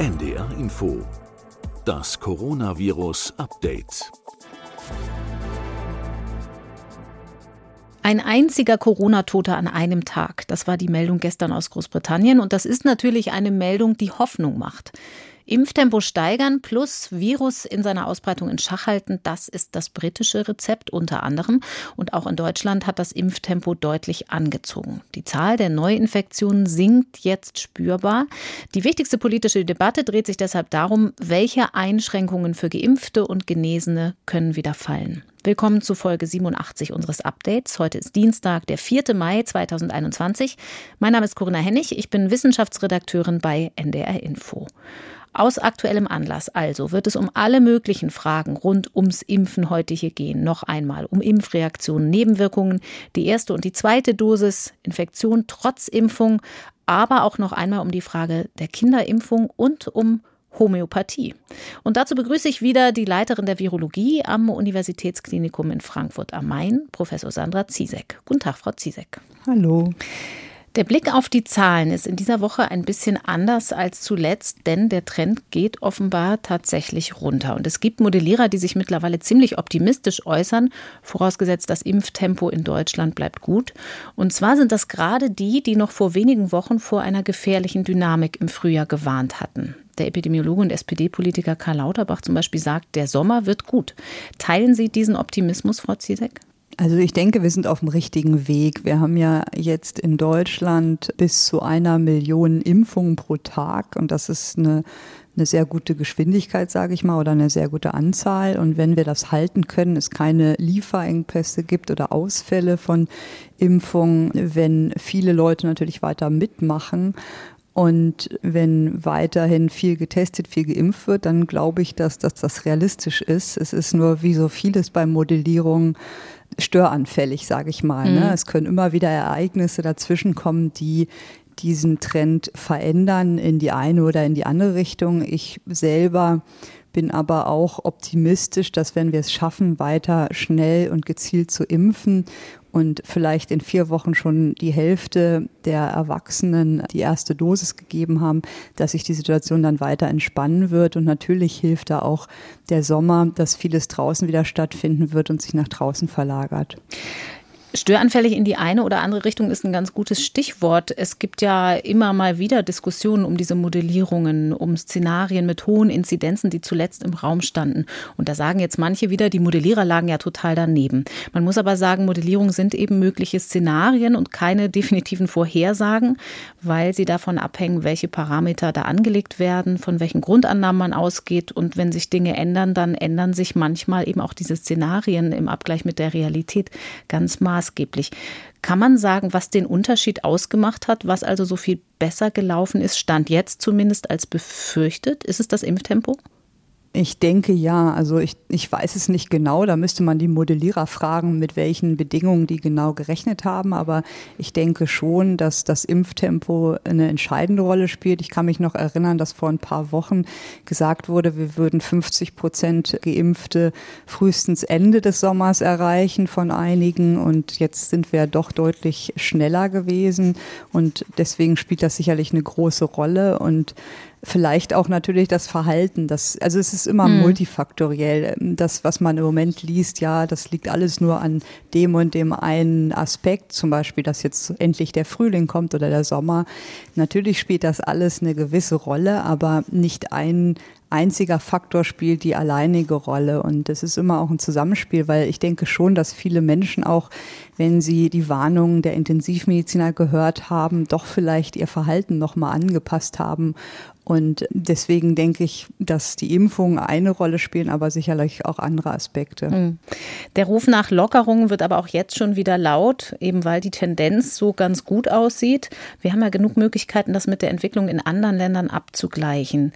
NDR Info. Das Coronavirus Update. Ein einziger Corona-Toter an einem Tag. Das war die Meldung gestern aus Großbritannien. Und das ist natürlich eine Meldung, die Hoffnung macht. Impftempo steigern plus Virus in seiner Ausbreitung in Schach halten, das ist das britische Rezept unter anderem. Und auch in Deutschland hat das Impftempo deutlich angezogen. Die Zahl der Neuinfektionen sinkt jetzt spürbar. Die wichtigste politische Debatte dreht sich deshalb darum, welche Einschränkungen für Geimpfte und Genesene können wieder fallen. Willkommen zu Folge 87 unseres Updates. Heute ist Dienstag, der 4. Mai 2021. Mein Name ist Corinna Hennig. Ich bin Wissenschaftsredakteurin bei NDR Info. Aus aktuellem Anlass also wird es um alle möglichen Fragen rund ums Impfen heute hier gehen. Noch einmal um Impfreaktionen, Nebenwirkungen, die erste und die zweite Dosis, Infektion trotz Impfung, aber auch noch einmal um die Frage der Kinderimpfung und um Homöopathie. Und dazu begrüße ich wieder die Leiterin der Virologie am Universitätsklinikum in Frankfurt am Main, Professor Sandra Ziesek. Guten Tag, Frau Ziesek. Hallo. Der Blick auf die Zahlen ist in dieser Woche ein bisschen anders als zuletzt, denn der Trend geht offenbar tatsächlich runter. Und es gibt Modellierer, die sich mittlerweile ziemlich optimistisch äußern, vorausgesetzt das Impftempo in Deutschland bleibt gut. Und zwar sind das gerade die, die noch vor wenigen Wochen vor einer gefährlichen Dynamik im Frühjahr gewarnt hatten. Der Epidemiologe und SPD-Politiker Karl Lauterbach zum Beispiel sagt, der Sommer wird gut. Teilen Sie diesen Optimismus, Frau Ziesek? Also ich denke, wir sind auf dem richtigen Weg. Wir haben ja jetzt in Deutschland bis zu einer Million Impfungen pro Tag und das ist eine eine sehr gute Geschwindigkeit, sage ich mal, oder eine sehr gute Anzahl. Und wenn wir das halten können, es keine Lieferengpässe gibt oder Ausfälle von Impfungen, wenn viele Leute natürlich weiter mitmachen und wenn weiterhin viel getestet, viel geimpft wird, dann glaube ich, dass, dass das realistisch ist. Es ist nur wie so vieles bei Modellierung störanfällig, sage ich mal. Ne? Mhm. Es können immer wieder Ereignisse dazwischenkommen, die diesen Trend verändern in die eine oder in die andere Richtung. Ich selber bin aber auch optimistisch, dass wenn wir es schaffen, weiter schnell und gezielt zu impfen und vielleicht in vier Wochen schon die Hälfte der Erwachsenen die erste Dosis gegeben haben, dass sich die Situation dann weiter entspannen wird. Und natürlich hilft da auch der Sommer, dass vieles draußen wieder stattfinden wird und sich nach draußen verlagert. Störanfällig in die eine oder andere Richtung ist ein ganz gutes Stichwort. Es gibt ja immer mal wieder Diskussionen um diese Modellierungen, um Szenarien mit hohen Inzidenzen, die zuletzt im Raum standen. Und da sagen jetzt manche wieder, die Modellierer lagen ja total daneben. Man muss aber sagen, Modellierungen sind eben mögliche Szenarien und keine definitiven Vorhersagen, weil sie davon abhängen, welche Parameter da angelegt werden, von welchen Grundannahmen man ausgeht. Und wenn sich Dinge ändern, dann ändern sich manchmal eben auch diese Szenarien im Abgleich mit der Realität ganz mal maßgeblich. Kann man sagen, was den Unterschied ausgemacht hat, was also so viel besser gelaufen ist, stand jetzt zumindest als befürchtet? Ist es das Impftempo? Ich denke ja, also ich, ich weiß es nicht genau, da müsste man die Modellierer fragen, mit welchen Bedingungen die genau gerechnet haben, aber ich denke schon, dass das Impftempo eine entscheidende Rolle spielt. Ich kann mich noch erinnern, dass vor ein paar Wochen gesagt wurde, wir würden 50 Prozent Geimpfte frühestens Ende des Sommers erreichen von einigen. Und jetzt sind wir doch deutlich schneller gewesen. Und deswegen spielt das sicherlich eine große Rolle. Und Vielleicht auch natürlich das Verhalten. Das, also es ist immer mhm. multifaktoriell. Das, was man im Moment liest, ja, das liegt alles nur an dem und dem einen Aspekt, zum Beispiel, dass jetzt endlich der Frühling kommt oder der Sommer. Natürlich spielt das alles eine gewisse Rolle, aber nicht ein einziger Faktor spielt die alleinige Rolle. Und das ist immer auch ein Zusammenspiel, weil ich denke schon, dass viele Menschen auch, wenn sie die Warnungen der Intensivmediziner gehört haben, doch vielleicht ihr Verhalten nochmal angepasst haben und deswegen denke ich, dass die Impfungen eine Rolle spielen, aber sicherlich auch andere Aspekte. Hm. Der Ruf nach Lockerungen wird aber auch jetzt schon wieder laut, eben weil die Tendenz so ganz gut aussieht. Wir haben ja genug Möglichkeiten, das mit der Entwicklung in anderen Ländern abzugleichen.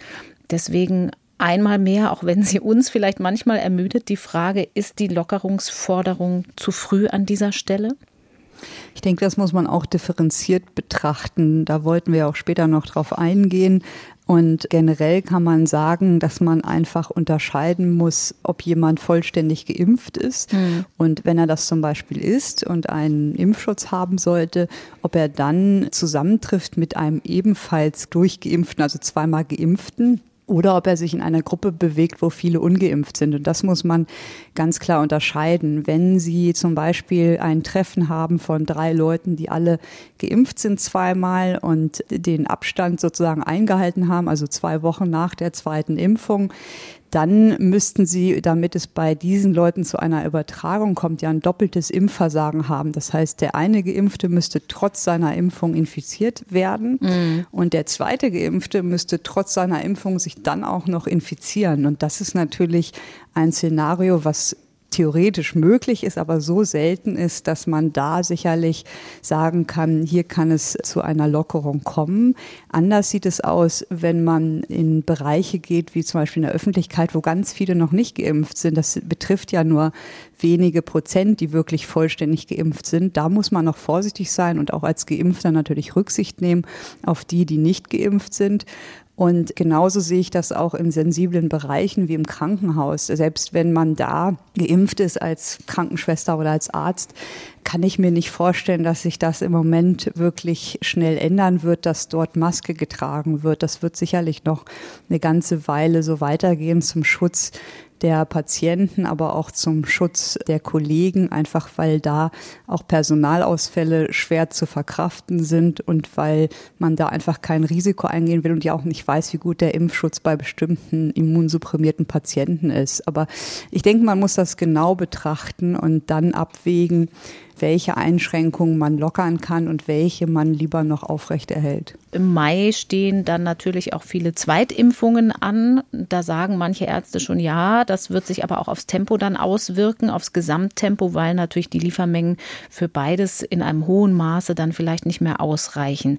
Deswegen einmal mehr, auch wenn sie uns vielleicht manchmal ermüdet, die Frage, ist die Lockerungsforderung zu früh an dieser Stelle? Ich denke, das muss man auch differenziert betrachten. Da wollten wir auch später noch drauf eingehen. Und generell kann man sagen, dass man einfach unterscheiden muss, ob jemand vollständig geimpft ist. Mhm. Und wenn er das zum Beispiel ist und einen Impfschutz haben sollte, ob er dann zusammentrifft mit einem ebenfalls durchgeimpften, also zweimal geimpften oder ob er sich in einer Gruppe bewegt, wo viele ungeimpft sind. Und das muss man ganz klar unterscheiden. Wenn Sie zum Beispiel ein Treffen haben von drei Leuten, die alle geimpft sind zweimal und den Abstand sozusagen eingehalten haben, also zwei Wochen nach der zweiten Impfung, dann müssten sie, damit es bei diesen Leuten zu einer Übertragung kommt, ja ein doppeltes Impfversagen haben. Das heißt, der eine Geimpfte müsste trotz seiner Impfung infiziert werden mhm. und der zweite Geimpfte müsste trotz seiner Impfung sich dann auch noch infizieren. Und das ist natürlich ein Szenario, was theoretisch möglich ist, aber so selten ist, dass man da sicherlich sagen kann, hier kann es zu einer Lockerung kommen. Anders sieht es aus, wenn man in Bereiche geht, wie zum Beispiel in der Öffentlichkeit, wo ganz viele noch nicht geimpft sind. Das betrifft ja nur wenige Prozent, die wirklich vollständig geimpft sind. Da muss man noch vorsichtig sein und auch als Geimpfter natürlich Rücksicht nehmen auf die, die nicht geimpft sind. Und genauso sehe ich das auch in sensiblen Bereichen wie im Krankenhaus. Selbst wenn man da geimpft ist als Krankenschwester oder als Arzt, kann ich mir nicht vorstellen, dass sich das im Moment wirklich schnell ändern wird, dass dort Maske getragen wird. Das wird sicherlich noch eine ganze Weile so weitergehen zum Schutz der Patienten, aber auch zum Schutz der Kollegen, einfach weil da auch Personalausfälle schwer zu verkraften sind und weil man da einfach kein Risiko eingehen will und ja auch nicht weiß, wie gut der Impfschutz bei bestimmten immunsupprimierten Patienten ist. Aber ich denke, man muss das genau betrachten und dann abwägen, welche Einschränkungen man lockern kann und welche man lieber noch aufrechterhält. Im Mai stehen dann natürlich auch viele Zweitimpfungen an. Da sagen manche Ärzte schon ja, das wird sich aber auch aufs Tempo dann auswirken, aufs Gesamttempo, weil natürlich die Liefermengen für beides in einem hohen Maße dann vielleicht nicht mehr ausreichen.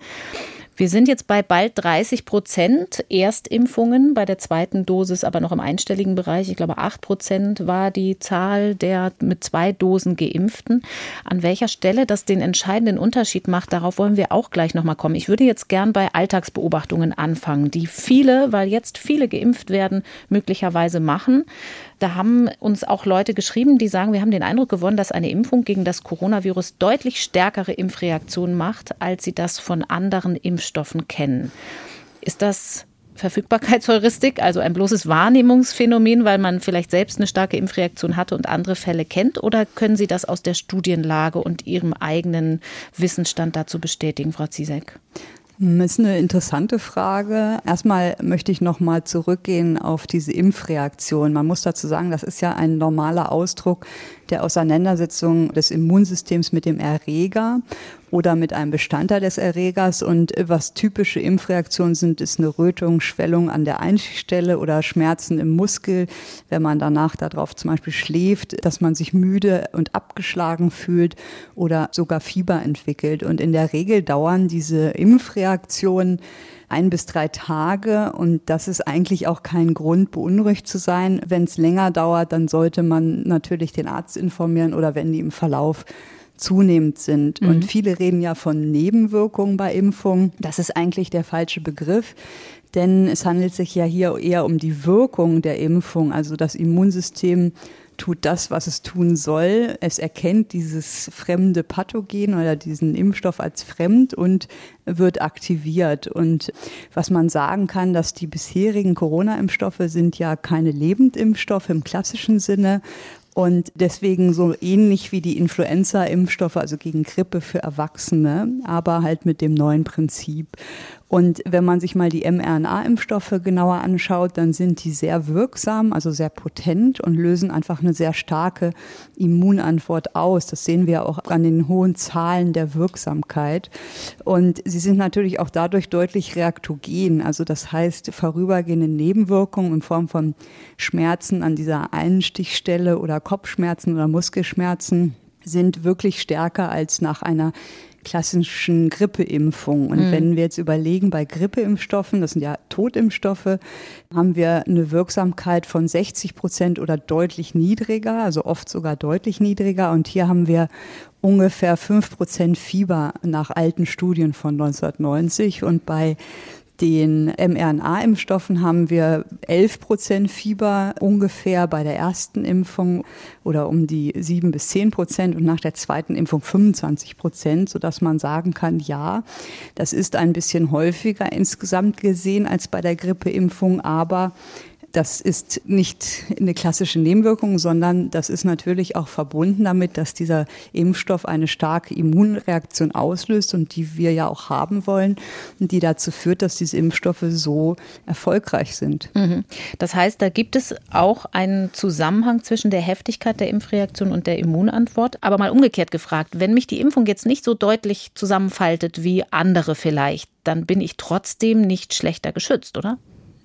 Wir sind jetzt bei bald 30 Prozent Erstimpfungen, bei der zweiten Dosis aber noch im einstelligen Bereich. Ich glaube, 8 Prozent war die Zahl der mit zwei Dosen Geimpften. An welcher Stelle das den entscheidenden Unterschied macht, darauf wollen wir auch gleich nochmal kommen. Ich würde jetzt gern bei Alltagsbeobachtungen anfangen, die viele, weil jetzt viele geimpft werden, möglicherweise machen. Da haben uns auch Leute geschrieben, die sagen, wir haben den Eindruck gewonnen, dass eine Impfung gegen das Coronavirus deutlich stärkere Impfreaktionen macht, als sie das von anderen Impfstoffen kennen. Ist das Verfügbarkeitsheuristik, also ein bloßes Wahrnehmungsphänomen, weil man vielleicht selbst eine starke Impfreaktion hatte und andere Fälle kennt? Oder können Sie das aus der Studienlage und Ihrem eigenen Wissensstand dazu bestätigen, Frau Zizek? Das ist eine interessante Frage. Erstmal möchte ich noch mal zurückgehen auf diese Impfreaktion. Man muss dazu sagen, das ist ja ein normaler Ausdruck der Auseinandersetzung des Immunsystems mit dem Erreger oder mit einem Bestandteil des Erregers. Und was typische Impfreaktionen sind, ist eine Rötung, Schwellung an der Einstichstelle oder Schmerzen im Muskel, wenn man danach darauf zum Beispiel schläft, dass man sich müde und abgeschlagen fühlt oder sogar Fieber entwickelt. Und in der Regel dauern diese Impfreaktionen ein bis drei Tage und das ist eigentlich auch kein Grund, beunruhigt zu sein. Wenn es länger dauert, dann sollte man natürlich den Arzt informieren oder wenn die im Verlauf zunehmend sind. Mhm. Und viele reden ja von Nebenwirkungen bei Impfungen. Das ist eigentlich der falsche Begriff. Denn es handelt sich ja hier eher um die Wirkung der Impfung, also das Immunsystem tut das, was es tun soll. Es erkennt dieses fremde Pathogen oder diesen Impfstoff als fremd und wird aktiviert. Und was man sagen kann, dass die bisherigen Corona-Impfstoffe sind ja keine Lebendimpfstoffe im klassischen Sinne und deswegen so ähnlich wie die Influenza-Impfstoffe, also gegen Grippe für Erwachsene, aber halt mit dem neuen Prinzip. Und wenn man sich mal die mRNA-Impfstoffe genauer anschaut, dann sind die sehr wirksam, also sehr potent und lösen einfach eine sehr starke Immunantwort aus. Das sehen wir auch an den hohen Zahlen der Wirksamkeit. Und sie sind natürlich auch dadurch deutlich reaktogen. Also das heißt, vorübergehende Nebenwirkungen in Form von Schmerzen an dieser einen Stichstelle oder Kopfschmerzen oder Muskelschmerzen sind wirklich stärker als nach einer klassischen Grippeimpfung. Und mhm. wenn wir jetzt überlegen, bei Grippeimpfstoffen, das sind ja Totimpfstoffe, haben wir eine Wirksamkeit von 60 Prozent oder deutlich niedriger, also oft sogar deutlich niedriger. Und hier haben wir ungefähr fünf Prozent Fieber nach alten Studien von 1990. Und bei den mRNA-Impfstoffen haben wir 11 Prozent Fieber ungefähr bei der ersten Impfung oder um die 7 bis 10 Prozent und nach der zweiten Impfung 25 Prozent, sodass man sagen kann, ja, das ist ein bisschen häufiger insgesamt gesehen als bei der Grippeimpfung, aber das ist nicht eine klassische Nebenwirkung, sondern das ist natürlich auch verbunden damit, dass dieser Impfstoff eine starke Immunreaktion auslöst und die wir ja auch haben wollen und die dazu führt, dass diese Impfstoffe so erfolgreich sind. Mhm. Das heißt, da gibt es auch einen Zusammenhang zwischen der Heftigkeit der Impfreaktion und der Immunantwort. Aber mal umgekehrt gefragt, wenn mich die Impfung jetzt nicht so deutlich zusammenfaltet wie andere vielleicht, dann bin ich trotzdem nicht schlechter geschützt, oder?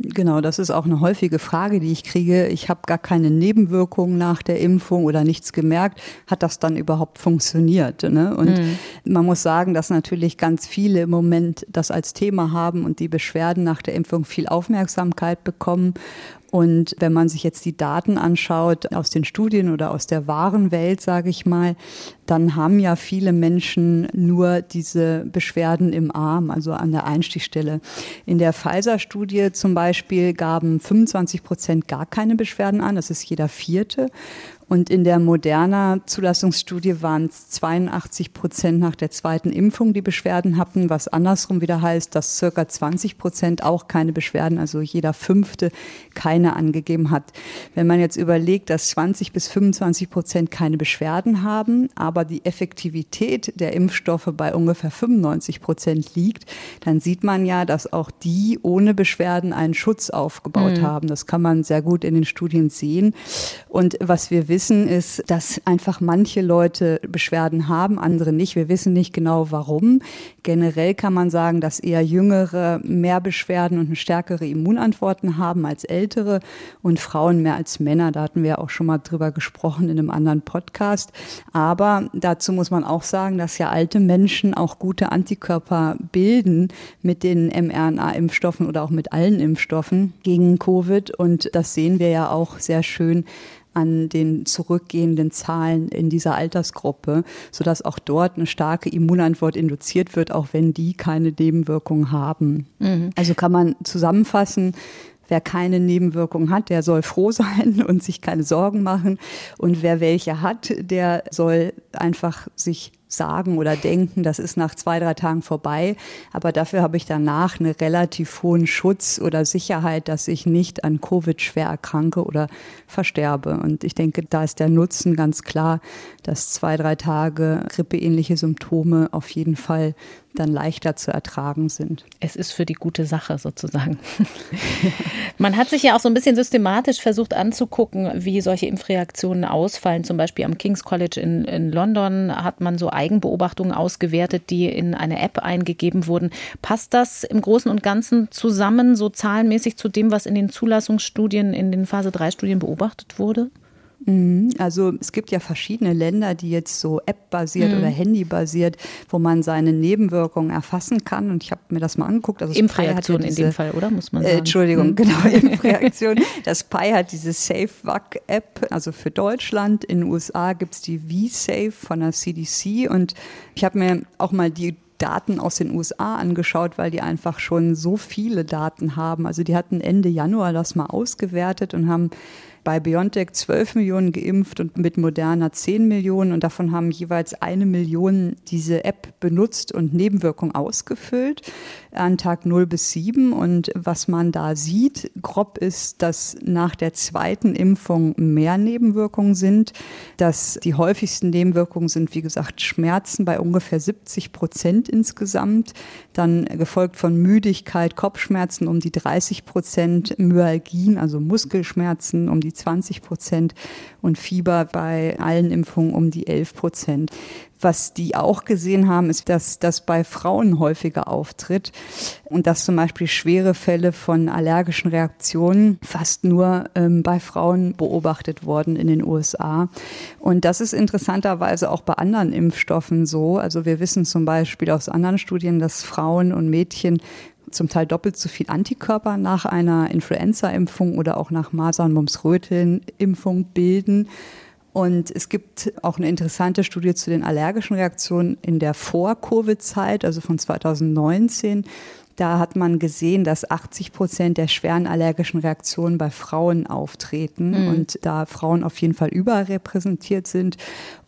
Genau, das ist auch eine häufige Frage, die ich kriege. Ich habe gar keine Nebenwirkungen nach der Impfung oder nichts gemerkt. Hat das dann überhaupt funktioniert? Ne? Und mhm. man muss sagen, dass natürlich ganz viele im Moment das als Thema haben und die Beschwerden nach der Impfung viel Aufmerksamkeit bekommen. Und wenn man sich jetzt die Daten anschaut aus den Studien oder aus der wahren Welt, sage ich mal, dann haben ja viele Menschen nur diese Beschwerden im Arm, also an der Einstichstelle. In der Pfizer-Studie zum Beispiel gaben 25 Prozent gar keine Beschwerden an, das ist jeder vierte. Und in der Moderna Zulassungsstudie waren es 82 Prozent nach der zweiten Impfung, die Beschwerden hatten, was andersrum wieder heißt, dass circa 20 Prozent auch keine Beschwerden, also jeder fünfte keine angegeben hat. Wenn man jetzt überlegt, dass 20 bis 25 Prozent keine Beschwerden haben, aber die Effektivität der Impfstoffe bei ungefähr 95 Prozent liegt, dann sieht man ja, dass auch die ohne Beschwerden einen Schutz aufgebaut mhm. haben. Das kann man sehr gut in den Studien sehen. Und was wir wissen, wissen, ist, dass einfach manche Leute Beschwerden haben, andere nicht. Wir wissen nicht genau warum. Generell kann man sagen, dass eher Jüngere mehr Beschwerden und stärkere Immunantworten haben als Ältere und Frauen mehr als Männer. Da hatten wir auch schon mal drüber gesprochen in einem anderen Podcast. Aber dazu muss man auch sagen, dass ja alte Menschen auch gute Antikörper bilden mit den mRNA-Impfstoffen oder auch mit allen Impfstoffen gegen Covid. Und das sehen wir ja auch sehr schön an den zurückgehenden Zahlen in dieser Altersgruppe, sodass auch dort eine starke Immunantwort induziert wird, auch wenn die keine Nebenwirkungen haben. Mhm. Also kann man zusammenfassen, Wer keine Nebenwirkungen hat, der soll froh sein und sich keine Sorgen machen. Und wer welche hat, der soll einfach sich sagen oder denken, das ist nach zwei, drei Tagen vorbei. Aber dafür habe ich danach einen relativ hohen Schutz oder Sicherheit, dass ich nicht an Covid schwer erkranke oder versterbe. Und ich denke, da ist der Nutzen ganz klar, dass zwei, drei Tage grippeähnliche Symptome auf jeden Fall dann leichter zu ertragen sind. Es ist für die gute Sache sozusagen. Man hat sich ja auch so ein bisschen systematisch versucht anzugucken, wie solche Impfreaktionen ausfallen. Zum Beispiel am King's College in, in London hat man so Eigenbeobachtungen ausgewertet, die in eine App eingegeben wurden. Passt das im Großen und Ganzen zusammen, so zahlenmäßig zu dem, was in den Zulassungsstudien, in den Phase-3-Studien beobachtet wurde? Mhm. Also es gibt ja verschiedene Länder, die jetzt so App-basiert mhm. oder Handy-basiert, wo man seine Nebenwirkungen erfassen kann. Und ich habe mir das mal angeguckt. Also Impfreaktion ja diese, in dem Fall, oder muss man sagen? Äh, Entschuldigung, mhm. genau, Impfreaktion. das PI hat diese SafeVac-App, also für Deutschland. In den USA gibt es die V-Safe von der CDC. Und ich habe mir auch mal die Daten aus den USA angeschaut, weil die einfach schon so viele Daten haben. Also die hatten Ende Januar das mal ausgewertet und haben bei BioNTech 12 Millionen geimpft und mit Moderna 10 Millionen. Und davon haben jeweils eine Million diese App benutzt und Nebenwirkungen ausgefüllt an Tag 0 bis 7 und was man da sieht, grob ist, dass nach der zweiten Impfung mehr Nebenwirkungen sind, dass die häufigsten Nebenwirkungen sind, wie gesagt, Schmerzen bei ungefähr 70 Prozent insgesamt, dann gefolgt von Müdigkeit, Kopfschmerzen um die 30 Prozent, Myalgien, also Muskelschmerzen um die die 20 Prozent und Fieber bei allen Impfungen um die 11 Prozent. Was die auch gesehen haben, ist, dass das bei Frauen häufiger auftritt und dass zum Beispiel schwere Fälle von allergischen Reaktionen fast nur ähm, bei Frauen beobachtet wurden in den USA. Und das ist interessanterweise auch bei anderen Impfstoffen so. Also wir wissen zum Beispiel aus anderen Studien, dass Frauen und Mädchen zum Teil doppelt so viel Antikörper nach einer Influenza-Impfung oder auch nach Masern, Mumps, Röteln-Impfung bilden. Und es gibt auch eine interessante Studie zu den allergischen Reaktionen in der Vor-Covid-Zeit, also von 2019. Da hat man gesehen, dass 80 Prozent der schweren allergischen Reaktionen bei Frauen auftreten mhm. und da Frauen auf jeden Fall überrepräsentiert sind.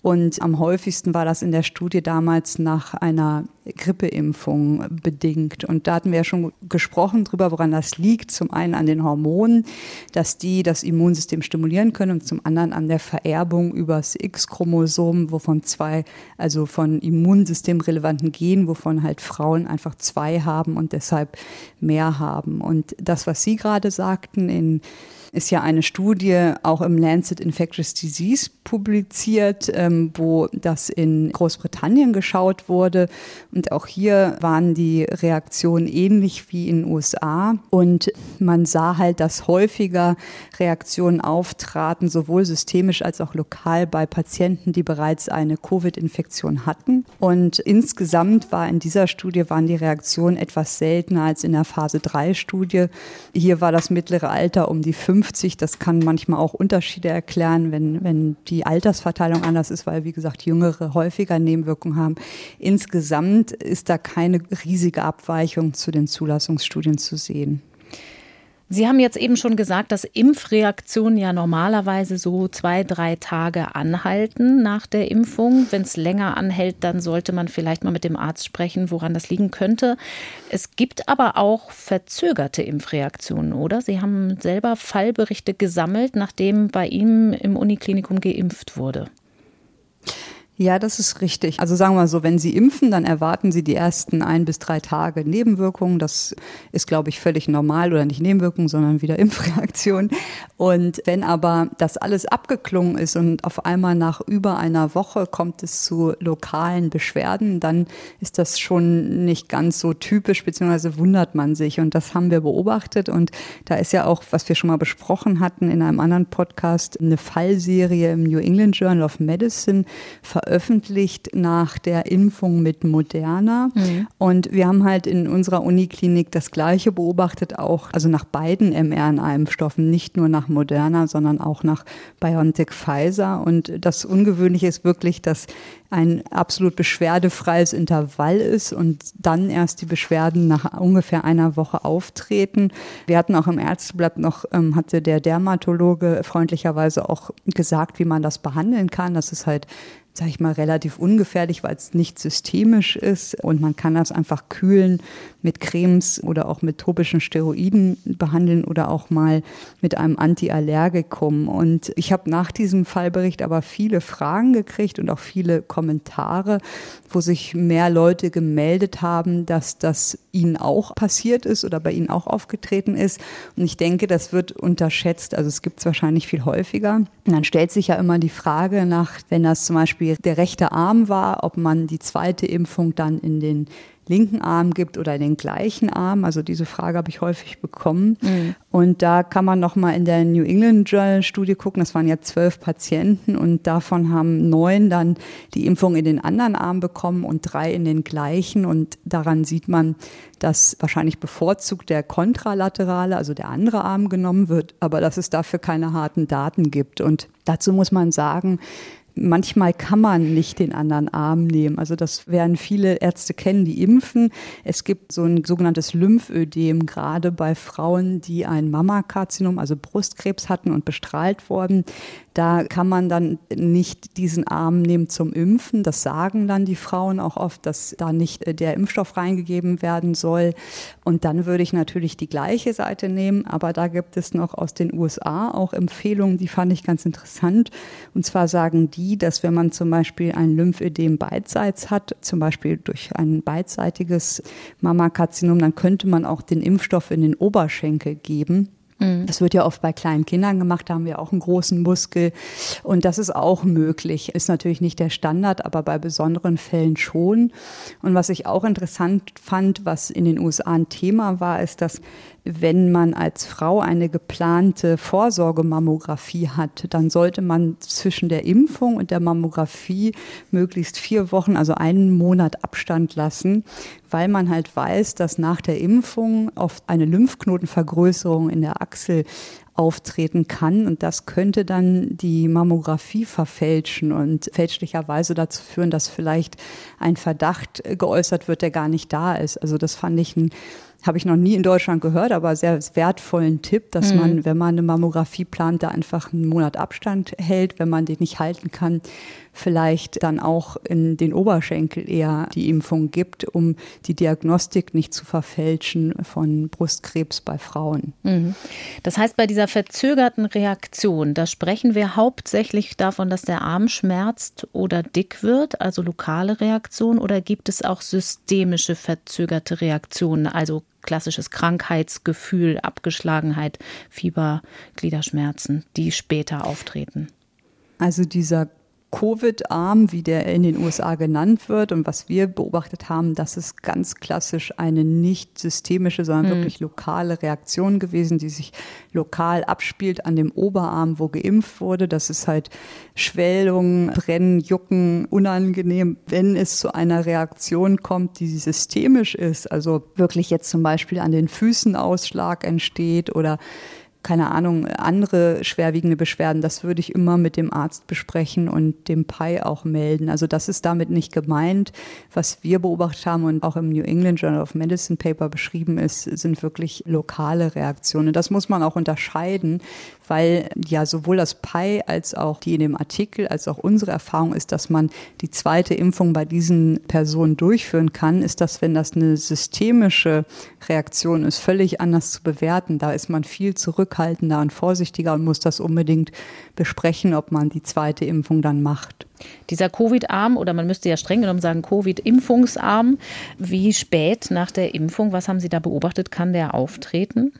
Und am häufigsten war das in der Studie damals nach einer Grippeimpfung bedingt. Und da hatten wir ja schon gesprochen drüber, woran das liegt. Zum einen an den Hormonen, dass die das Immunsystem stimulieren können und zum anderen an der Vererbung übers X-Chromosom, wovon zwei, also von immunsystemrelevanten Genen, wovon halt Frauen einfach zwei haben und deshalb mehr haben. Und das, was Sie gerade sagten, in ist ja eine Studie auch im Lancet Infectious Disease publiziert, ähm, wo das in Großbritannien geschaut wurde. Und auch hier waren die Reaktionen ähnlich wie in den USA. Und man sah halt, dass häufiger Reaktionen auftraten, sowohl systemisch als auch lokal bei Patienten, die bereits eine Covid-Infektion hatten. Und insgesamt war in dieser Studie waren die Reaktionen etwas seltener als in der Phase 3 Studie. Hier war das mittlere Alter um die fünf 50. Das kann manchmal auch Unterschiede erklären, wenn, wenn die Altersverteilung anders ist, weil, wie gesagt, Jüngere häufiger Nebenwirkungen haben. Insgesamt ist da keine riesige Abweichung zu den Zulassungsstudien zu sehen. Sie haben jetzt eben schon gesagt, dass Impfreaktionen ja normalerweise so zwei, drei Tage anhalten nach der Impfung. Wenn es länger anhält, dann sollte man vielleicht mal mit dem Arzt sprechen, woran das liegen könnte. Es gibt aber auch verzögerte Impfreaktionen, oder? Sie haben selber Fallberichte gesammelt, nachdem bei Ihnen im Uniklinikum geimpft wurde. Ja, das ist richtig. Also sagen wir mal so, wenn Sie impfen, dann erwarten Sie die ersten ein bis drei Tage Nebenwirkungen. Das ist, glaube ich, völlig normal oder nicht Nebenwirkungen, sondern wieder Impfreaktion. Und wenn aber das alles abgeklungen ist und auf einmal nach über einer Woche kommt es zu lokalen Beschwerden, dann ist das schon nicht ganz so typisch, beziehungsweise wundert man sich. Und das haben wir beobachtet. Und da ist ja auch, was wir schon mal besprochen hatten in einem anderen Podcast, eine Fallserie im New England Journal of Medicine veröffentlicht veröffentlicht nach der Impfung mit Moderna. Mhm. Und wir haben halt in unserer Uniklinik das Gleiche beobachtet, auch, also nach beiden mRNA-Impfstoffen, nicht nur nach Moderna, sondern auch nach BioNTech Pfizer. Und das Ungewöhnliche ist wirklich, dass ein absolut beschwerdefreies Intervall ist und dann erst die Beschwerden nach ungefähr einer Woche auftreten. Wir hatten auch im Ärzteblatt noch, ähm, hatte der Dermatologe freundlicherweise auch gesagt, wie man das behandeln kann. Das ist halt sage ich mal, relativ ungefährlich, weil es nicht systemisch ist und man kann das einfach kühlen mit Cremes oder auch mit tropischen Steroiden behandeln oder auch mal mit einem Antiallergikum. Und ich habe nach diesem Fallbericht aber viele Fragen gekriegt und auch viele Kommentare, wo sich mehr Leute gemeldet haben, dass das ihnen auch passiert ist oder bei ihnen auch aufgetreten ist. Und ich denke, das wird unterschätzt. Also es gibt es wahrscheinlich viel häufiger. Und dann stellt sich ja immer die Frage nach, wenn das zum Beispiel der rechte Arm war, ob man die zweite Impfung dann in den linken Arm gibt oder den gleichen Arm. Also diese Frage habe ich häufig bekommen. Mhm. Und da kann man noch mal in der New England Journal Studie gucken. Das waren ja zwölf Patienten und davon haben neun dann die Impfung in den anderen Arm bekommen und drei in den gleichen. Und daran sieht man, dass wahrscheinlich bevorzugt der kontralaterale, also der andere Arm genommen wird, aber dass es dafür keine harten Daten gibt. Und dazu muss man sagen, Manchmal kann man nicht den anderen Arm nehmen. Also das werden viele Ärzte kennen, die impfen. Es gibt so ein sogenanntes Lymphödem, gerade bei Frauen, die ein Mammakarzinom, also Brustkrebs hatten und bestrahlt wurden. Da kann man dann nicht diesen Arm nehmen zum Impfen. Das sagen dann die Frauen auch oft, dass da nicht äh, der Impfstoff reingegeben werden soll. Und dann würde ich natürlich die gleiche Seite nehmen. Aber da gibt es noch aus den USA auch Empfehlungen, die fand ich ganz interessant. Und zwar sagen die, dass wenn man zum Beispiel ein Lymphödem beidseits hat, zum Beispiel durch ein beidseitiges Mammakarzinom, dann könnte man auch den Impfstoff in den Oberschenkel geben. Das wird ja oft bei kleinen Kindern gemacht, da haben wir auch einen großen Muskel. Und das ist auch möglich. Ist natürlich nicht der Standard, aber bei besonderen Fällen schon. Und was ich auch interessant fand, was in den USA ein Thema war, ist, dass wenn man als Frau eine geplante Vorsorgemammographie hat, dann sollte man zwischen der Impfung und der Mammographie möglichst vier Wochen, also einen Monat Abstand lassen, weil man halt weiß, dass nach der Impfung oft eine Lymphknotenvergrößerung in der Achsel auftreten kann. Und das könnte dann die Mammographie verfälschen und fälschlicherweise dazu führen, dass vielleicht ein Verdacht geäußert wird, der gar nicht da ist. Also das fand ich ein habe ich noch nie in Deutschland gehört, aber sehr wertvollen Tipp, dass mhm. man, wenn man eine Mammographie plant, da einfach einen Monat Abstand hält, wenn man den nicht halten kann, vielleicht dann auch in den Oberschenkel eher die Impfung gibt, um die Diagnostik nicht zu verfälschen von Brustkrebs bei Frauen. Mhm. Das heißt, bei dieser verzögerten Reaktion, da sprechen wir hauptsächlich davon, dass der Arm schmerzt oder dick wird, also lokale Reaktion, oder gibt es auch systemische verzögerte Reaktionen, also klassisches Krankheitsgefühl, Abgeschlagenheit, Fieber, Gliederschmerzen, die später auftreten? Also dieser Covid-Arm, wie der in den USA genannt wird und was wir beobachtet haben, das ist ganz klassisch eine nicht systemische, sondern mhm. wirklich lokale Reaktion gewesen, die sich lokal abspielt an dem Oberarm, wo geimpft wurde. Das ist halt Schwellung, Brennen, Jucken, unangenehm, wenn es zu einer Reaktion kommt, die systemisch ist, also wirklich jetzt zum Beispiel an den Füßen Ausschlag entsteht oder keine Ahnung, andere schwerwiegende Beschwerden, das würde ich immer mit dem Arzt besprechen und dem PI auch melden. Also das ist damit nicht gemeint. Was wir beobachtet haben und auch im New England Journal of Medicine Paper beschrieben ist, sind wirklich lokale Reaktionen. Das muss man auch unterscheiden, weil ja sowohl das PI als auch die in dem Artikel als auch unsere Erfahrung ist, dass man die zweite Impfung bei diesen Personen durchführen kann, ist das, wenn das eine systemische Reaktion ist, völlig anders zu bewerten. Da ist man viel zurückhaltender und vorsichtiger und muss das unbedingt besprechen, ob man die zweite Impfung dann macht. Dieser Covid-Arm, oder man müsste ja streng genommen sagen Covid-Impfungsarm, wie spät nach der Impfung, was haben Sie da beobachtet, kann der auftreten?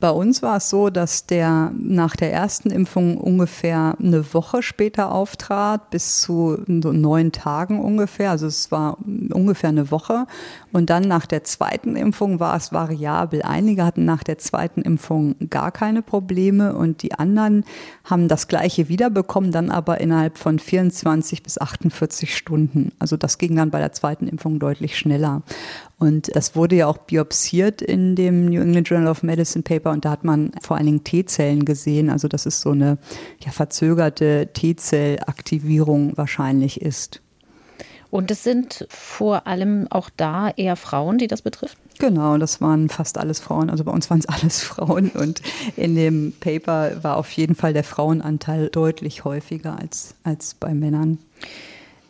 Bei uns war es so, dass der nach der ersten Impfung ungefähr eine Woche später auftrat, bis zu so neun Tagen ungefähr. Also es war ungefähr eine Woche. Und dann nach der zweiten Impfung war es variabel. Einige hatten nach der zweiten Impfung gar keine Probleme und die anderen haben das gleiche wiederbekommen, dann aber innerhalb von 24 bis 48 Stunden. Also das ging dann bei der zweiten Impfung deutlich schneller. Und das wurde ja auch biopsiert in dem New England Journal of Medicine Paper und da hat man vor allen Dingen T-Zellen gesehen. Also dass es so eine ja, verzögerte T-Zellaktivierung wahrscheinlich ist. Und es sind vor allem auch da eher Frauen, die das betrifft? Genau, das waren fast alles Frauen. Also bei uns waren es alles Frauen. Und in dem Paper war auf jeden Fall der Frauenanteil deutlich häufiger als, als bei Männern.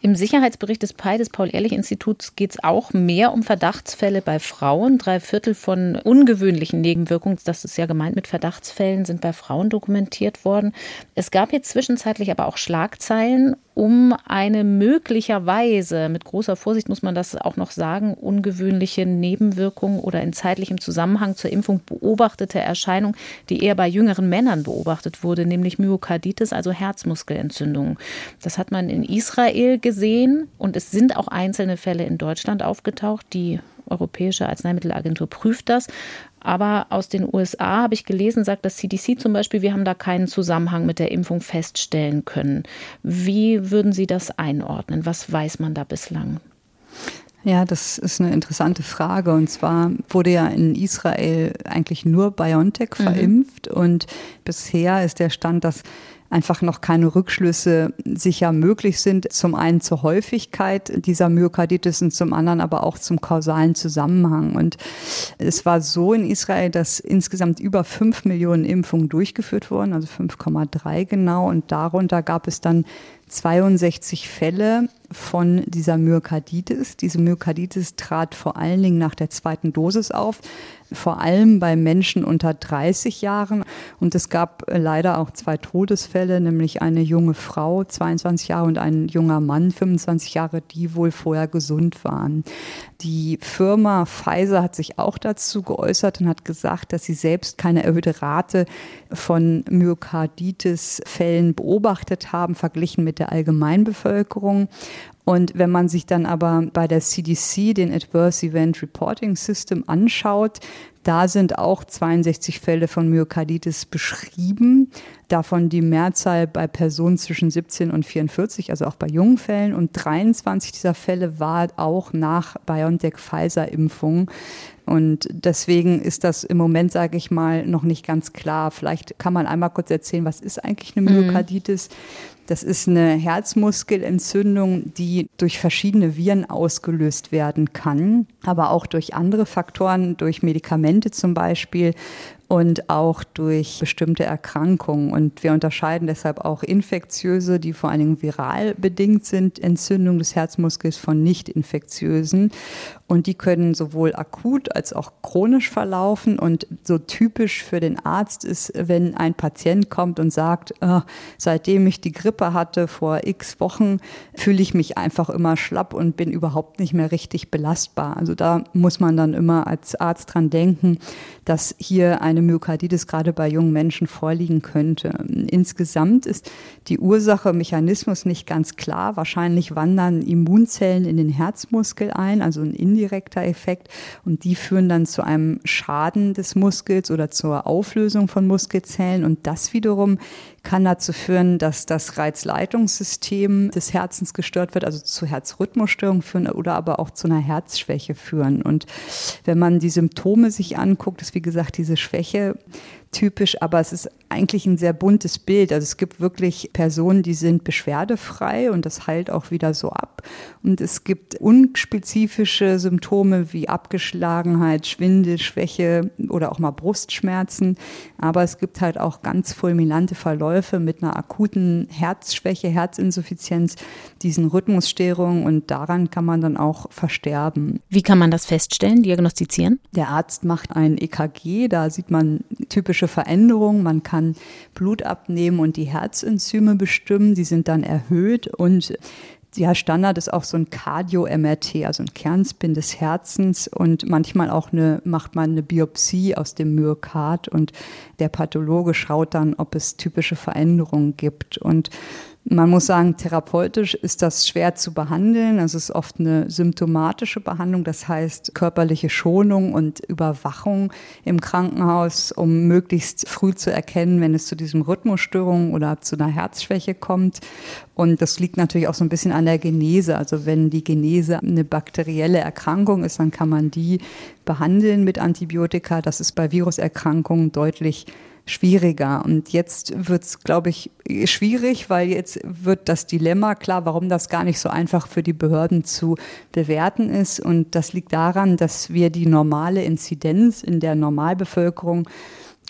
Im Sicherheitsbericht des PI, des Paul-Ehrlich-Instituts, geht es auch mehr um Verdachtsfälle bei Frauen. Drei Viertel von ungewöhnlichen Nebenwirkungen, das ist ja gemeint mit Verdachtsfällen, sind bei Frauen dokumentiert worden. Es gab jetzt zwischenzeitlich aber auch Schlagzeilen um eine möglicherweise, mit großer Vorsicht muss man das auch noch sagen, ungewöhnliche Nebenwirkung oder in zeitlichem Zusammenhang zur Impfung beobachtete Erscheinung, die eher bei jüngeren Männern beobachtet wurde, nämlich Myokarditis, also Herzmuskelentzündungen. Das hat man in Israel gesehen und es sind auch einzelne Fälle in Deutschland aufgetaucht, die Europäische Arzneimittelagentur prüft das. Aber aus den USA habe ich gelesen, sagt das CDC zum Beispiel, wir haben da keinen Zusammenhang mit der Impfung feststellen können. Wie würden Sie das einordnen? Was weiß man da bislang? Ja, das ist eine interessante Frage. Und zwar wurde ja in Israel eigentlich nur BioNTech mhm. verimpft. Mhm. Und bisher ist der Stand, dass einfach noch keine Rückschlüsse sicher möglich sind. Zum einen zur Häufigkeit dieser Myokarditis und zum anderen aber auch zum kausalen Zusammenhang. Und es war so in Israel, dass insgesamt über fünf Millionen Impfungen durchgeführt wurden, also 5,3 genau. Und darunter gab es dann 62 Fälle von dieser Myokarditis. Diese Myokarditis trat vor allen Dingen nach der zweiten Dosis auf, vor allem bei Menschen unter 30 Jahren. Und es gab leider auch zwei Todesfälle Todesfälle, nämlich eine junge Frau, 22 Jahre, und ein junger Mann, 25 Jahre, die wohl vorher gesund waren. Die Firma Pfizer hat sich auch dazu geäußert und hat gesagt, dass sie selbst keine erhöhte Rate von Myokarditis-Fällen beobachtet haben, verglichen mit der Allgemeinbevölkerung. Und wenn man sich dann aber bei der CDC den Adverse Event Reporting System anschaut, da sind auch 62 Fälle von Myokarditis beschrieben, davon die Mehrzahl bei Personen zwischen 17 und 44, also auch bei jungen Fällen. Und 23 dieser Fälle war auch nach BioNTech-Pfizer-Impfung. Und deswegen ist das im Moment, sage ich mal, noch nicht ganz klar. Vielleicht kann man einmal kurz erzählen, was ist eigentlich eine mhm. Myokarditis? Mhm. Das ist eine Herzmuskelentzündung, die durch verschiedene Viren ausgelöst werden kann, aber auch durch andere Faktoren, durch Medikamente zum Beispiel und auch durch bestimmte Erkrankungen. Und wir unterscheiden deshalb auch infektiöse, die vor allen Dingen viral bedingt sind, Entzündung des Herzmuskels von nicht infektiösen. Und die können sowohl akut als auch chronisch verlaufen. Und so typisch für den Arzt ist, wenn ein Patient kommt und sagt, oh, seitdem ich die Grippe hatte vor x Wochen, fühle ich mich einfach immer schlapp und bin überhaupt nicht mehr richtig belastbar. Also da muss man dann immer als Arzt dran denken, dass hier eine Myokarditis gerade bei jungen Menschen vorliegen könnte. Insgesamt ist die Ursache Mechanismus nicht ganz klar. Wahrscheinlich wandern Immunzellen in den Herzmuskel ein, also ein indirekter Effekt. Und die führen dann zu einem Schaden des Muskels oder zur Auflösung von Muskelzellen. Und das wiederum kann dazu führen, dass das Reizleitungssystem des Herzens gestört wird, also zu Herzrhythmusstörungen führen oder aber auch zu einer Herzschwäche führen. Und wenn man die Symptome sich anguckt, ist wie gesagt diese Schwäche typisch, aber es ist eigentlich ein sehr buntes Bild. Also es gibt wirklich Personen, die sind beschwerdefrei und das heilt auch wieder so ab. Und es gibt unspezifische Symptome wie Abgeschlagenheit, Schwindel, Schwäche oder auch mal Brustschmerzen. Aber es gibt halt auch ganz fulminante Verläufe mit einer akuten Herzschwäche, Herzinsuffizienz, diesen Rhythmusstörungen und daran kann man dann auch versterben. Wie kann man das feststellen, diagnostizieren? Der Arzt macht ein EKG, da sieht man typische Veränderungen. Man kann kann Blut abnehmen und die Herzenzyme bestimmen. Die sind dann erhöht und ja, Standard ist auch so ein Cardio-MRT, also ein Kernspin des Herzens und manchmal auch eine, macht man eine Biopsie aus dem Myokard und der Pathologe schaut dann, ob es typische Veränderungen gibt. Und man muss sagen, therapeutisch ist das schwer zu behandeln. Es ist oft eine symptomatische Behandlung, das heißt körperliche Schonung und Überwachung im Krankenhaus, um möglichst früh zu erkennen, wenn es zu diesem Rhythmusstörung oder zu einer Herzschwäche kommt. Und das liegt natürlich auch so ein bisschen an der Genese. Also wenn die Genese eine bakterielle Erkrankung ist, dann kann man die behandeln mit Antibiotika. Das ist bei Viruserkrankungen deutlich schwieriger. Und jetzt wird es, glaube ich, schwierig, weil jetzt wird das Dilemma klar, warum das gar nicht so einfach für die Behörden zu bewerten ist. Und das liegt daran, dass wir die normale Inzidenz in der Normalbevölkerung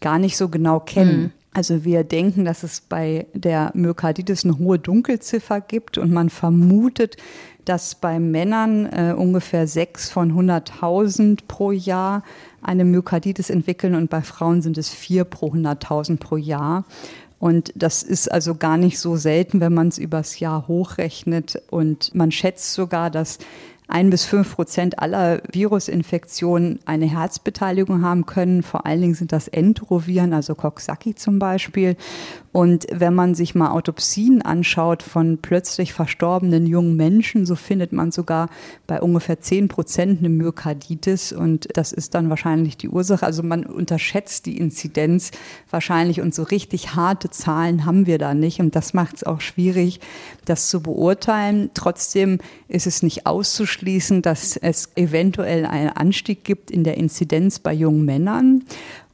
gar nicht so genau kennen. Mhm. Also wir denken, dass es bei der Myokarditis eine hohe Dunkelziffer gibt und man vermutet, dass bei Männern äh, ungefähr sechs von 100.000 pro Jahr eine Myokarditis entwickeln und bei Frauen sind es vier pro 100.000 pro Jahr. Und das ist also gar nicht so selten, wenn man es übers Jahr hochrechnet. Und man schätzt sogar, dass ein bis fünf Prozent aller Virusinfektionen eine Herzbeteiligung haben können. Vor allen Dingen sind das Enteroviren, also Coxsackie zum Beispiel. Und wenn man sich mal Autopsien anschaut von plötzlich verstorbenen jungen Menschen, so findet man sogar bei ungefähr zehn Prozent eine Myokarditis. Und das ist dann wahrscheinlich die Ursache. Also man unterschätzt die Inzidenz wahrscheinlich und so richtig harte Zahlen haben wir da nicht. Und das macht es auch schwierig, das zu beurteilen. Trotzdem ist es nicht auszuschließen, dass es eventuell einen Anstieg gibt in der Inzidenz bei jungen Männern.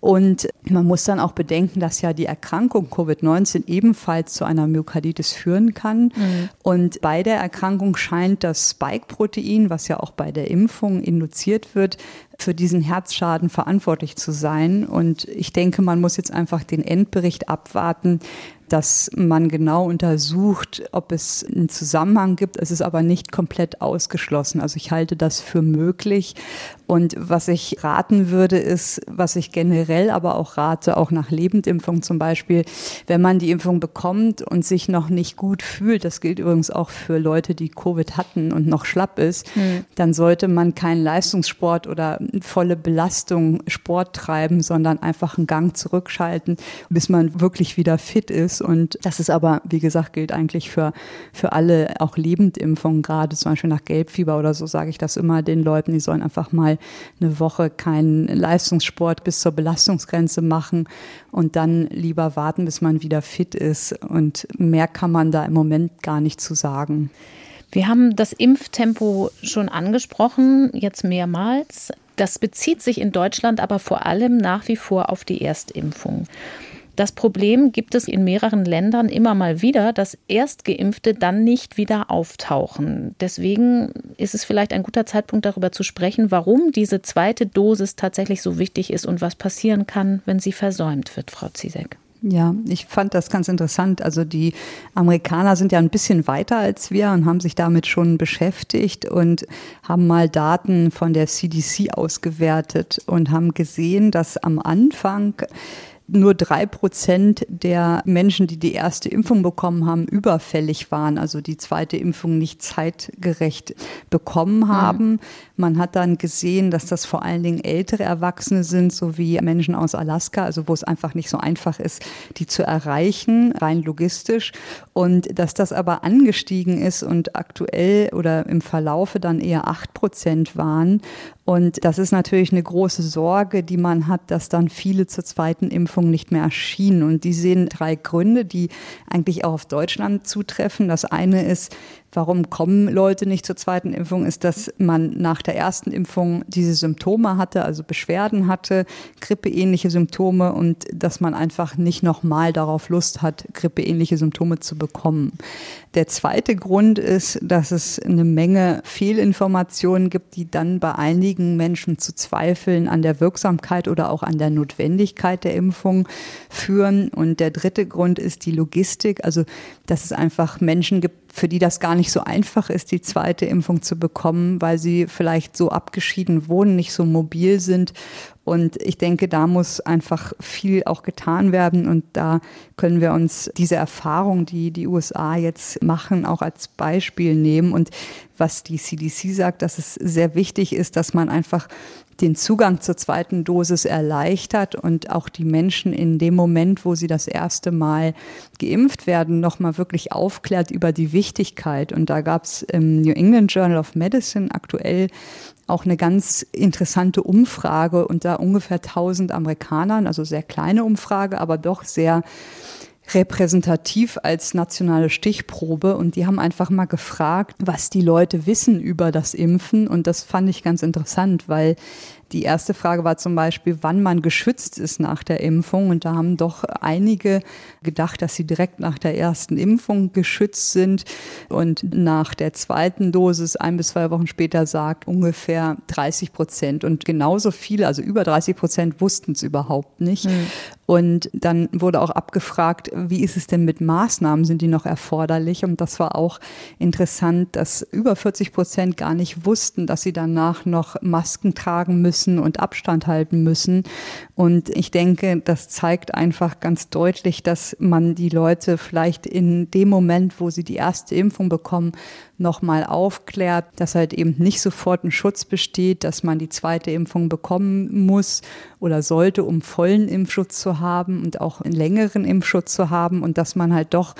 Und man muss dann auch bedenken, dass ja die Erkrankung Covid-19 ebenfalls zu einer Myokarditis führen kann. Mhm. Und bei der Erkrankung scheint das Spike-Protein, was ja auch bei der Impfung induziert wird, für diesen Herzschaden verantwortlich zu sein. Und ich denke, man muss jetzt einfach den Endbericht abwarten, dass man genau untersucht, ob es einen Zusammenhang gibt. Es ist aber nicht komplett ausgeschlossen. Also ich halte das für möglich. Und was ich raten würde, ist, was ich generell aber auch rate, auch nach Lebendimpfung zum Beispiel, wenn man die Impfung bekommt und sich noch nicht gut fühlt, das gilt übrigens auch für Leute, die Covid hatten und noch schlapp ist, mhm. dann sollte man keinen Leistungssport oder volle Belastung Sport treiben, sondern einfach einen Gang zurückschalten, bis man wirklich wieder fit ist. Und das ist aber, wie gesagt, gilt eigentlich für, für alle, auch Lebendimpfungen, gerade zum Beispiel nach Gelbfieber oder so, sage ich das immer den Leuten, die sollen einfach mal eine Woche keinen Leistungssport bis zur Belastungsgrenze machen und dann lieber warten, bis man wieder fit ist. Und mehr kann man da im Moment gar nicht zu sagen. Wir haben das Impftempo schon angesprochen, jetzt mehrmals. Das bezieht sich in Deutschland aber vor allem nach wie vor auf die Erstimpfung. Das Problem gibt es in mehreren Ländern immer mal wieder, dass Erstgeimpfte dann nicht wieder auftauchen. Deswegen ist es vielleicht ein guter Zeitpunkt darüber zu sprechen, warum diese zweite Dosis tatsächlich so wichtig ist und was passieren kann, wenn sie versäumt wird, Frau Zizek. Ja, ich fand das ganz interessant. Also die Amerikaner sind ja ein bisschen weiter als wir und haben sich damit schon beschäftigt und haben mal Daten von der CDC ausgewertet und haben gesehen, dass am Anfang nur drei Prozent der Menschen, die die erste Impfung bekommen haben, überfällig waren, also die zweite Impfung nicht zeitgerecht bekommen mhm. haben. Mhm. Man hat dann gesehen, dass das vor allen Dingen ältere Erwachsene sind, sowie Menschen aus Alaska, also wo es einfach nicht so einfach ist, die zu erreichen, rein logistisch. Und dass das aber angestiegen ist und aktuell oder im Verlaufe dann eher acht Prozent waren. Und das ist natürlich eine große Sorge, die man hat, dass dann viele zur zweiten Impfung nicht mehr erschienen. Und die sehen drei Gründe, die eigentlich auch auf Deutschland zutreffen. Das eine ist, Warum kommen Leute nicht zur zweiten Impfung, ist, dass man nach der ersten Impfung diese Symptome hatte, also Beschwerden hatte, grippeähnliche Symptome und dass man einfach nicht nochmal darauf Lust hat, grippeähnliche Symptome zu bekommen. Der zweite Grund ist, dass es eine Menge Fehlinformationen gibt, die dann bei einigen Menschen zu Zweifeln an der Wirksamkeit oder auch an der Notwendigkeit der Impfung führen. Und der dritte Grund ist die Logistik, also dass es einfach Menschen gibt, für die das gar nicht so einfach ist, die zweite Impfung zu bekommen, weil sie vielleicht so abgeschieden wohnen, nicht so mobil sind. Und ich denke, da muss einfach viel auch getan werden. Und da können wir uns diese Erfahrung, die die USA jetzt machen, auch als Beispiel nehmen. Und was die CDC sagt, dass es sehr wichtig ist, dass man einfach den Zugang zur zweiten Dosis erleichtert und auch die Menschen in dem Moment, wo sie das erste Mal geimpft werden, nochmal wirklich aufklärt über die Wichtigkeit. Und da gab es im New England Journal of Medicine aktuell auch eine ganz interessante Umfrage unter ungefähr 1000 Amerikanern, also sehr kleine Umfrage, aber doch sehr repräsentativ als nationale Stichprobe und die haben einfach mal gefragt, was die Leute wissen über das Impfen und das fand ich ganz interessant, weil die erste Frage war zum Beispiel, wann man geschützt ist nach der Impfung. Und da haben doch einige gedacht, dass sie direkt nach der ersten Impfung geschützt sind. Und nach der zweiten Dosis, ein bis zwei Wochen später, sagt ungefähr 30 Prozent. Und genauso viele, also über 30 Prozent, wussten es überhaupt nicht. Mhm. Und dann wurde auch abgefragt, wie ist es denn mit Maßnahmen? Sind die noch erforderlich? Und das war auch interessant, dass über 40 Prozent gar nicht wussten, dass sie danach noch Masken tragen müssen und Abstand halten müssen. Und ich denke, das zeigt einfach ganz deutlich, dass man die Leute vielleicht in dem Moment, wo sie die erste Impfung bekommen, nochmal aufklärt, dass halt eben nicht sofort ein Schutz besteht, dass man die zweite Impfung bekommen muss oder sollte, um vollen Impfschutz zu haben und auch einen längeren Impfschutz zu haben und dass man halt doch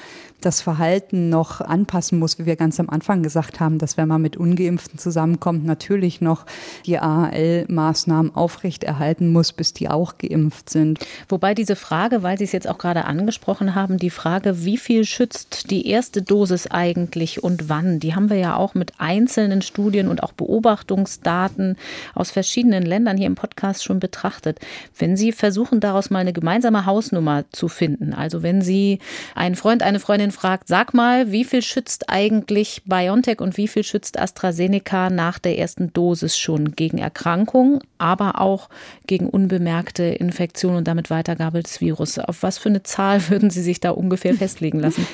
das Verhalten noch anpassen muss, wie wir ganz am Anfang gesagt haben, dass wenn man mit ungeimpften zusammenkommt, natürlich noch die AHL-Maßnahmen aufrechterhalten muss, bis die auch geimpft sind. Wobei diese Frage, weil Sie es jetzt auch gerade angesprochen haben, die Frage, wie viel schützt die erste Dosis eigentlich und wann, die haben wir ja auch mit einzelnen Studien und auch Beobachtungsdaten aus verschiedenen Ländern hier im Podcast schon betrachtet. Wenn Sie versuchen, daraus mal eine gemeinsame Hausnummer zu finden, also wenn Sie einen Freund, eine Freundin fragt, sag mal, wie viel schützt eigentlich BioNTech und wie viel schützt AstraZeneca nach der ersten Dosis schon gegen Erkrankungen, aber auch gegen unbemerkte Infektion und damit Weitergabe des Virus? Auf was für eine Zahl würden Sie sich da ungefähr festlegen lassen?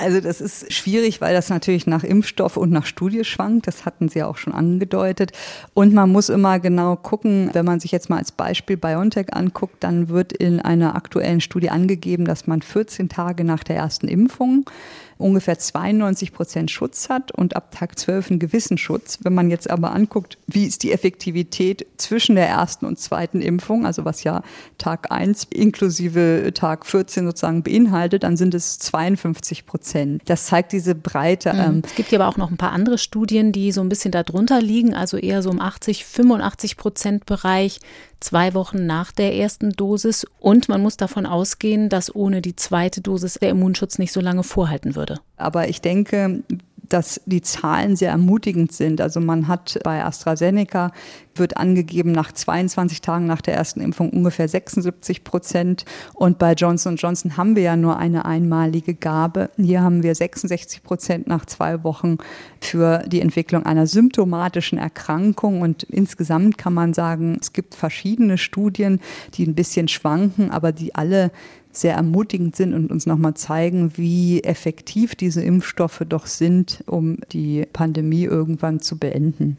Also das ist schwierig, weil das natürlich nach Impfstoff und nach Studie schwankt. Das hatten Sie ja auch schon angedeutet. Und man muss immer genau gucken, wenn man sich jetzt mal als Beispiel BioNTech anguckt, dann wird in einer aktuellen Studie angegeben, dass man 14 Tage nach der ersten Impfung ungefähr 92 Prozent Schutz hat und ab Tag 12 einen gewissen Schutz. Wenn man jetzt aber anguckt, wie ist die Effektivität zwischen der ersten und zweiten Impfung, also was ja Tag 1 inklusive Tag 14 sozusagen beinhaltet, dann sind es 52 Prozent. Das zeigt diese Breite. Mhm. Ähm, es gibt ja aber auch noch ein paar andere Studien, die so ein bisschen darunter liegen, also eher so im 80, 85 Prozent Bereich zwei Wochen nach der ersten Dosis. Und man muss davon ausgehen, dass ohne die zweite Dosis der Immunschutz nicht so lange vorhalten würde. Aber ich denke, dass die Zahlen sehr ermutigend sind. Also man hat bei AstraZeneca wird angegeben nach 22 Tagen nach der ersten Impfung ungefähr 76 Prozent und bei Johnson Johnson haben wir ja nur eine einmalige Gabe. Hier haben wir 66 Prozent nach zwei Wochen für die Entwicklung einer symptomatischen Erkrankung und insgesamt kann man sagen, es gibt verschiedene Studien, die ein bisschen schwanken, aber die alle sehr ermutigend sind und uns nochmal zeigen, wie effektiv diese Impfstoffe doch sind, um die Pandemie irgendwann zu beenden.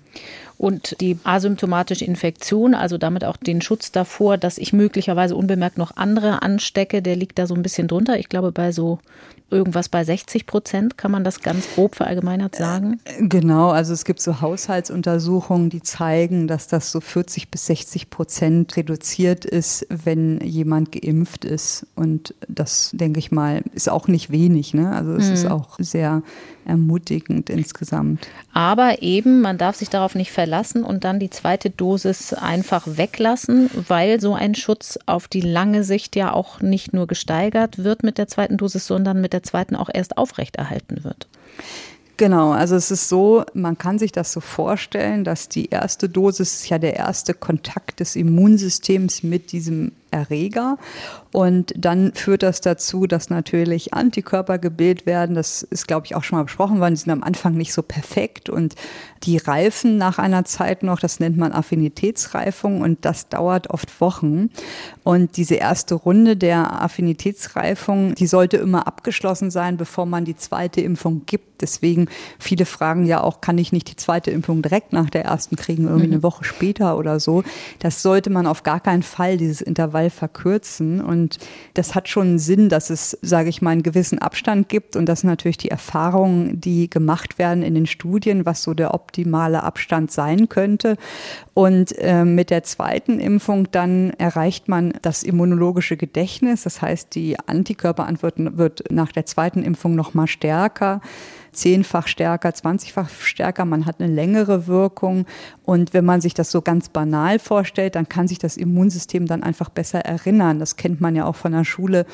Und die asymptomatische Infektion, also damit auch den Schutz davor, dass ich möglicherweise unbemerkt noch andere anstecke, der liegt da so ein bisschen drunter. Ich glaube, bei so irgendwas bei 60 Prozent, kann man das ganz grob verallgemeinert sagen? Genau, also es gibt so Haushaltsuntersuchungen, die zeigen, dass das so 40 bis 60 Prozent reduziert ist, wenn jemand geimpft ist. Und das, denke ich mal, ist auch nicht wenig. Ne? Also es mhm. ist auch sehr ermutigend insgesamt. Aber eben, man darf sich darauf nicht verlassen und dann die zweite Dosis einfach weglassen, weil so ein Schutz auf die lange Sicht ja auch nicht nur gesteigert wird mit der zweiten Dosis, sondern mit der zweiten auch erst aufrechterhalten wird. Genau, also es ist so, man kann sich das so vorstellen, dass die erste Dosis ist ja der erste Kontakt des Immunsystems mit diesem Erreger. Und dann führt das dazu, dass natürlich Antikörper gebildet werden. Das ist, glaube ich, auch schon mal besprochen worden. Die sind am Anfang nicht so perfekt und die reifen nach einer Zeit noch. Das nennt man Affinitätsreifung und das dauert oft Wochen. Und diese erste Runde der Affinitätsreifung, die sollte immer abgeschlossen sein, bevor man die zweite Impfung gibt. Deswegen viele fragen ja auch, kann ich nicht die zweite Impfung direkt nach der ersten kriegen, irgendwie eine mhm. Woche später oder so. Das sollte man auf gar keinen Fall, dieses Intervall Fall verkürzen. Und das hat schon Sinn, dass es, sage ich mal, einen gewissen Abstand gibt und dass natürlich die Erfahrungen, die gemacht werden in den Studien, was so der optimale Abstand sein könnte. Und äh, mit der zweiten Impfung dann erreicht man das immunologische Gedächtnis. Das heißt, die Antikörperantwort wird nach der zweiten Impfung noch mal stärker zehnfach stärker, zwanzigfach stärker, man hat eine längere Wirkung. Und wenn man sich das so ganz banal vorstellt, dann kann sich das Immunsystem dann einfach besser erinnern. Das kennt man ja auch von der Schule,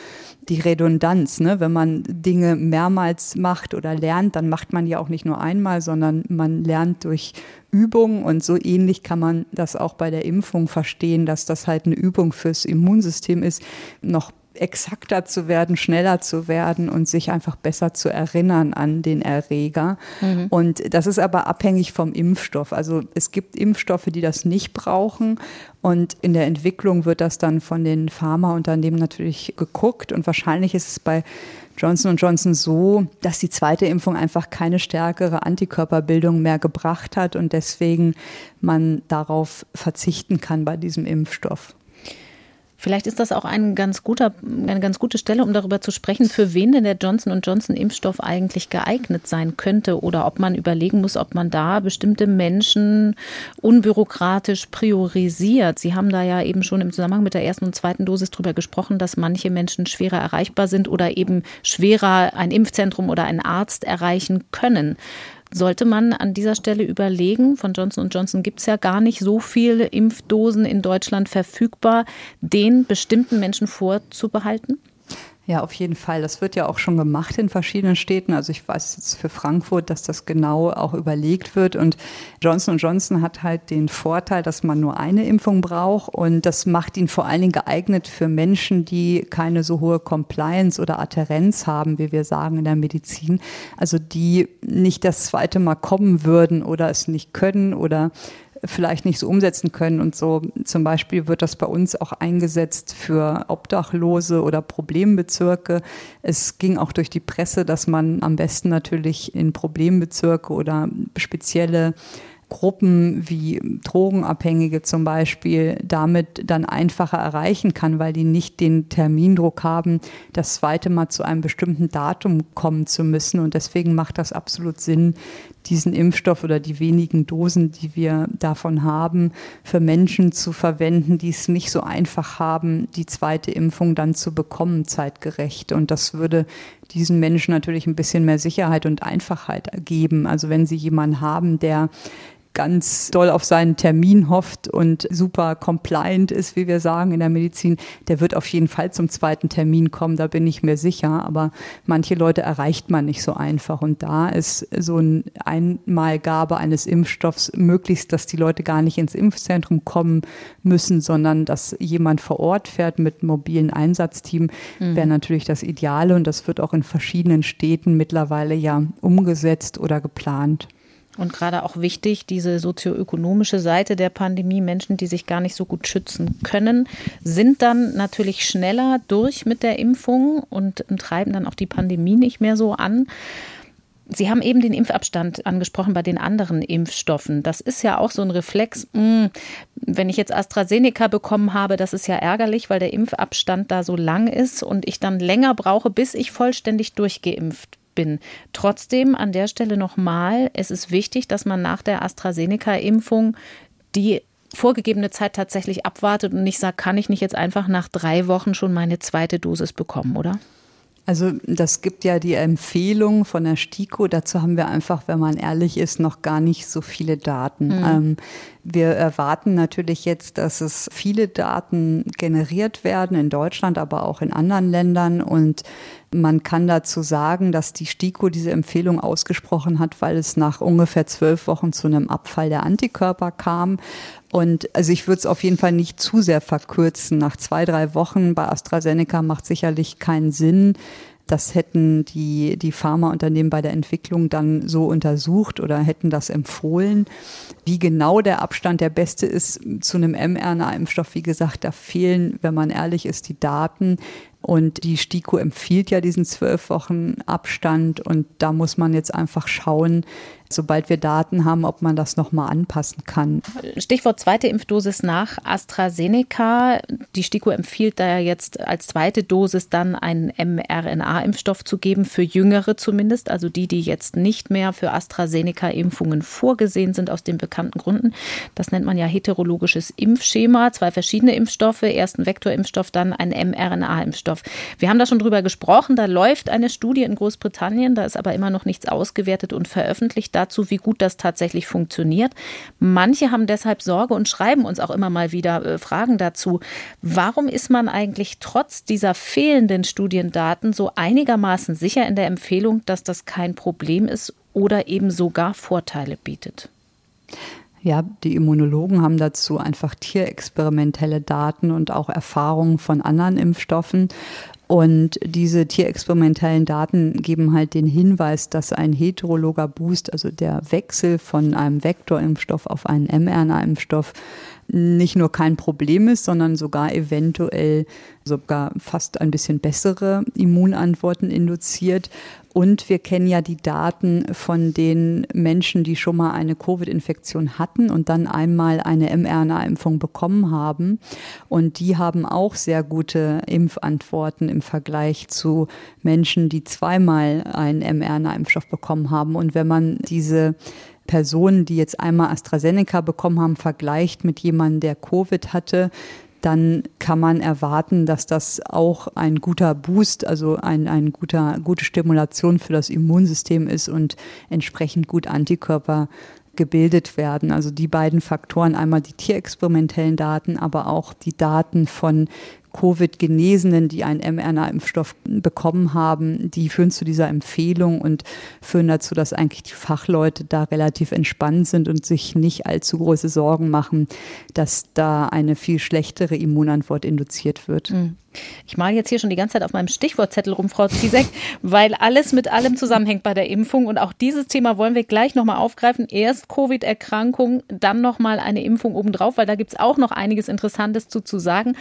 die Redundanz. Ne? Wenn man Dinge mehrmals macht oder lernt, dann macht man ja auch nicht nur einmal, sondern man lernt durch Übung und so ähnlich kann man das auch bei der Impfung verstehen, dass das halt eine Übung fürs Immunsystem ist, noch exakter zu werden, schneller zu werden und sich einfach besser zu erinnern an den Erreger. Mhm. Und das ist aber abhängig vom Impfstoff. Also es gibt Impfstoffe, die das nicht brauchen. Und in der Entwicklung wird das dann von den Pharmaunternehmen natürlich geguckt. Und wahrscheinlich ist es bei Johnson Johnson so, dass die zweite Impfung einfach keine stärkere Antikörperbildung mehr gebracht hat und deswegen man darauf verzichten kann bei diesem Impfstoff. Vielleicht ist das auch ein ganz guter, eine ganz gute Stelle, um darüber zu sprechen, für wen denn der Johnson Johnson Impfstoff eigentlich geeignet sein könnte oder ob man überlegen muss, ob man da bestimmte Menschen unbürokratisch priorisiert. Sie haben da ja eben schon im Zusammenhang mit der ersten und zweiten Dosis darüber gesprochen, dass manche Menschen schwerer erreichbar sind oder eben schwerer ein Impfzentrum oder einen Arzt erreichen können. Sollte man an dieser Stelle überlegen, von Johnson Johnson gibt es ja gar nicht so viele Impfdosen in Deutschland verfügbar, den bestimmten Menschen vorzubehalten? Ja, auf jeden Fall. Das wird ja auch schon gemacht in verschiedenen Städten. Also ich weiß jetzt für Frankfurt, dass das genau auch überlegt wird. Und Johnson Johnson hat halt den Vorteil, dass man nur eine Impfung braucht. Und das macht ihn vor allen Dingen geeignet für Menschen, die keine so hohe Compliance oder Adherenz haben, wie wir sagen in der Medizin. Also die nicht das zweite Mal kommen würden oder es nicht können oder vielleicht nicht so umsetzen können. Und so zum Beispiel wird das bei uns auch eingesetzt für Obdachlose oder Problembezirke. Es ging auch durch die Presse, dass man am besten natürlich in Problembezirke oder spezielle Gruppen wie Drogenabhängige zum Beispiel damit dann einfacher erreichen kann, weil die nicht den Termindruck haben, das zweite Mal zu einem bestimmten Datum kommen zu müssen. Und deswegen macht das absolut Sinn, diesen Impfstoff oder die wenigen Dosen, die wir davon haben, für Menschen zu verwenden, die es nicht so einfach haben, die zweite Impfung dann zu bekommen, zeitgerecht. Und das würde diesen Menschen natürlich ein bisschen mehr Sicherheit und Einfachheit geben. Also wenn sie jemanden haben, der ganz doll auf seinen Termin hofft und super compliant ist, wie wir sagen in der Medizin, der wird auf jeden Fall zum zweiten Termin kommen, da bin ich mir sicher. Aber manche Leute erreicht man nicht so einfach. Und da ist so eine Einmalgabe eines Impfstoffs möglichst, dass die Leute gar nicht ins Impfzentrum kommen müssen, sondern dass jemand vor Ort fährt mit mobilen Einsatzteam, mhm. wäre natürlich das Ideale. Und das wird auch in verschiedenen Städten mittlerweile ja umgesetzt oder geplant. Und gerade auch wichtig, diese sozioökonomische Seite der Pandemie, Menschen, die sich gar nicht so gut schützen können, sind dann natürlich schneller durch mit der Impfung und treiben dann auch die Pandemie nicht mehr so an. Sie haben eben den Impfabstand angesprochen bei den anderen Impfstoffen. Das ist ja auch so ein Reflex. Hm, wenn ich jetzt AstraZeneca bekommen habe, das ist ja ärgerlich, weil der Impfabstand da so lang ist und ich dann länger brauche, bis ich vollständig durchgeimpft bin. Trotzdem an der Stelle nochmal, es ist wichtig, dass man nach der AstraZeneca-Impfung die vorgegebene Zeit tatsächlich abwartet und nicht sagt, kann ich nicht jetzt einfach nach drei Wochen schon meine zweite Dosis bekommen, oder? Also das gibt ja die Empfehlung von der STIKO. Dazu haben wir einfach, wenn man ehrlich ist, noch gar nicht so viele Daten. Mhm. Ähm, wir erwarten natürlich jetzt, dass es viele Daten generiert werden in Deutschland, aber auch in anderen Ländern. Und man kann dazu sagen, dass die STIKO diese Empfehlung ausgesprochen hat, weil es nach ungefähr zwölf Wochen zu einem Abfall der Antikörper kam. Und also ich würde es auf jeden Fall nicht zu sehr verkürzen. Nach zwei, drei Wochen bei AstraZeneca macht sicherlich keinen Sinn. Das hätten die, die Pharmaunternehmen bei der Entwicklung dann so untersucht oder hätten das empfohlen. Wie genau der Abstand der beste ist zu einem mRNA-Impfstoff, wie gesagt, da fehlen, wenn man ehrlich ist, die Daten. Und die STIKO empfiehlt ja diesen zwölf Wochen Abstand und da muss man jetzt einfach schauen, sobald wir Daten haben, ob man das nochmal anpassen kann. Stichwort zweite Impfdosis nach AstraZeneca. Die STIKO empfiehlt da ja jetzt als zweite Dosis dann einen mRNA-Impfstoff zu geben, für Jüngere zumindest, also die, die jetzt nicht mehr für AstraZeneca-Impfungen vorgesehen sind aus den bekannten Gründen. Das nennt man ja heterologisches Impfschema. Zwei verschiedene Impfstoffe, erst ein Vektorimpfstoff, dann ein mRNA-Impfstoff. Wir haben da schon drüber gesprochen. Da läuft eine Studie in Großbritannien, da ist aber immer noch nichts ausgewertet und veröffentlicht dazu, wie gut das tatsächlich funktioniert. Manche haben deshalb Sorge und schreiben uns auch immer mal wieder äh, Fragen dazu. Warum ist man eigentlich trotz dieser fehlenden Studiendaten so einigermaßen sicher in der Empfehlung, dass das kein Problem ist oder eben sogar Vorteile bietet? Ja, die Immunologen haben dazu einfach tierexperimentelle Daten und auch Erfahrungen von anderen Impfstoffen. Und diese tierexperimentellen Daten geben halt den Hinweis, dass ein heterologer Boost, also der Wechsel von einem Vektorimpfstoff auf einen mRNA-Impfstoff, nicht nur kein Problem ist, sondern sogar eventuell sogar fast ein bisschen bessere Immunantworten induziert. Und wir kennen ja die Daten von den Menschen, die schon mal eine Covid-Infektion hatten und dann einmal eine mRNA-Impfung bekommen haben. Und die haben auch sehr gute Impfantworten im Vergleich zu Menschen, die zweimal einen mRNA-Impfstoff bekommen haben. Und wenn man diese Personen, die jetzt einmal AstraZeneca bekommen haben, vergleicht mit jemandem, der Covid hatte, dann kann man erwarten, dass das auch ein guter Boost, also ein, ein guter, gute Stimulation für das Immunsystem ist und entsprechend gut Antikörper gebildet werden. Also die beiden Faktoren, einmal die tierexperimentellen Daten, aber auch die Daten von Covid-Genesenen, die einen mRNA-Impfstoff bekommen haben, die führen zu dieser Empfehlung und führen dazu, dass eigentlich die Fachleute da relativ entspannt sind und sich nicht allzu große Sorgen machen, dass da eine viel schlechtere Immunantwort induziert wird. Mhm. Ich male jetzt hier schon die ganze Zeit auf meinem Stichwortzettel rum, Frau Ziesek, weil alles mit allem zusammenhängt bei der Impfung. Und auch dieses Thema wollen wir gleich nochmal aufgreifen. Erst Covid-Erkrankung, dann nochmal eine Impfung obendrauf, weil da gibt es auch noch einiges Interessantes zu, zu sagen.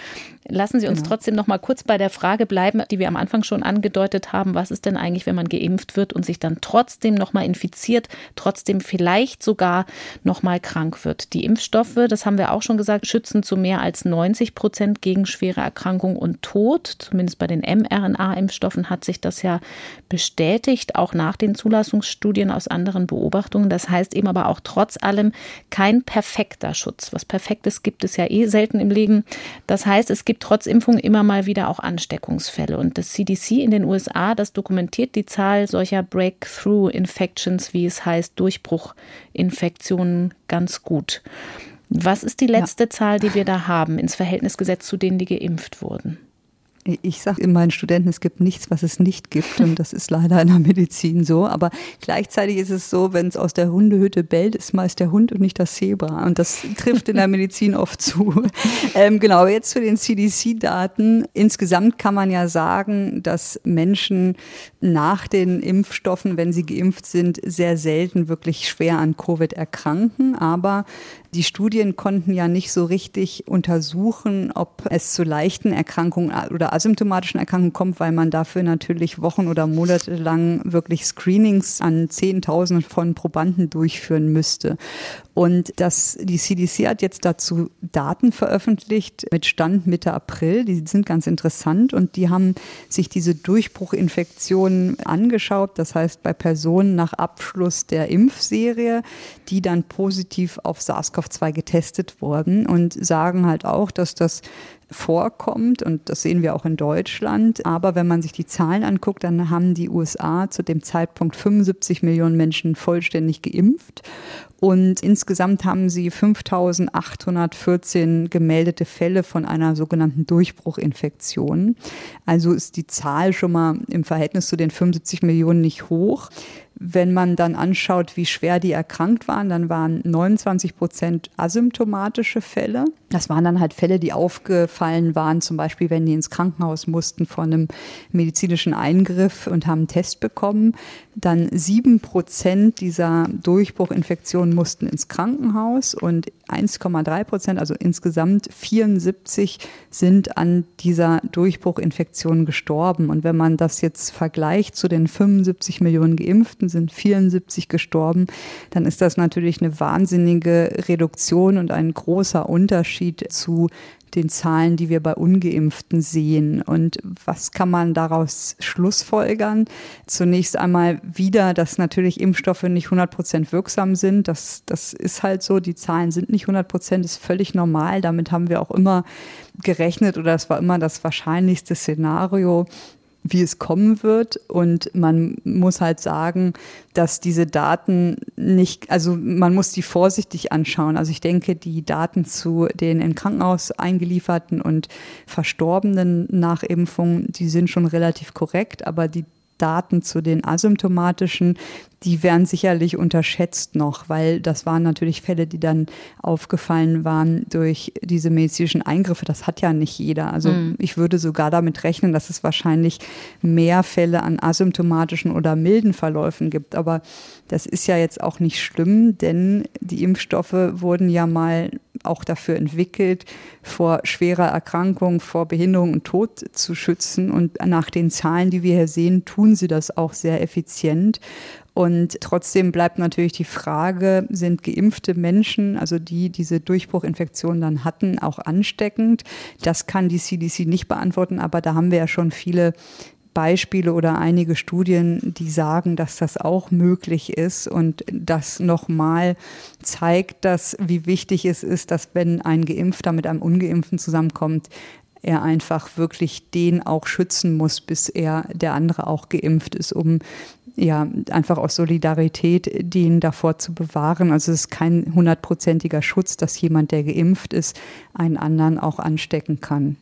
Lassen Sie uns genau. trotzdem nochmal kurz bei der Frage bleiben, die wir am Anfang schon angedeutet haben. Was ist denn eigentlich, wenn man geimpft wird und sich dann trotzdem nochmal infiziert, trotzdem vielleicht sogar nochmal krank wird? Die Impfstoffe, das haben wir auch schon gesagt, schützen zu mehr als 90 Prozent gegen schwere Erkrankungen und Tod. Zumindest bei den mRNA-Impfstoffen hat sich das ja bestätigt, auch nach den Zulassungsstudien aus anderen Beobachtungen. Das heißt eben aber auch trotz allem kein perfekter Schutz. Was Perfektes gibt es ja eh selten im Leben. Das heißt, es gibt trotz Impfung immer mal wieder auch Ansteckungsfälle. Und das CDC in den USA, das dokumentiert die Zahl solcher Breakthrough-Infections, wie es heißt, Durchbruchinfektionen ganz gut. Was ist die letzte ja. Zahl, die wir da haben, ins Verhältnis gesetzt zu denen, die geimpft wurden? Ich sage in meinen Studenten, es gibt nichts, was es nicht gibt. Und das ist leider in der Medizin so. Aber gleichzeitig ist es so, wenn es aus der Hundehütte bellt, ist meist der Hund und nicht das Zebra. Und das trifft in der Medizin oft zu. Ähm, genau, jetzt zu den CDC-Daten. Insgesamt kann man ja sagen, dass Menschen nach den Impfstoffen, wenn sie geimpft sind, sehr selten wirklich schwer an Covid erkranken. Aber die Studien konnten ja nicht so richtig untersuchen, ob es zu leichten Erkrankungen oder asymptomatischen Erkrankungen kommt, weil man dafür natürlich Wochen oder Monate lang wirklich Screenings an Zehntausenden von Probanden durchführen müsste. Und das, die CDC hat jetzt dazu Daten veröffentlicht mit Stand Mitte April. Die sind ganz interessant und die haben sich diese Durchbruchinfektionen angeschaut. Das heißt, bei Personen nach Abschluss der Impfserie, die dann positiv auf SARS-CoV-2 getestet wurden und sagen halt auch, dass das vorkommt und das sehen wir auch in Deutschland. Aber wenn man sich die Zahlen anguckt, dann haben die USA zu dem Zeitpunkt 75 Millionen Menschen vollständig geimpft und insgesamt haben sie 5814 gemeldete Fälle von einer sogenannten Durchbruchinfektion. Also ist die Zahl schon mal im Verhältnis zu den 75 Millionen nicht hoch. Wenn man dann anschaut, wie schwer die erkrankt waren, dann waren 29 Prozent asymptomatische Fälle. Das waren dann halt Fälle, die aufgefallen waren, zum Beispiel, wenn die ins Krankenhaus mussten von einem medizinischen Eingriff und haben einen Test bekommen. Dann sieben Prozent dieser Durchbruchinfektionen mussten ins Krankenhaus und 1,3 Prozent, also insgesamt 74 sind an dieser Durchbruchinfektion gestorben. Und wenn man das jetzt vergleicht zu den 75 Millionen Geimpften, sind 74 gestorben, dann ist das natürlich eine wahnsinnige Reduktion und ein großer Unterschied zu den Zahlen, die wir bei ungeimpften sehen. Und was kann man daraus schlussfolgern? Zunächst einmal wieder, dass natürlich Impfstoffe nicht 100 Prozent wirksam sind. Das, das ist halt so. Die Zahlen sind nicht 100 Prozent, ist völlig normal. Damit haben wir auch immer gerechnet oder es war immer das wahrscheinlichste Szenario wie es kommen wird. Und man muss halt sagen, dass diese Daten nicht, also man muss die vorsichtig anschauen. Also ich denke, die Daten zu den in Krankenhaus eingelieferten und Verstorbenen nach Impfung, die sind schon relativ korrekt, aber die Daten zu den asymptomatischen, die werden sicherlich unterschätzt noch, weil das waren natürlich Fälle, die dann aufgefallen waren durch diese medizinischen Eingriffe. Das hat ja nicht jeder. Also mhm. ich würde sogar damit rechnen, dass es wahrscheinlich mehr Fälle an asymptomatischen oder milden Verläufen gibt. Aber das ist ja jetzt auch nicht schlimm, denn die Impfstoffe wurden ja mal auch dafür entwickelt, vor schwerer Erkrankung, vor Behinderung und Tod zu schützen. Und nach den Zahlen, die wir hier sehen, tun sie das auch sehr effizient. Und trotzdem bleibt natürlich die Frage, sind geimpfte Menschen, also die diese Durchbruchinfektion dann hatten, auch ansteckend? Das kann die CDC nicht beantworten, aber da haben wir ja schon viele Beispiele oder einige Studien, die sagen, dass das auch möglich ist und das nochmal zeigt, dass wie wichtig es ist, dass wenn ein Geimpfter mit einem Ungeimpften zusammenkommt, er einfach wirklich den auch schützen muss, bis er der andere auch geimpft ist, um ja, einfach aus Solidarität den davor zu bewahren. Also es ist kein hundertprozentiger Schutz, dass jemand, der geimpft ist, einen anderen auch anstecken kann.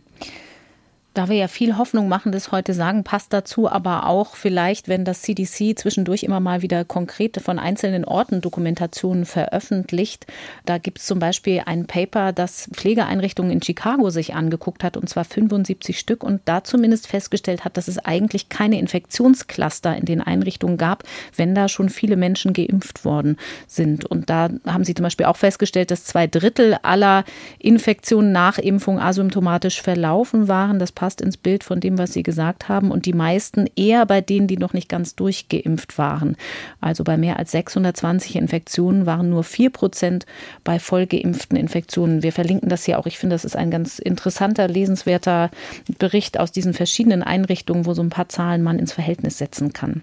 Da wir ja viel Hoffnung machen, das heute sagen, passt dazu aber auch vielleicht, wenn das CDC zwischendurch immer mal wieder konkrete von einzelnen Orten Dokumentationen veröffentlicht. Da gibt es zum Beispiel ein Paper, das Pflegeeinrichtungen in Chicago sich angeguckt hat, und zwar 75 Stück, und da zumindest festgestellt hat, dass es eigentlich keine Infektionscluster in den Einrichtungen gab, wenn da schon viele Menschen geimpft worden sind. Und da haben sie zum Beispiel auch festgestellt, dass zwei Drittel aller Infektionen nach Impfung asymptomatisch verlaufen waren. Das passt ins Bild von dem, was Sie gesagt haben. Und die meisten eher bei denen, die noch nicht ganz durchgeimpft waren. Also bei mehr als 620 Infektionen waren nur 4 Prozent bei vollgeimpften Infektionen. Wir verlinken das hier auch. Ich finde, das ist ein ganz interessanter, lesenswerter Bericht aus diesen verschiedenen Einrichtungen, wo so ein paar Zahlen man ins Verhältnis setzen kann.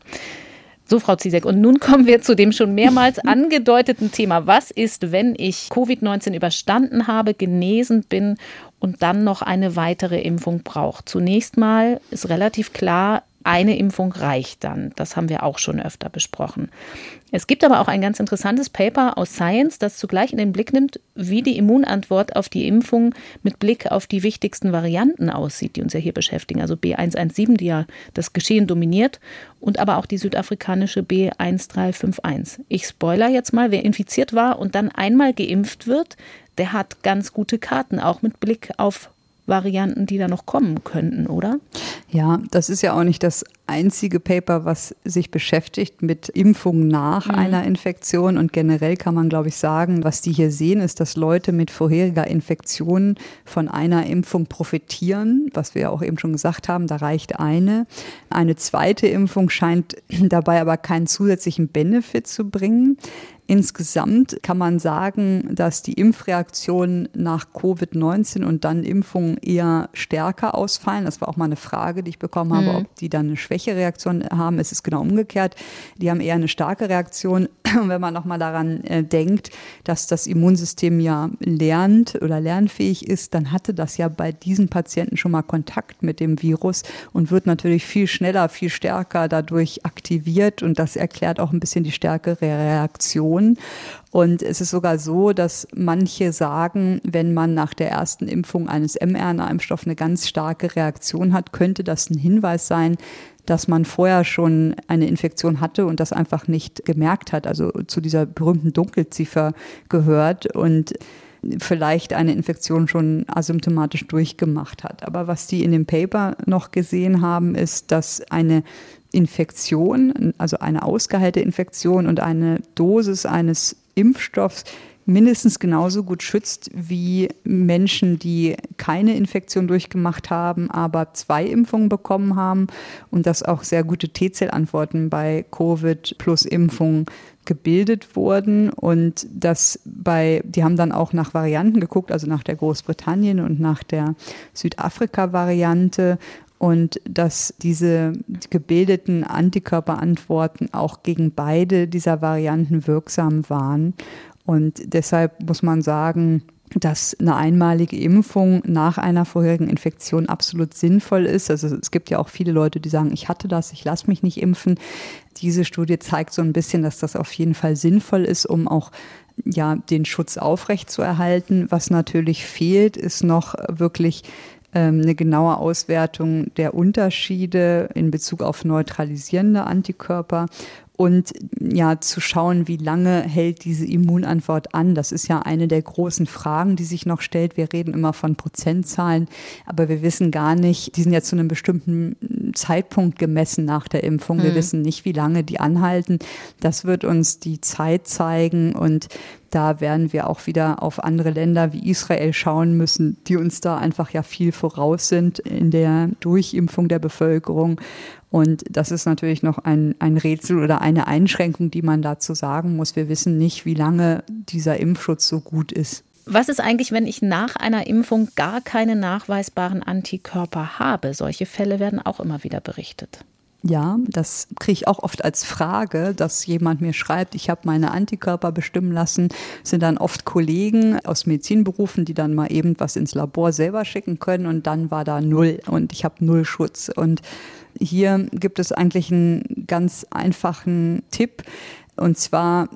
So, Frau Ziesek, und nun kommen wir zu dem schon mehrmals angedeuteten Thema. Was ist, wenn ich Covid-19 überstanden habe, genesen bin und dann noch eine weitere Impfung braucht. Zunächst mal ist relativ klar, eine Impfung reicht dann. Das haben wir auch schon öfter besprochen. Es gibt aber auch ein ganz interessantes Paper aus Science, das zugleich in den Blick nimmt, wie die Immunantwort auf die Impfung mit Blick auf die wichtigsten Varianten aussieht, die uns ja hier beschäftigen. Also B117, die ja das Geschehen dominiert, und aber auch die südafrikanische B1351. Ich spoiler jetzt mal, wer infiziert war und dann einmal geimpft wird, der hat ganz gute Karten, auch mit Blick auf Varianten, die da noch kommen könnten, oder? Ja, das ist ja auch nicht das einzige Paper, was sich beschäftigt mit Impfung nach mhm. einer Infektion. Und generell kann man, glaube ich, sagen, was die hier sehen, ist, dass Leute mit vorheriger Infektion von einer Impfung profitieren, was wir ja auch eben schon gesagt haben, da reicht eine. Eine zweite Impfung scheint dabei aber keinen zusätzlichen Benefit zu bringen. Insgesamt kann man sagen, dass die Impfreaktionen nach Covid-19 und dann Impfungen eher stärker ausfallen. Das war auch mal eine Frage, die ich bekommen habe, mhm. ob die dann eine Schwächereaktion haben. Es ist genau umgekehrt. Die haben eher eine starke Reaktion. Und wenn man nochmal daran äh, denkt, dass das Immunsystem ja lernt oder lernfähig ist, dann hatte das ja bei diesen Patienten schon mal Kontakt mit dem Virus und wird natürlich viel schneller, viel stärker dadurch aktiviert. Und das erklärt auch ein bisschen die stärkere Reaktion Infektionen. Und es ist sogar so, dass manche sagen, wenn man nach der ersten Impfung eines mRNA-Impfstoffs eine ganz starke Reaktion hat, könnte das ein Hinweis sein, dass man vorher schon eine Infektion hatte und das einfach nicht gemerkt hat, also zu dieser berühmten Dunkelziffer gehört und vielleicht eine Infektion schon asymptomatisch durchgemacht hat. Aber was die in dem Paper noch gesehen haben, ist, dass eine Infektion, also eine ausgeheilte Infektion und eine Dosis eines Impfstoffs mindestens genauso gut schützt wie Menschen, die keine Infektion durchgemacht haben, aber zwei Impfungen bekommen haben und dass auch sehr gute T-Zellantworten bei Covid plus Impfung gebildet wurden und das bei, die haben dann auch nach Varianten geguckt, also nach der Großbritannien und nach der Südafrika-Variante und dass diese gebildeten Antikörperantworten auch gegen beide dieser Varianten wirksam waren. Und deshalb muss man sagen, dass eine einmalige Impfung nach einer vorherigen Infektion absolut sinnvoll ist. Also es gibt ja auch viele Leute, die sagen, ich hatte das, ich lasse mich nicht impfen. Diese Studie zeigt so ein bisschen, dass das auf jeden Fall sinnvoll ist, um auch ja, den Schutz aufrechtzuerhalten. Was natürlich fehlt, ist noch wirklich eine genaue Auswertung der Unterschiede in Bezug auf neutralisierende Antikörper und ja zu schauen, wie lange hält diese Immunantwort an. Das ist ja eine der großen Fragen, die sich noch stellt. Wir reden immer von Prozentzahlen, aber wir wissen gar nicht, die sind ja zu einem bestimmten Zeitpunkt gemessen nach der Impfung. Wir mhm. wissen nicht, wie lange die anhalten. Das wird uns die Zeit zeigen und da werden wir auch wieder auf andere Länder wie Israel schauen müssen, die uns da einfach ja viel voraus sind in der Durchimpfung der Bevölkerung. Und das ist natürlich noch ein, ein Rätsel oder eine Einschränkung, die man dazu sagen muss. Wir wissen nicht, wie lange dieser Impfschutz so gut ist. Was ist eigentlich, wenn ich nach einer Impfung gar keine nachweisbaren Antikörper habe? Solche Fälle werden auch immer wieder berichtet. Ja, das kriege ich auch oft als Frage, dass jemand mir schreibt, ich habe meine Antikörper bestimmen lassen. Sind dann oft Kollegen aus Medizinberufen, die dann mal eben was ins Labor selber schicken können und dann war da null und ich habe null Schutz. Und hier gibt es eigentlich einen ganz einfachen Tipp. Und zwar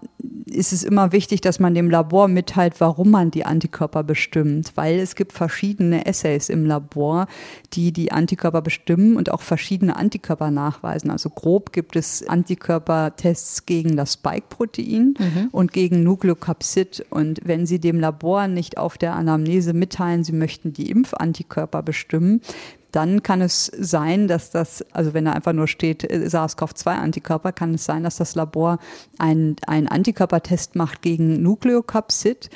ist es immer wichtig, dass man dem Labor mitteilt, warum man die Antikörper bestimmt, weil es gibt verschiedene Assays im Labor, die die Antikörper bestimmen und auch verschiedene Antikörper nachweisen. Also grob gibt es Antikörpertests gegen das Spike-Protein mhm. und gegen Nukleokapsid. Und wenn Sie dem Labor nicht auf der Anamnese mitteilen, Sie möchten die Impfantikörper bestimmen, dann kann es sein, dass das, also wenn da einfach nur steht äh, SARS-CoV-2-Antikörper, kann es sein, dass das Labor einen Antikörpertest macht gegen Nukleokapsid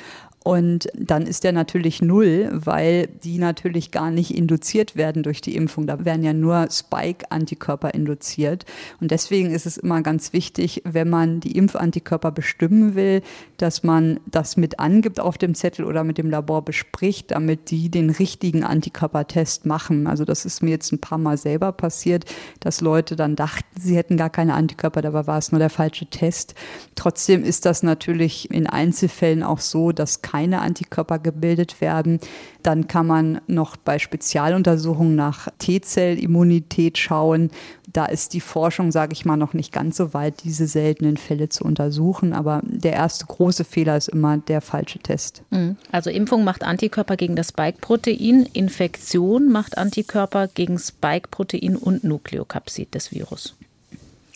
und dann ist der natürlich null, weil die natürlich gar nicht induziert werden durch die Impfung. Da werden ja nur Spike-Antikörper induziert. Und deswegen ist es immer ganz wichtig, wenn man die Impfantikörper bestimmen will, dass man das mit angibt auf dem Zettel oder mit dem Labor bespricht, damit die den richtigen Antikörpertest machen. Also das ist mir jetzt ein paar Mal selber passiert, dass Leute dann dachten, sie hätten gar keine Antikörper, dabei war es nur der falsche Test. Trotzdem ist das natürlich in Einzelfällen auch so, dass keine Antikörper gebildet werden. Dann kann man noch bei Spezialuntersuchungen nach T-Zell-Immunität schauen. Da ist die Forschung, sage ich mal, noch nicht ganz so weit, diese seltenen Fälle zu untersuchen. Aber der erste große Fehler ist immer der falsche Test. Mhm. Also Impfung macht Antikörper gegen das Spike-Protein, Infektion macht Antikörper gegen Spike-Protein und Nukleokapsid des Virus.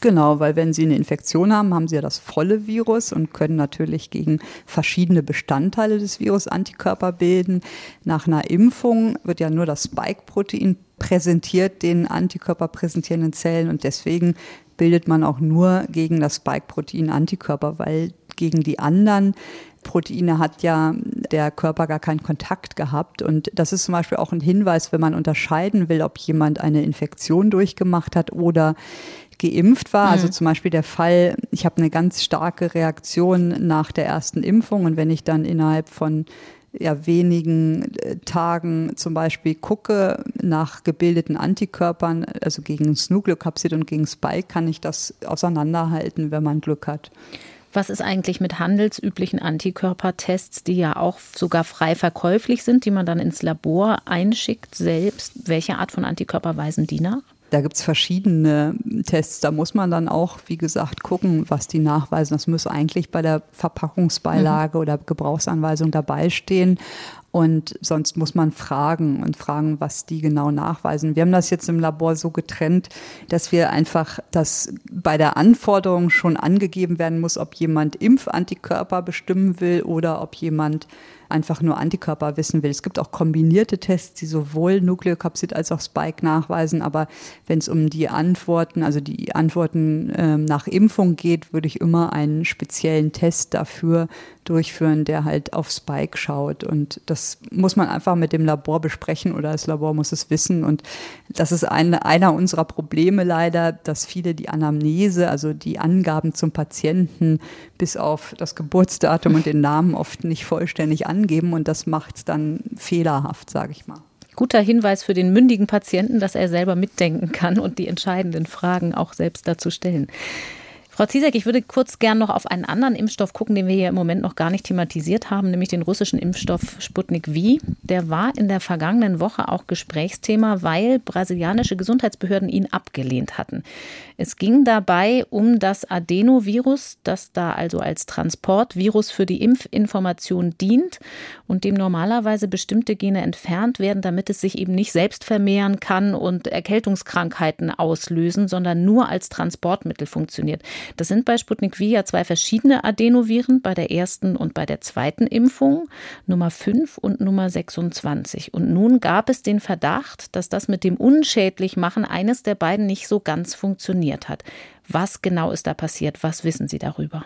Genau, weil wenn Sie eine Infektion haben, haben Sie ja das volle Virus und können natürlich gegen verschiedene Bestandteile des Virus Antikörper bilden. Nach einer Impfung wird ja nur das Spike-Protein präsentiert, den Antikörper präsentierenden Zellen und deswegen bildet man auch nur gegen das Spike-Protein Antikörper, weil gegen die anderen Proteine hat ja der Körper gar keinen Kontakt gehabt. Und das ist zum Beispiel auch ein Hinweis, wenn man unterscheiden will, ob jemand eine Infektion durchgemacht hat oder geimpft war. Also mhm. Zum Beispiel der Fall, ich habe eine ganz starke Reaktion nach der ersten Impfung und wenn ich dann innerhalb von ja, wenigen äh, Tagen zum Beispiel gucke nach gebildeten Antikörpern, also gegen Snucleocapsid und gegen Spike, kann ich das auseinanderhalten, wenn man Glück hat. Was ist eigentlich mit handelsüblichen Antikörpertests, die ja auch sogar frei verkäuflich sind, die man dann ins Labor einschickt selbst? Welche Art von Antikörper weisen die nach? Da gibt es verschiedene Tests. Da muss man dann auch, wie gesagt, gucken, was die nachweisen. Das muss eigentlich bei der Verpackungsbeilage mhm. oder Gebrauchsanweisung dabei stehen. Und sonst muss man fragen und fragen, was die genau nachweisen. Wir haben das jetzt im Labor so getrennt, dass wir einfach, dass bei der Anforderung schon angegeben werden muss, ob jemand Impfantikörper bestimmen will oder ob jemand einfach nur Antikörper wissen will. Es gibt auch kombinierte Tests, die sowohl Nukleokapsid als auch Spike nachweisen. Aber wenn es um die Antworten, also die Antworten äh, nach Impfung geht, würde ich immer einen speziellen Test dafür durchführen, der halt auf Spike schaut. Und das muss man einfach mit dem Labor besprechen oder das Labor muss es wissen. Und das ist eine, einer unserer Probleme leider, dass viele die Anamnese, also die Angaben zum Patienten bis auf das Geburtsdatum und den Namen oft nicht vollständig angeben. Und das macht es dann fehlerhaft, sage ich mal guter Hinweis für den mündigen Patienten, dass er selber mitdenken kann und die entscheidenden Fragen auch selbst dazu stellen. Frau Ziesek, ich würde kurz gern noch auf einen anderen Impfstoff gucken, den wir hier im Moment noch gar nicht thematisiert haben, nämlich den russischen Impfstoff Sputnik V. Der war in der vergangenen Woche auch Gesprächsthema, weil brasilianische Gesundheitsbehörden ihn abgelehnt hatten. Es ging dabei um das Adenovirus, das da also als Transportvirus für die Impfinformation dient und dem normalerweise bestimmte Gene entfernt werden, damit es sich eben nicht selbst vermehren kann und Erkältungskrankheiten auslösen, sondern nur als Transportmittel funktioniert. Das sind bei Sputnik V ja zwei verschiedene Adenoviren, bei der ersten und bei der zweiten Impfung, Nummer 5 und Nummer 26. Und nun gab es den Verdacht, dass das mit dem Unschädlichmachen eines der beiden nicht so ganz funktioniert hat. Was genau ist da passiert? Was wissen Sie darüber?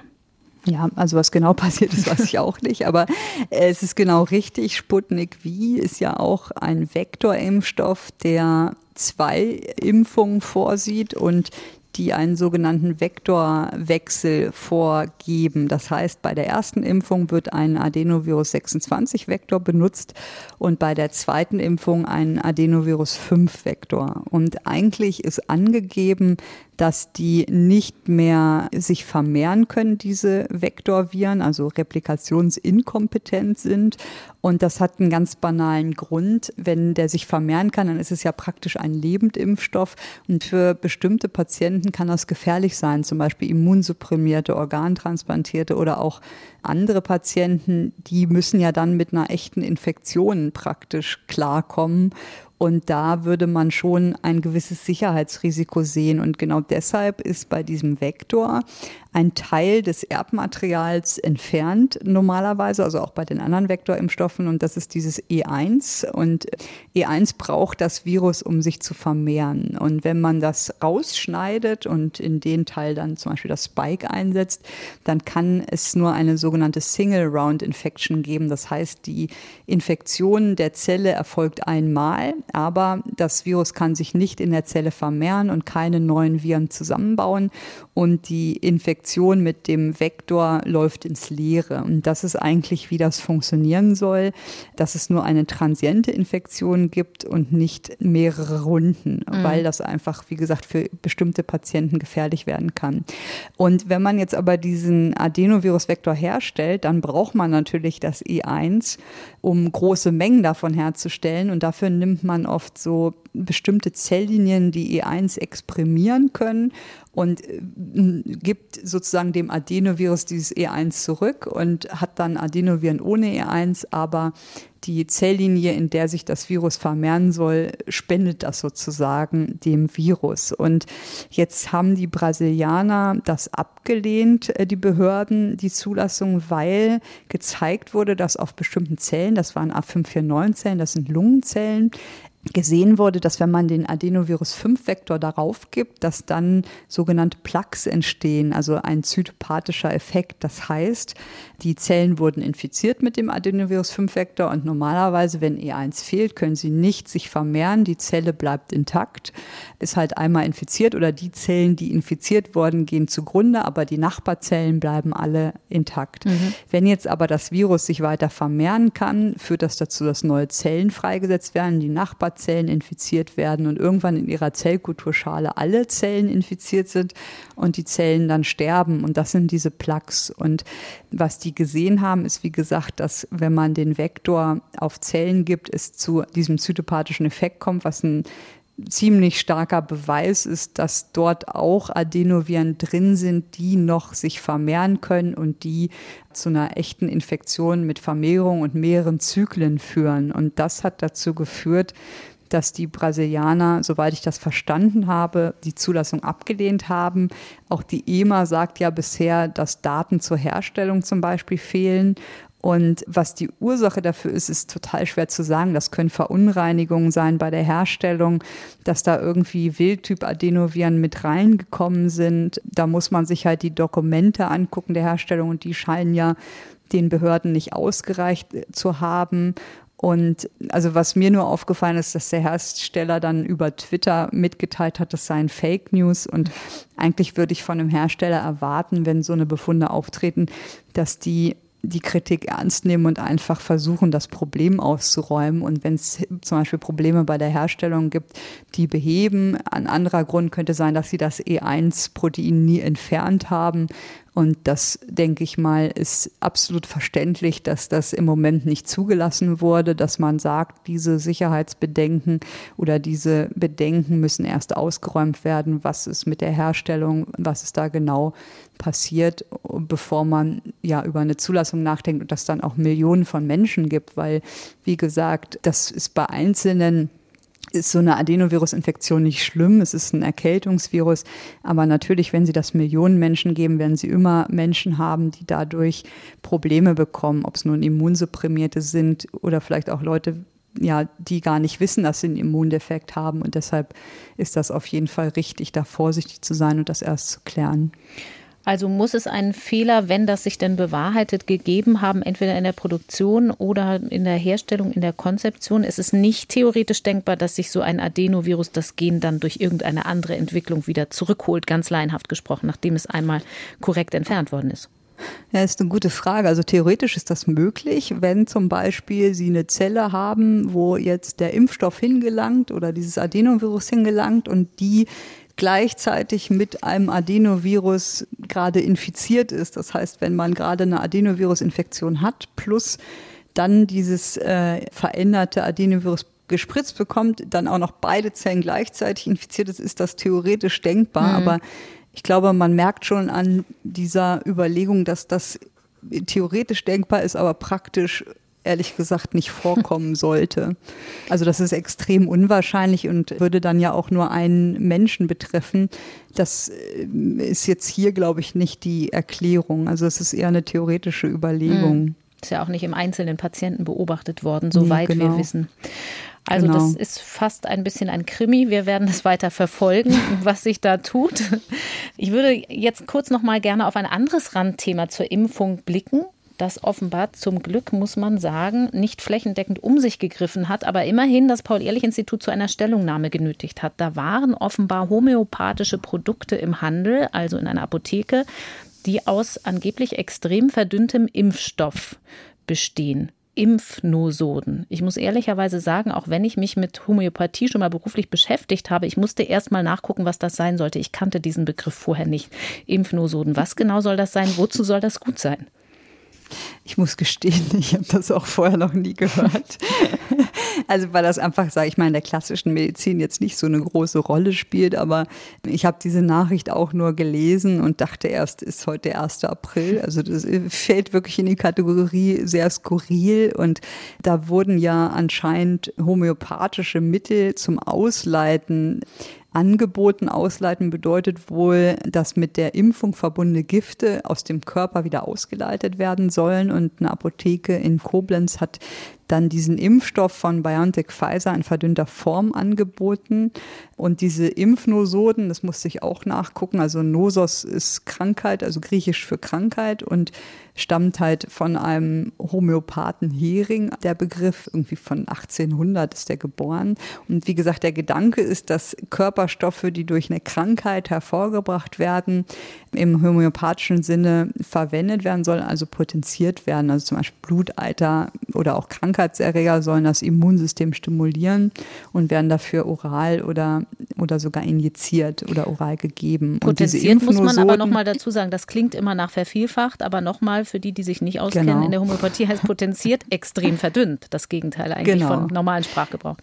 Ja, also was genau passiert ist, weiß ich auch nicht, aber es ist genau richtig. Sputnik V ist ja auch ein Vektorimpfstoff, der zwei Impfungen vorsieht und die einen sogenannten Vektorwechsel vorgeben. Das heißt, bei der ersten Impfung wird ein Adenovirus 26 Vektor benutzt und bei der zweiten Impfung ein Adenovirus 5 Vektor. Und eigentlich ist angegeben, dass die nicht mehr sich vermehren können, diese Vektorviren, also replikationsinkompetent sind. Und das hat einen ganz banalen Grund. Wenn der sich vermehren kann, dann ist es ja praktisch ein Lebendimpfstoff. Und für bestimmte Patienten kann das gefährlich sein, zum Beispiel immunsupprimierte, Organtransplantierte oder auch andere Patienten, die müssen ja dann mit einer echten Infektion praktisch klarkommen und da würde man schon ein gewisses Sicherheitsrisiko sehen. Und genau deshalb ist bei diesem Vektor ein Teil des Erbmaterials entfernt normalerweise, also auch bei den anderen Vektorimpfstoffen. Und das ist dieses E1. Und E1 braucht das Virus, um sich zu vermehren. Und wenn man das rausschneidet und in den Teil dann zum Beispiel das Spike einsetzt, dann kann es nur eine sogenannte Single-Round-Infection geben. Das heißt, die Infektion der Zelle erfolgt einmal, aber das Virus kann sich nicht in der Zelle vermehren und keine neuen Viren zusammenbauen. Und die Infektion mit dem Vektor läuft ins Leere. Und das ist eigentlich, wie das funktionieren soll, dass es nur eine transiente Infektion gibt und nicht mehrere Runden, mhm. weil das einfach, wie gesagt, für bestimmte Patienten gefährlich werden kann. Und wenn man jetzt aber diesen Adenovirus-Vektor herstellt, dann braucht man natürlich das E1, um große Mengen davon herzustellen. Und dafür nimmt man oft so bestimmte Zelllinien, die E1 exprimieren können und äh, gibt sozusagen dem Adenovirus dieses E1 zurück und hat dann Adenoviren ohne E1, aber die Zelllinie, in der sich das Virus vermehren soll, spendet das sozusagen dem Virus. Und jetzt haben die Brasilianer das abgelehnt, äh, die Behörden, die Zulassung, weil gezeigt wurde, dass auf bestimmten Zellen, das waren A549-Zellen, das sind Lungenzellen, gesehen wurde, dass wenn man den Adenovirus 5-Vektor darauf gibt, dass dann sogenannte Plaques entstehen, also ein zytopathischer Effekt. Das heißt, die Zellen wurden infiziert mit dem Adenovirus 5-Vektor und normalerweise, wenn E1 fehlt, können sie nicht sich vermehren. Die Zelle bleibt intakt, ist halt einmal infiziert oder die Zellen, die infiziert wurden, gehen zugrunde, aber die Nachbarzellen bleiben alle intakt. Mhm. Wenn jetzt aber das Virus sich weiter vermehren kann, führt das dazu, dass neue Zellen freigesetzt werden, die Nachbarzellen Zellen infiziert werden und irgendwann in ihrer Zellkulturschale alle Zellen infiziert sind und die Zellen dann sterben. Und das sind diese Plaques. Und was die gesehen haben, ist wie gesagt, dass wenn man den Vektor auf Zellen gibt, es zu diesem zytopathischen Effekt kommt, was ein ziemlich starker Beweis ist, dass dort auch Adenoviren drin sind, die noch sich vermehren können und die zu einer echten Infektion mit Vermehrung und mehreren Zyklen führen. Und das hat dazu geführt, dass die Brasilianer, soweit ich das verstanden habe, die Zulassung abgelehnt haben. Auch die EMA sagt ja bisher, dass Daten zur Herstellung zum Beispiel fehlen. Und was die Ursache dafür ist, ist total schwer zu sagen. Das können Verunreinigungen sein bei der Herstellung, dass da irgendwie Wildtyp-Adenoviren mit reingekommen sind. Da muss man sich halt die Dokumente angucken der Herstellung und die scheinen ja den Behörden nicht ausgereicht zu haben. Und also was mir nur aufgefallen ist, dass der Hersteller dann über Twitter mitgeteilt hat, das seien Fake News. Und eigentlich würde ich von einem Hersteller erwarten, wenn so eine Befunde auftreten, dass die die Kritik ernst nehmen und einfach versuchen, das Problem auszuräumen. Und wenn es zum Beispiel Probleme bei der Herstellung gibt, die beheben. Ein anderer Grund könnte sein, dass sie das E1-Protein nie entfernt haben. Und das, denke ich mal, ist absolut verständlich, dass das im Moment nicht zugelassen wurde, dass man sagt, diese Sicherheitsbedenken oder diese Bedenken müssen erst ausgeräumt werden. Was ist mit der Herstellung? Was ist da genau passiert, bevor man ja über eine Zulassung nachdenkt und das dann auch Millionen von Menschen gibt? Weil, wie gesagt, das ist bei einzelnen ist so eine Adenovirusinfektion nicht schlimm. Es ist ein Erkältungsvirus. Aber natürlich, wenn Sie das Millionen Menschen geben, werden Sie immer Menschen haben, die dadurch Probleme bekommen, ob es nun Immunsupprimierte sind oder vielleicht auch Leute, ja, die gar nicht wissen, dass sie einen Immundefekt haben. Und deshalb ist das auf jeden Fall richtig, da vorsichtig zu sein und das erst zu klären. Also muss es einen Fehler, wenn das sich denn bewahrheitet, gegeben haben, entweder in der Produktion oder in der Herstellung, in der Konzeption? Es ist nicht theoretisch denkbar, dass sich so ein Adenovirus das Gen dann durch irgendeine andere Entwicklung wieder zurückholt, ganz laienhaft gesprochen, nachdem es einmal korrekt entfernt worden ist. Ja, ist eine gute Frage. Also theoretisch ist das möglich, wenn zum Beispiel Sie eine Zelle haben, wo jetzt der Impfstoff hingelangt oder dieses Adenovirus hingelangt und die gleichzeitig mit einem Adenovirus gerade infiziert ist. Das heißt, wenn man gerade eine Adenovirusinfektion hat, plus dann dieses äh, veränderte Adenovirus gespritzt bekommt, dann auch noch beide Zellen gleichzeitig infiziert ist, ist das theoretisch denkbar. Mhm. Aber ich glaube, man merkt schon an dieser Überlegung, dass das theoretisch denkbar ist, aber praktisch ehrlich gesagt nicht vorkommen sollte. Also das ist extrem unwahrscheinlich und würde dann ja auch nur einen Menschen betreffen. Das äh, ist jetzt hier, glaube ich, nicht die Erklärung. Also es ist eher eine theoretische Überlegung. Mhm. Ist ja auch nicht im einzelnen Patienten beobachtet worden, soweit nee, genau. wir wissen. Also genau. das ist fast ein bisschen ein Krimi. Wir werden es weiter verfolgen, was sich da tut. Ich würde jetzt kurz noch mal gerne auf ein anderes Randthema zur Impfung blicken das offenbar zum Glück, muss man sagen, nicht flächendeckend um sich gegriffen hat, aber immerhin das Paul-Ehrlich-Institut zu einer Stellungnahme genötigt hat. Da waren offenbar homöopathische Produkte im Handel, also in einer Apotheke, die aus angeblich extrem verdünntem Impfstoff bestehen. Impfnosoden. Ich muss ehrlicherweise sagen, auch wenn ich mich mit Homöopathie schon mal beruflich beschäftigt habe, ich musste erst mal nachgucken, was das sein sollte. Ich kannte diesen Begriff vorher nicht. Impfnosoden. Was genau soll das sein? Wozu soll das gut sein? Ich muss gestehen, ich habe das auch vorher noch nie gehört. Also weil das einfach, sage ich mal, in der klassischen Medizin jetzt nicht so eine große Rolle spielt, aber ich habe diese Nachricht auch nur gelesen und dachte erst, ist heute der 1. April. Also das fällt wirklich in die Kategorie sehr skurril und da wurden ja anscheinend homöopathische Mittel zum Ausleiten angeboten. Ausleiten bedeutet wohl, dass mit der Impfung verbundene Gifte aus dem Körper wieder ausgeleitet werden sollen. Und eine Apotheke in Koblenz hat dann diesen Impfstoff von BioNTech Pfizer in verdünnter Form angeboten. Und diese Impfnosoden, das musste ich auch nachgucken. Also Nosos ist Krankheit, also griechisch für Krankheit und stammt halt von einem Homöopathen Hering. Der Begriff irgendwie von 1800 ist der geboren. Und wie gesagt, der Gedanke ist, dass Körperstoffe, die durch eine Krankheit hervorgebracht werden, im homöopathischen Sinne verwendet werden sollen, also potenziert werden. Also zum Beispiel Bluteiter oder auch Krankheitserreger sollen das Immunsystem stimulieren und werden dafür oral oder, oder sogar injiziert oder oral gegeben. Potenziert muss man aber nochmal dazu sagen, das klingt immer nach vervielfacht, aber nochmal für die, die sich nicht auskennen, genau. in der Homöopathie heißt potenziert extrem verdünnt. Das Gegenteil eigentlich genau. von normalen Sprachgebrauch.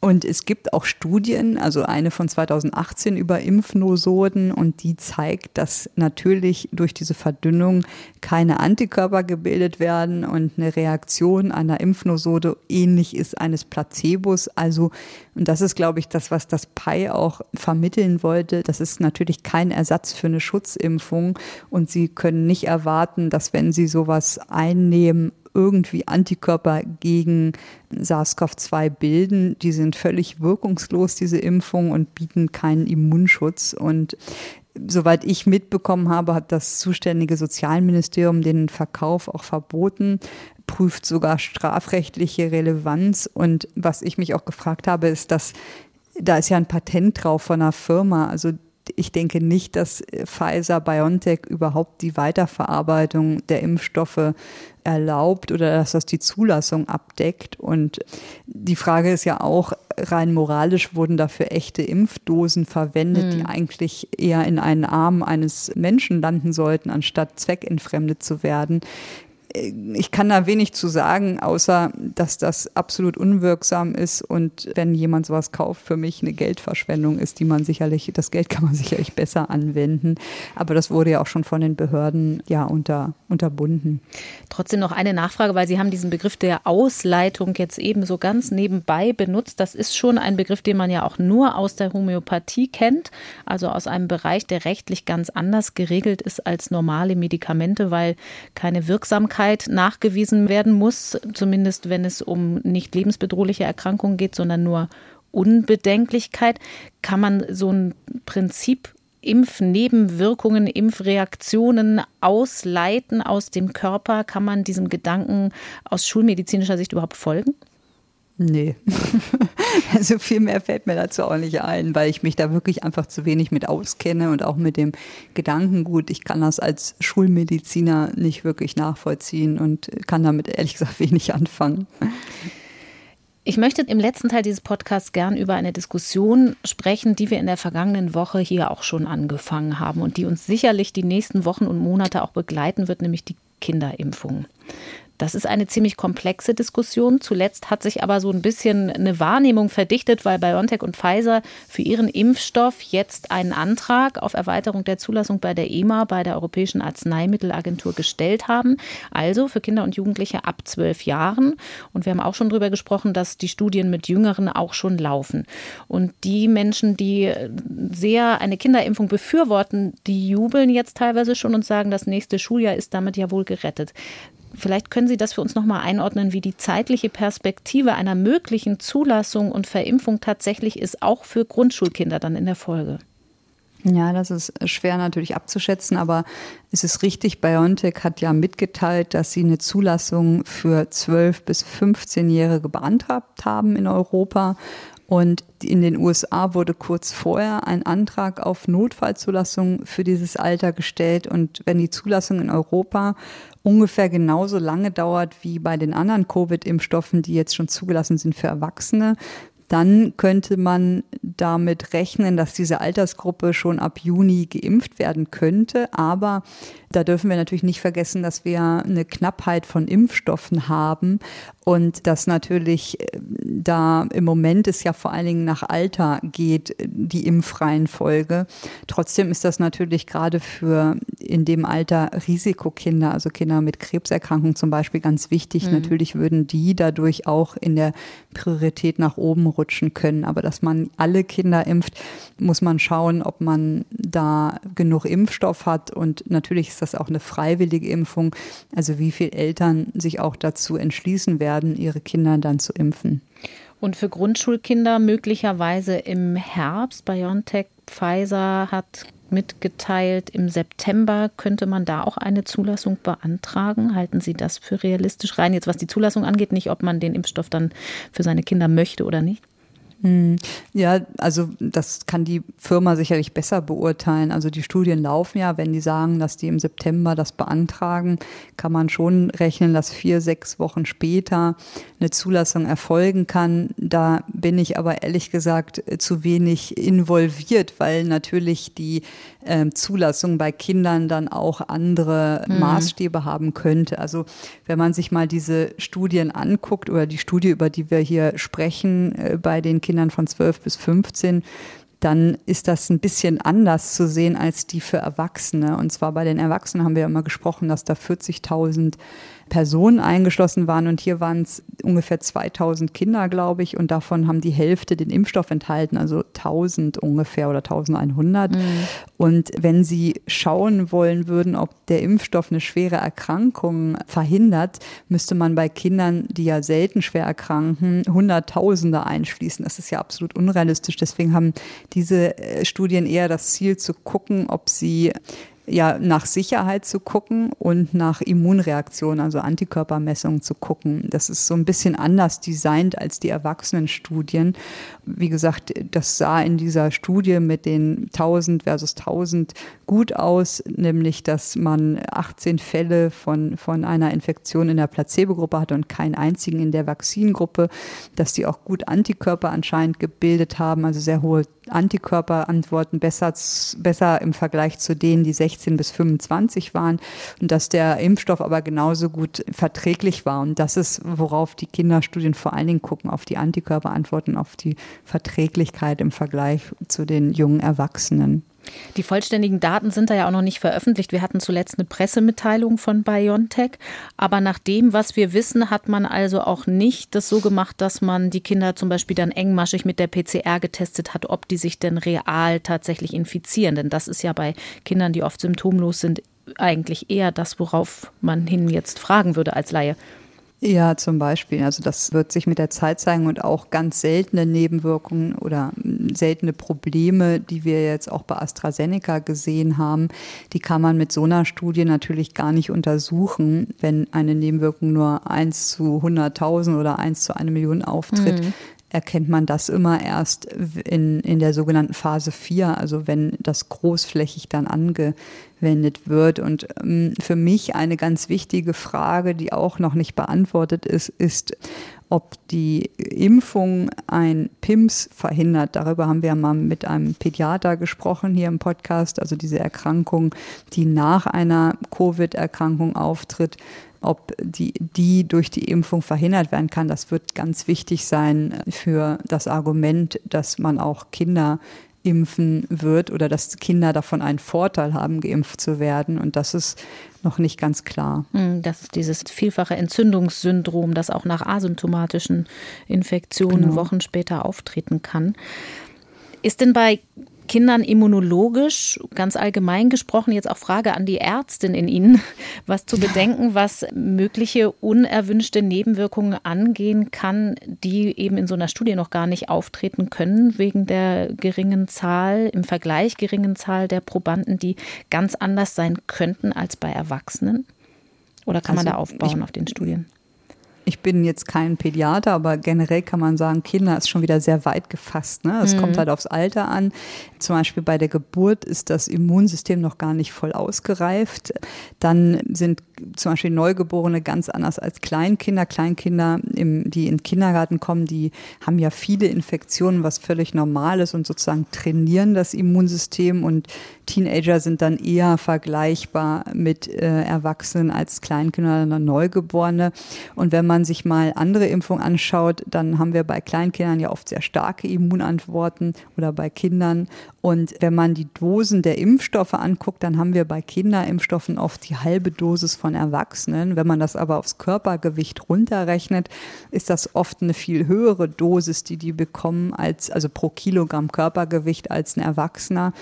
Und es gibt auch Studien, also eine von 2018 über Impfnosoden und die zeigt, dass natürlich durch diese Verdünnung keine Antikörper gebildet werden und eine Reaktion einer Impfnosode ähnlich ist eines Placebos. Also, und das ist, glaube ich, das, was das PI auch vermitteln wollte. Das ist natürlich kein Ersatz für eine Schutzimpfung und Sie können nicht erwarten, dass wenn Sie sowas einnehmen, irgendwie Antikörper gegen SARS-CoV-2 bilden. Die sind völlig wirkungslos, diese Impfung, und bieten keinen Immunschutz. Und soweit ich mitbekommen habe, hat das zuständige Sozialministerium den Verkauf auch verboten, prüft sogar strafrechtliche Relevanz. Und was ich mich auch gefragt habe, ist, dass da ist ja ein Patent drauf von einer Firma. Also ich denke nicht, dass Pfizer BioNTech überhaupt die Weiterverarbeitung der Impfstoffe erlaubt oder dass das die Zulassung abdeckt. Und die Frage ist ja auch, rein moralisch wurden dafür echte Impfdosen verwendet, mhm. die hm. eigentlich eher in einen Arm eines Menschen landen sollten, anstatt zweckentfremdet zu werden ich kann da wenig zu sagen, außer dass das absolut unwirksam ist und wenn jemand sowas kauft, für mich eine Geldverschwendung ist, die man sicherlich, das Geld kann man sicherlich besser anwenden. Aber das wurde ja auch schon von den Behörden ja unter, unterbunden. Trotzdem noch eine Nachfrage, weil Sie haben diesen Begriff der Ausleitung jetzt eben so ganz nebenbei benutzt. Das ist schon ein Begriff, den man ja auch nur aus der Homöopathie kennt, also aus einem Bereich, der rechtlich ganz anders geregelt ist als normale Medikamente, weil keine Wirksamkeit Krankheit nachgewiesen werden muss, zumindest wenn es um nicht lebensbedrohliche Erkrankungen geht, sondern nur Unbedenklichkeit. Kann man so ein Prinzip Impfnebenwirkungen, Impfreaktionen ausleiten aus dem Körper? Kann man diesem Gedanken aus schulmedizinischer Sicht überhaupt folgen? Nee. also viel mehr fällt mir dazu auch nicht ein, weil ich mich da wirklich einfach zu wenig mit auskenne und auch mit dem Gedankengut. Ich kann das als Schulmediziner nicht wirklich nachvollziehen und kann damit ehrlich gesagt wenig anfangen. Ich möchte im letzten Teil dieses Podcasts gern über eine Diskussion sprechen, die wir in der vergangenen Woche hier auch schon angefangen haben und die uns sicherlich die nächsten Wochen und Monate auch begleiten wird, nämlich die Kinderimpfung. Das ist eine ziemlich komplexe Diskussion. Zuletzt hat sich aber so ein bisschen eine Wahrnehmung verdichtet, weil BioNTech und Pfizer für ihren Impfstoff jetzt einen Antrag auf Erweiterung der Zulassung bei der EMA, bei der Europäischen Arzneimittelagentur, gestellt haben. Also für Kinder und Jugendliche ab zwölf Jahren. Und wir haben auch schon darüber gesprochen, dass die Studien mit Jüngeren auch schon laufen. Und die Menschen, die sehr eine Kinderimpfung befürworten, die jubeln jetzt teilweise schon und sagen, das nächste Schuljahr ist damit ja wohl gerettet. Vielleicht können Sie das für uns noch mal einordnen, wie die zeitliche Perspektive einer möglichen Zulassung und Verimpfung tatsächlich ist, auch für Grundschulkinder dann in der Folge. Ja, das ist schwer natürlich abzuschätzen, aber es ist richtig, BioNTech hat ja mitgeteilt, dass sie eine Zulassung für 12- bis 15-Jährige beantragt haben in Europa. Und in den USA wurde kurz vorher ein Antrag auf Notfallzulassung für dieses Alter gestellt. Und wenn die Zulassung in Europa ungefähr genauso lange dauert wie bei den anderen Covid-Impfstoffen, die jetzt schon zugelassen sind für Erwachsene, dann könnte man damit rechnen, dass diese Altersgruppe schon ab Juni geimpft werden könnte. Aber da dürfen wir natürlich nicht vergessen, dass wir eine Knappheit von Impfstoffen haben und dass natürlich äh, da im Moment es ja vor allen Dingen nach Alter geht, die Impfreihenfolge. Trotzdem ist das natürlich gerade für in dem Alter Risikokinder, also Kinder mit Krebserkrankungen zum Beispiel, ganz wichtig. Mhm. Natürlich würden die dadurch auch in der Priorität nach oben rutschen können. Aber dass man alle Kinder impft, muss man schauen, ob man da genug Impfstoff hat. Und natürlich ist das auch eine freiwillige Impfung. Also wie viele Eltern sich auch dazu entschließen werden, ihre Kinder dann zu impfen. Und für Grundschulkinder möglicherweise im Herbst. BioNTech Pfizer hat mitgeteilt, im September könnte man da auch eine Zulassung beantragen. Halten Sie das für realistisch rein? Jetzt was die Zulassung angeht, nicht ob man den Impfstoff dann für seine Kinder möchte oder nicht? Hm. Ja, also das kann die Firma sicherlich besser beurteilen. Also die Studien laufen ja, wenn die sagen, dass die im September das beantragen, kann man schon rechnen, dass vier, sechs Wochen später eine Zulassung erfolgen kann. Da bin ich aber ehrlich gesagt zu wenig involviert, weil natürlich die äh, Zulassung bei Kindern dann auch andere mhm. Maßstäbe haben könnte. Also wenn man sich mal diese Studien anguckt oder die Studie, über die wir hier sprechen, äh, bei den Kindern, Kindern von 12 bis 15, dann ist das ein bisschen anders zu sehen als die für Erwachsene. Und zwar bei den Erwachsenen haben wir ja immer gesprochen, dass da 40.000 Personen eingeschlossen waren und hier waren es ungefähr 2000 Kinder, glaube ich, und davon haben die Hälfte den Impfstoff enthalten, also 1000 ungefähr oder 1100. Mhm. Und wenn Sie schauen wollen würden, ob der Impfstoff eine schwere Erkrankung verhindert, müsste man bei Kindern, die ja selten schwer erkranken, Hunderttausende einschließen. Das ist ja absolut unrealistisch. Deswegen haben diese äh, Studien eher das Ziel zu gucken, ob sie ja nach Sicherheit zu gucken und nach Immunreaktionen, also Antikörpermessungen zu gucken. Das ist so ein bisschen anders designt als die Erwachsenenstudien. Wie gesagt, das sah in dieser Studie mit den 1000 versus 1000 gut aus, nämlich dass man 18 Fälle von, von einer Infektion in der Placebo-Gruppe hatte und keinen einzigen in der Vakzingruppe, dass die auch gut Antikörper anscheinend gebildet haben, also sehr hohe Antikörperantworten besser, besser im Vergleich zu denen, die 16 bis 25 waren und dass der Impfstoff aber genauso gut verträglich war. Und das ist, worauf die Kinderstudien vor allen Dingen gucken, auf die Antikörperantworten, auf die Verträglichkeit im Vergleich zu den jungen Erwachsenen. Die vollständigen Daten sind da ja auch noch nicht veröffentlicht. Wir hatten zuletzt eine Pressemitteilung von BioNTech. Aber nach dem, was wir wissen, hat man also auch nicht das so gemacht, dass man die Kinder zum Beispiel dann engmaschig mit der PCR getestet hat, ob die sich denn real tatsächlich infizieren. Denn das ist ja bei Kindern, die oft symptomlos sind, eigentlich eher das, worauf man hin jetzt fragen würde als Laie. Ja, zum Beispiel. Also das wird sich mit der Zeit zeigen und auch ganz seltene Nebenwirkungen oder seltene Probleme, die wir jetzt auch bei AstraZeneca gesehen haben, die kann man mit so einer Studie natürlich gar nicht untersuchen, wenn eine Nebenwirkung nur 1 zu 100.000 oder 1 zu 1 Million auftritt. Mhm erkennt man das immer erst in, in der sogenannten Phase 4, also wenn das großflächig dann angewendet wird. Und ähm, für mich eine ganz wichtige Frage, die auch noch nicht beantwortet ist, ist, ob die Impfung ein PIMS verhindert. Darüber haben wir mal mit einem Pädiater gesprochen hier im Podcast, also diese Erkrankung, die nach einer Covid-Erkrankung auftritt ob die, die durch die Impfung verhindert werden kann, das wird ganz wichtig sein für das Argument, dass man auch Kinder impfen wird oder dass Kinder davon einen Vorteil haben, geimpft zu werden. Und das ist noch nicht ganz klar. Hm, das ist dieses vielfache Entzündungssyndrom, das auch nach asymptomatischen Infektionen genau. Wochen später auftreten kann. Ist denn bei Kindern immunologisch, ganz allgemein gesprochen, jetzt auch Frage an die Ärztin in Ihnen, was zu bedenken, was mögliche unerwünschte Nebenwirkungen angehen kann, die eben in so einer Studie noch gar nicht auftreten können, wegen der geringen Zahl, im Vergleich geringen Zahl der Probanden, die ganz anders sein könnten als bei Erwachsenen? Oder kann also man da aufbauen ich, auf den Studien? Ich bin jetzt kein Pädiater, aber generell kann man sagen, Kinder ist schon wieder sehr weit gefasst. Ne? Es mhm. kommt halt aufs Alter an. Zum Beispiel bei der Geburt ist das Immunsystem noch gar nicht voll ausgereift. Dann sind zum Beispiel Neugeborene ganz anders als Kleinkinder. Kleinkinder, im, die in den Kindergarten kommen, die haben ja viele Infektionen, was völlig normal ist und sozusagen trainieren das Immunsystem. Und Teenager sind dann eher vergleichbar mit äh, Erwachsenen als Kleinkinder oder Neugeborene. Und wenn man sich mal andere Impfungen anschaut, dann haben wir bei Kleinkindern ja oft sehr starke Immunantworten oder bei Kindern. Und wenn man die Dosen der Impfstoffe anguckt, dann haben wir bei Kinderimpfstoffen oft die halbe Dosis von Erwachsenen. Wenn man das aber aufs Körpergewicht runterrechnet, ist das oft eine viel höhere Dosis, die die bekommen als, also pro Kilogramm Körpergewicht als ein Erwachsener.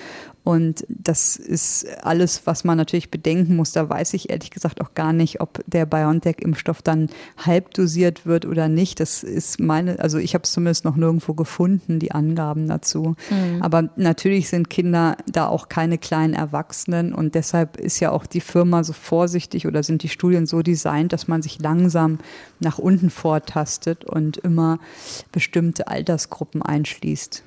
Und das ist alles, was man natürlich bedenken muss. Da weiß ich ehrlich gesagt auch gar nicht, ob der BioNTech-Impfstoff dann halb dosiert wird oder nicht. Das ist meine, also ich habe es zumindest noch nirgendwo gefunden, die Angaben dazu. Mhm. Aber natürlich sind Kinder da auch keine kleinen Erwachsenen und deshalb ist ja auch die Firma so vorsichtig oder sind die Studien so designt, dass man sich langsam nach unten vortastet und immer bestimmte Altersgruppen einschließt.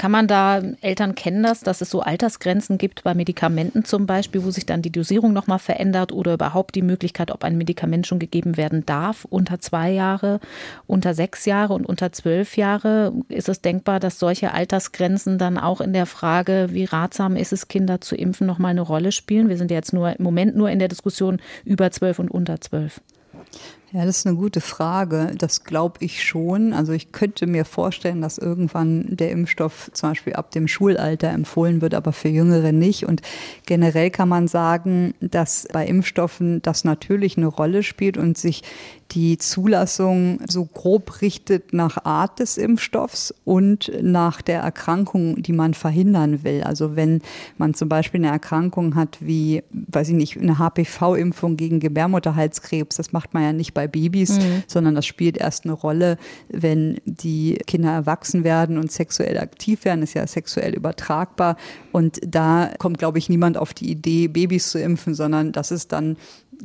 Kann man da, Eltern kennen das, dass es so Altersgrenzen gibt bei Medikamenten zum Beispiel, wo sich dann die Dosierung nochmal verändert oder überhaupt die Möglichkeit, ob ein Medikament schon gegeben werden darf, unter zwei Jahre, unter sechs Jahre und unter zwölf Jahre? Ist es denkbar, dass solche Altersgrenzen dann auch in der Frage, wie ratsam ist es, Kinder zu impfen, nochmal eine Rolle spielen? Wir sind ja jetzt nur im Moment nur in der Diskussion über zwölf und unter zwölf. Ja, das ist eine gute Frage. Das glaube ich schon. Also ich könnte mir vorstellen, dass irgendwann der Impfstoff zum Beispiel ab dem Schulalter empfohlen wird, aber für Jüngere nicht. Und generell kann man sagen, dass bei Impfstoffen das natürlich eine Rolle spielt und sich die Zulassung so grob richtet nach Art des Impfstoffs und nach der Erkrankung, die man verhindern will. Also wenn man zum Beispiel eine Erkrankung hat wie, weiß ich nicht, eine HPV-Impfung gegen Gebärmutterhalskrebs, das macht man ja nicht bei Babys, mhm. sondern das spielt erst eine Rolle, wenn die Kinder erwachsen werden und sexuell aktiv werden, ist ja sexuell übertragbar. Und da kommt, glaube ich, niemand auf die Idee, Babys zu impfen, sondern das ist dann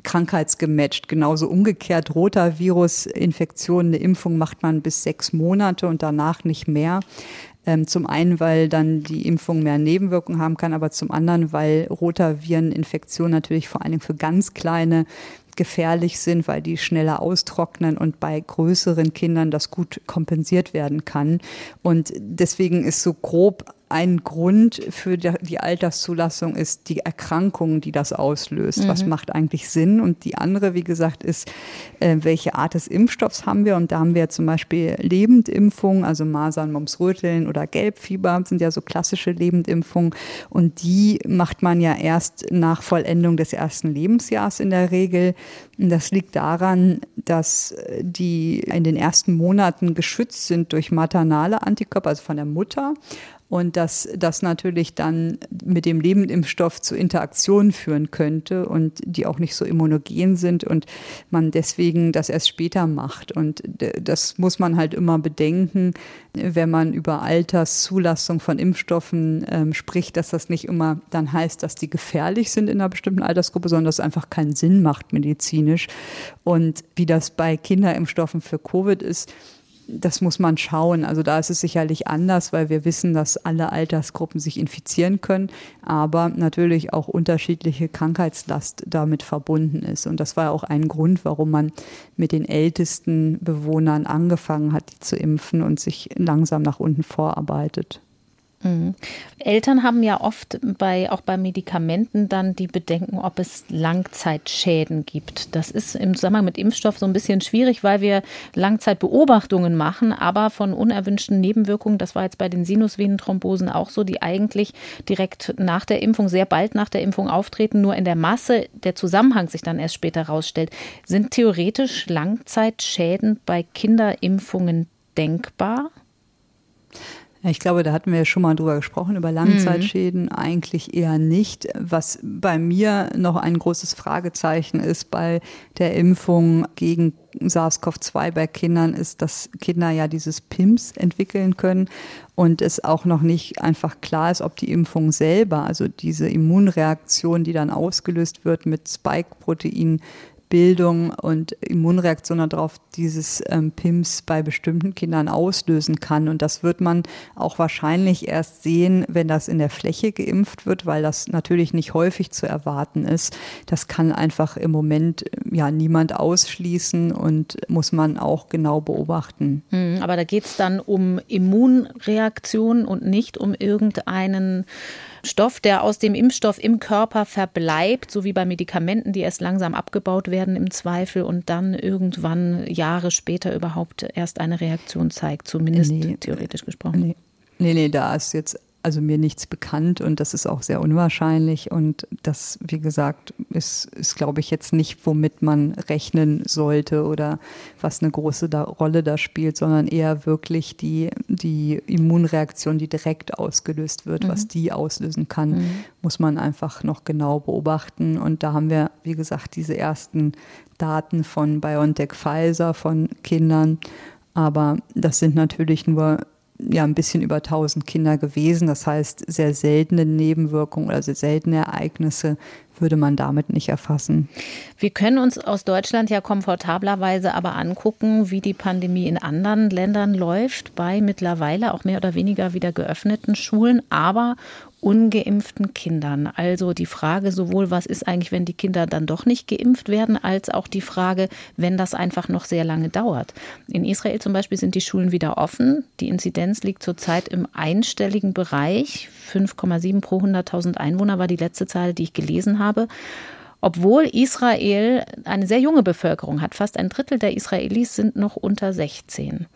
krankheitsgematcht. Genauso umgekehrt, Rotavirus-Infektion, eine Impfung macht man bis sechs Monate und danach nicht mehr. Ähm, zum einen, weil dann die Impfung mehr Nebenwirkungen haben kann, aber zum anderen, weil Rotavireninfektionen natürlich vor allen Dingen für ganz kleine gefährlich sind, weil die schneller austrocknen und bei größeren Kindern das gut kompensiert werden kann. Und deswegen ist so grob ein Grund für die Alterszulassung ist die Erkrankung, die das auslöst. Mhm. Was macht eigentlich Sinn? Und die andere, wie gesagt, ist, äh, welche Art des Impfstoffs haben wir? Und da haben wir zum Beispiel Lebendimpfungen, also Masern, Mumps, Röteln oder Gelbfieber sind ja so klassische Lebendimpfungen. Und die macht man ja erst nach Vollendung des ersten Lebensjahrs in der Regel. Und das liegt daran, dass die in den ersten Monaten geschützt sind durch maternale Antikörper, also von der Mutter und dass das natürlich dann mit dem Lebendimpfstoff zu Interaktionen führen könnte und die auch nicht so immunogen sind und man deswegen das erst später macht. Und das muss man halt immer bedenken, wenn man über Alterszulassung von Impfstoffen ähm, spricht, dass das nicht immer dann heißt, dass die gefährlich sind in einer bestimmten Altersgruppe, sondern dass es einfach keinen Sinn macht medizinisch. Und wie das bei Kinderimpfstoffen für Covid ist, das muss man schauen. Also da ist es sicherlich anders, weil wir wissen, dass alle Altersgruppen sich infizieren können, aber natürlich auch unterschiedliche Krankheitslast damit verbunden ist. Und das war auch ein Grund, warum man mit den ältesten Bewohnern angefangen hat, die zu impfen und sich langsam nach unten vorarbeitet. Mhm. Eltern haben ja oft bei, auch bei Medikamenten dann die Bedenken, ob es Langzeitschäden gibt. Das ist im Zusammenhang mit Impfstoff so ein bisschen schwierig, weil wir Langzeitbeobachtungen machen, aber von unerwünschten Nebenwirkungen, das war jetzt bei den Sinusvenenthrombosen auch so, die eigentlich direkt nach der Impfung, sehr bald nach der Impfung auftreten, nur in der Masse der Zusammenhang sich dann erst später herausstellt. Sind theoretisch Langzeitschäden bei Kinderimpfungen denkbar? Ich glaube, da hatten wir ja schon mal drüber gesprochen, über Langzeitschäden mhm. eigentlich eher nicht. Was bei mir noch ein großes Fragezeichen ist bei der Impfung gegen SARS-CoV-2 bei Kindern, ist, dass Kinder ja dieses PIMS entwickeln können und es auch noch nicht einfach klar ist, ob die Impfung selber, also diese Immunreaktion, die dann ausgelöst wird mit Spike-Protein, Bildung und Immunreaktion darauf dieses ähm, PIMS bei bestimmten Kindern auslösen kann. Und das wird man auch wahrscheinlich erst sehen, wenn das in der Fläche geimpft wird, weil das natürlich nicht häufig zu erwarten ist. Das kann einfach im Moment ja niemand ausschließen und muss man auch genau beobachten. Hm, aber da geht es dann um Immunreaktionen und nicht um irgendeinen Stoff, der aus dem Impfstoff im Körper verbleibt, so wie bei Medikamenten, die erst langsam abgebaut werden im Zweifel und dann irgendwann Jahre später überhaupt erst eine Reaktion zeigt, zumindest nee, theoretisch gesprochen. Nee. Nee, nee, da ist jetzt also mir nichts bekannt und das ist auch sehr unwahrscheinlich. Und das, wie gesagt, ist, ist glaube ich, jetzt nicht, womit man rechnen sollte oder was eine große da, Rolle da spielt, sondern eher wirklich die, die Immunreaktion, die direkt ausgelöst wird, mhm. was die auslösen kann, mhm. muss man einfach noch genau beobachten. Und da haben wir, wie gesagt, diese ersten Daten von BioNTech Pfizer, von Kindern. Aber das sind natürlich nur ja ein bisschen über 1000 Kinder gewesen. Das heißt, sehr seltene Nebenwirkungen oder sehr seltene Ereignisse würde man damit nicht erfassen. Wir können uns aus Deutschland ja komfortablerweise aber angucken, wie die Pandemie in anderen Ländern läuft, bei mittlerweile auch mehr oder weniger wieder geöffneten Schulen, aber ungeimpften Kindern. Also die Frage sowohl, was ist eigentlich, wenn die Kinder dann doch nicht geimpft werden, als auch die Frage, wenn das einfach noch sehr lange dauert. In Israel zum Beispiel sind die Schulen wieder offen. Die Inzidenz liegt zurzeit im einstelligen Bereich. 5,7 pro 100.000 Einwohner war die letzte Zahl, die ich gelesen habe. Obwohl Israel eine sehr junge Bevölkerung hat. Fast ein Drittel der Israelis sind noch unter 16.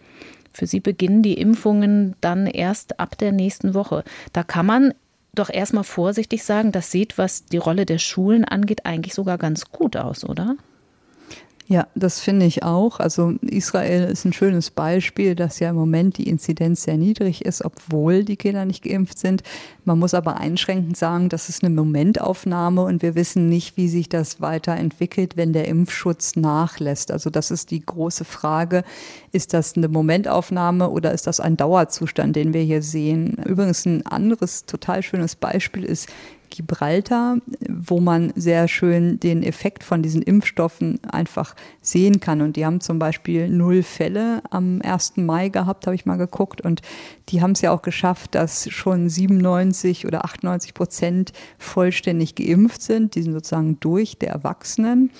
Für sie beginnen die Impfungen dann erst ab der nächsten Woche. Da kann man doch erstmal vorsichtig sagen, das sieht, was die Rolle der Schulen angeht, eigentlich sogar ganz gut aus, oder? Ja, das finde ich auch. Also Israel ist ein schönes Beispiel, dass ja im Moment die Inzidenz sehr niedrig ist, obwohl die Kinder nicht geimpft sind. Man muss aber einschränkend sagen, das ist eine Momentaufnahme und wir wissen nicht, wie sich das weiterentwickelt, wenn der Impfschutz nachlässt. Also das ist die große Frage. Ist das eine Momentaufnahme oder ist das ein Dauerzustand, den wir hier sehen? Übrigens ein anderes total schönes Beispiel ist Gibraltar, wo man sehr schön den Effekt von diesen Impfstoffen einfach sehen kann. Und die haben zum Beispiel null Fälle am 1. Mai gehabt, habe ich mal geguckt. Und die haben es ja auch geschafft, dass schon 97 oder 98 Prozent vollständig geimpft sind. Die sind sozusagen durch der Erwachsenen.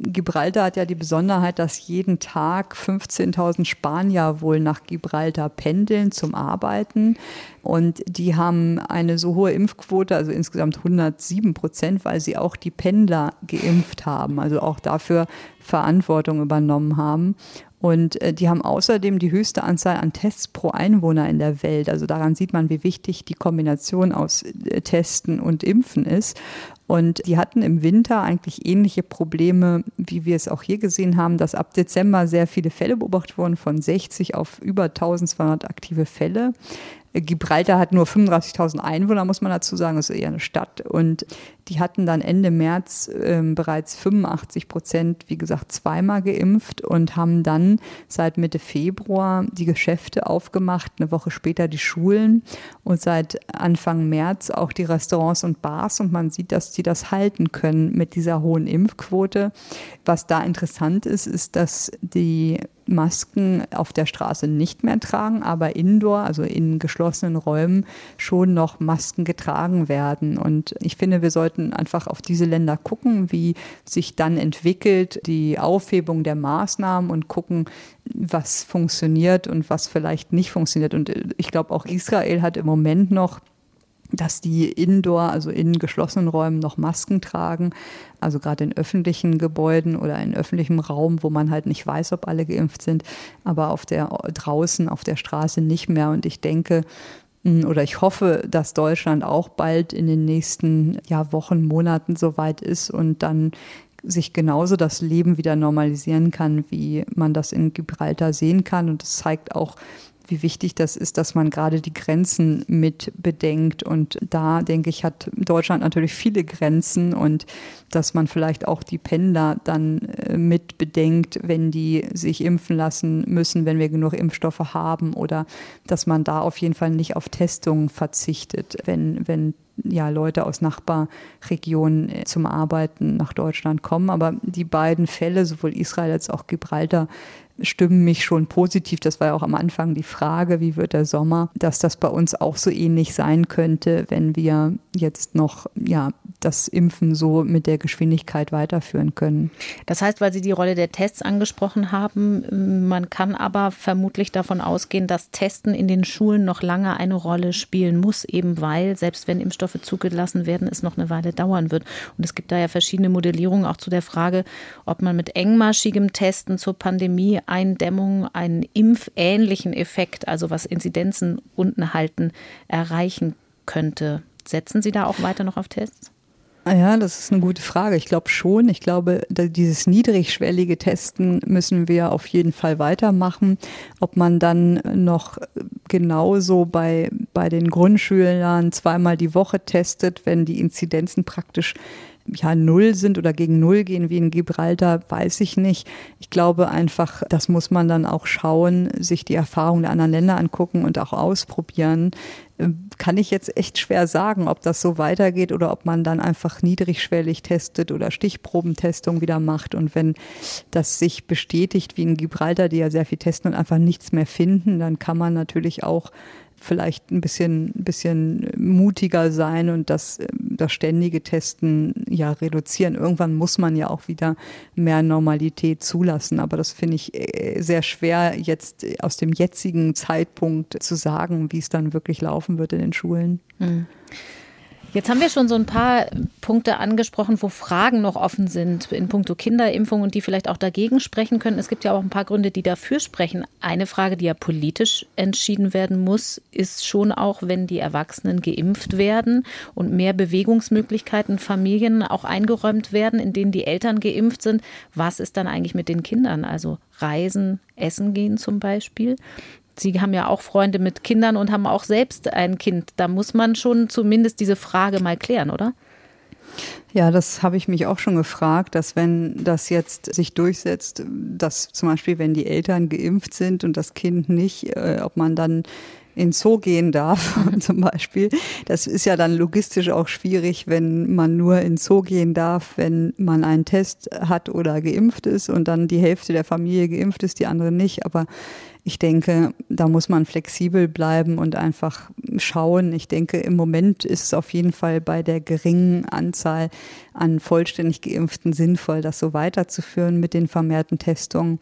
Gibraltar hat ja die Besonderheit, dass jeden Tag 15.000 Spanier wohl nach Gibraltar pendeln zum Arbeiten. Und die haben eine so hohe Impfquote, also insgesamt 107 Prozent, weil sie auch die Pendler geimpft haben, also auch dafür Verantwortung übernommen haben. Und äh, die haben außerdem die höchste Anzahl an Tests pro Einwohner in der Welt. Also daran sieht man, wie wichtig die Kombination aus äh, Testen und Impfen ist. Und die hatten im Winter eigentlich ähnliche Probleme, wie wir es auch hier gesehen haben, dass ab Dezember sehr viele Fälle beobachtet wurden, von 60 auf über 1200 aktive Fälle. Gibraltar hat nur 35.000 Einwohner, muss man dazu sagen, das ist eher eine Stadt. Und die hatten dann Ende März äh, bereits 85 Prozent, wie gesagt, zweimal geimpft und haben dann seit Mitte Februar die Geschäfte aufgemacht, eine Woche später die Schulen und seit Anfang März auch die Restaurants und Bars. Und man sieht, dass die das halten können mit dieser hohen Impfquote. Was da interessant ist, ist, dass die Masken auf der Straße nicht mehr tragen, aber indoor, also in geschlossenen Räumen, schon noch Masken getragen werden. Und ich finde, wir sollten einfach auf diese Länder gucken, wie sich dann entwickelt die Aufhebung der Maßnahmen und gucken, was funktioniert und was vielleicht nicht funktioniert. Und ich glaube, auch Israel hat im Moment noch dass die indoor, also in geschlossenen Räumen noch Masken tragen, also gerade in öffentlichen Gebäuden oder in öffentlichem Raum, wo man halt nicht weiß, ob alle geimpft sind, aber auf der draußen auf der Straße nicht mehr und ich denke, hm, oder ich hoffe, dass Deutschland auch bald in den nächsten ja, Wochen, Monaten soweit ist und dann sich genauso das Leben wieder normalisieren kann, wie man das in Gibraltar sehen kann. Und es zeigt auch, wie wichtig das ist, dass man gerade die Grenzen mit bedenkt. Und da, denke ich, hat Deutschland natürlich viele Grenzen und dass man vielleicht auch die Pendler dann äh, mit bedenkt, wenn die sich impfen lassen müssen, wenn wir genug Impfstoffe haben oder dass man da auf jeden Fall nicht auf Testungen verzichtet, wenn, wenn ja, Leute aus Nachbarregionen äh, zum Arbeiten nach Deutschland kommen. Aber die beiden Fälle, sowohl Israel als auch Gibraltar, stimmen mich schon positiv. Das war ja auch am Anfang die Frage, wie wird der Sommer, dass das bei uns auch so ähnlich sein könnte, wenn wir jetzt noch ja, das Impfen so mit der Geschwindigkeit weiterführen können. Das heißt, weil Sie die Rolle der Tests angesprochen haben, man kann aber vermutlich davon ausgehen, dass Testen in den Schulen noch lange eine Rolle spielen muss, eben weil, selbst wenn Impfstoffe zugelassen werden, es noch eine Weile dauern wird. Und es gibt da ja verschiedene Modellierungen auch zu der Frage, ob man mit engmaschigem Testen zur Pandemie Eindämmung einen impfähnlichen Effekt, also was Inzidenzen unten halten, erreichen könnte. Setzen Sie da auch weiter noch auf Tests? Ja, das ist eine gute Frage. Ich glaube schon. Ich glaube, dieses niedrigschwellige Testen müssen wir auf jeden Fall weitermachen. Ob man dann noch genauso bei, bei den Grundschülern zweimal die Woche testet, wenn die Inzidenzen praktisch ja null sind oder gegen null gehen wie in Gibraltar, weiß ich nicht. Ich glaube einfach, das muss man dann auch schauen, sich die Erfahrungen der anderen Länder angucken und auch ausprobieren. Kann ich jetzt echt schwer sagen, ob das so weitergeht oder ob man dann einfach niedrigschwellig testet oder Stichprobentestung wieder macht. Und wenn das sich bestätigt, wie in Gibraltar, die ja sehr viel testen und einfach nichts mehr finden, dann kann man natürlich auch vielleicht ein bisschen, bisschen mutiger sein und das, das ständige Testen ja reduzieren. Irgendwann muss man ja auch wieder mehr Normalität zulassen. Aber das finde ich äh, sehr schwer, jetzt aus dem jetzigen Zeitpunkt zu sagen, wie es dann wirklich laufen wird in den Schulen. Mhm. Jetzt haben wir schon so ein paar Punkte angesprochen, wo Fragen noch offen sind in puncto Kinderimpfung und die vielleicht auch dagegen sprechen können. Es gibt ja auch ein paar Gründe, die dafür sprechen. Eine Frage, die ja politisch entschieden werden muss, ist schon auch, wenn die Erwachsenen geimpft werden und mehr Bewegungsmöglichkeiten Familien auch eingeräumt werden, in denen die Eltern geimpft sind. Was ist dann eigentlich mit den Kindern? Also Reisen, Essen gehen zum Beispiel. Sie haben ja auch Freunde mit Kindern und haben auch selbst ein Kind. Da muss man schon zumindest diese Frage mal klären, oder? Ja, das habe ich mich auch schon gefragt, dass wenn das jetzt sich durchsetzt, dass zum Beispiel, wenn die Eltern geimpft sind und das Kind nicht, äh, ob man dann in Zoo gehen darf, zum Beispiel. Das ist ja dann logistisch auch schwierig, wenn man nur in Zoo gehen darf, wenn man einen Test hat oder geimpft ist und dann die Hälfte der Familie geimpft ist, die andere nicht. Aber ich denke, da muss man flexibel bleiben und einfach schauen. Ich denke, im Moment ist es auf jeden Fall bei der geringen Anzahl an vollständig geimpften sinnvoll, das so weiterzuführen mit den vermehrten Testungen.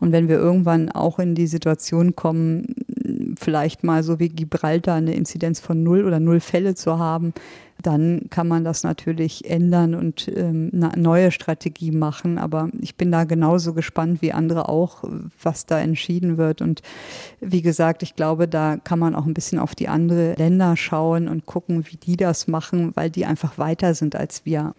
Und wenn wir irgendwann auch in die Situation kommen, vielleicht mal so wie Gibraltar eine Inzidenz von null oder null Fälle zu haben, dann kann man das natürlich ändern und ähm, eine neue Strategie machen. Aber ich bin da genauso gespannt wie andere auch, was da entschieden wird. Und wie gesagt, ich glaube, da kann man auch ein bisschen auf die anderen Länder schauen und gucken, wie die das machen, weil die einfach weiter sind als wir.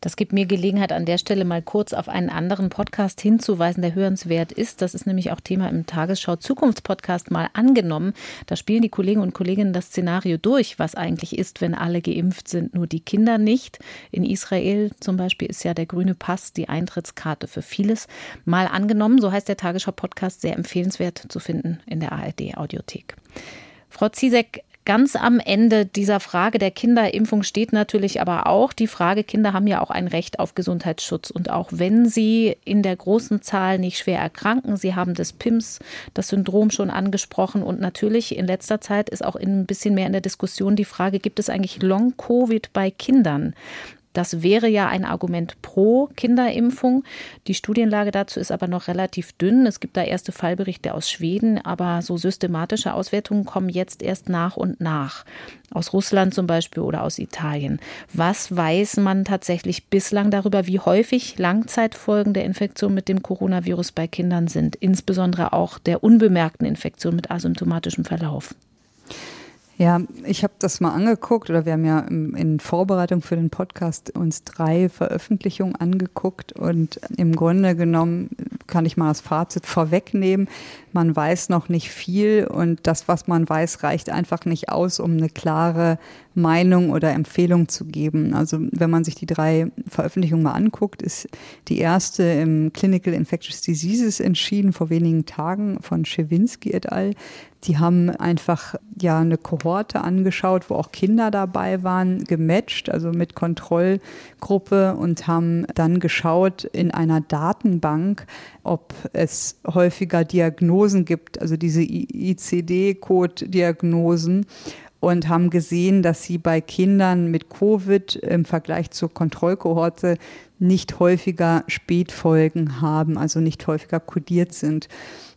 Das gibt mir Gelegenheit, an der Stelle mal kurz auf einen anderen Podcast hinzuweisen, der hörenswert ist. Das ist nämlich auch Thema im Tagesschau Zukunftspodcast mal angenommen. Da spielen die Kollegen und Kolleginnen das Szenario durch, was eigentlich ist, wenn alle geimpft sind, nur die Kinder nicht. In Israel zum Beispiel ist ja der grüne Pass die Eintrittskarte für vieles. Mal angenommen, so heißt der Tagesschau Podcast, sehr empfehlenswert zu finden in der ARD Audiothek. Frau Ziesek, Ganz am Ende dieser Frage der Kinderimpfung steht natürlich aber auch die Frage, Kinder haben ja auch ein Recht auf Gesundheitsschutz. Und auch wenn sie in der großen Zahl nicht schwer erkranken, sie haben das PIMS, das Syndrom schon angesprochen. Und natürlich in letzter Zeit ist auch ein bisschen mehr in der Diskussion die Frage, gibt es eigentlich Long-Covid bei Kindern? Das wäre ja ein Argument pro Kinderimpfung. Die Studienlage dazu ist aber noch relativ dünn. Es gibt da erste Fallberichte aus Schweden, aber so systematische Auswertungen kommen jetzt erst nach und nach. Aus Russland zum Beispiel oder aus Italien. Was weiß man tatsächlich bislang darüber, wie häufig Langzeitfolgen der Infektion mit dem Coronavirus bei Kindern sind, insbesondere auch der unbemerkten Infektion mit asymptomatischem Verlauf? Ja, ich habe das mal angeguckt oder wir haben ja in Vorbereitung für den Podcast uns drei Veröffentlichungen angeguckt und im Grunde genommen kann ich mal das Fazit vorwegnehmen. Man weiß noch nicht viel und das, was man weiß, reicht einfach nicht aus, um eine klare Meinung oder Empfehlung zu geben. Also wenn man sich die drei Veröffentlichungen mal anguckt, ist die erste im Clinical Infectious Diseases entschieden vor wenigen Tagen von Schewinski et al. Die haben einfach ja eine Kohorte angeschaut, wo auch Kinder dabei waren, gematcht, also mit Kontrollgruppe und haben dann geschaut in einer Datenbank, ob es häufiger Diagnosen gibt, also diese ICD-Code-Diagnosen und haben gesehen, dass sie bei Kindern mit Covid im Vergleich zur Kontrollkohorte nicht häufiger Spätfolgen haben, also nicht häufiger kodiert sind.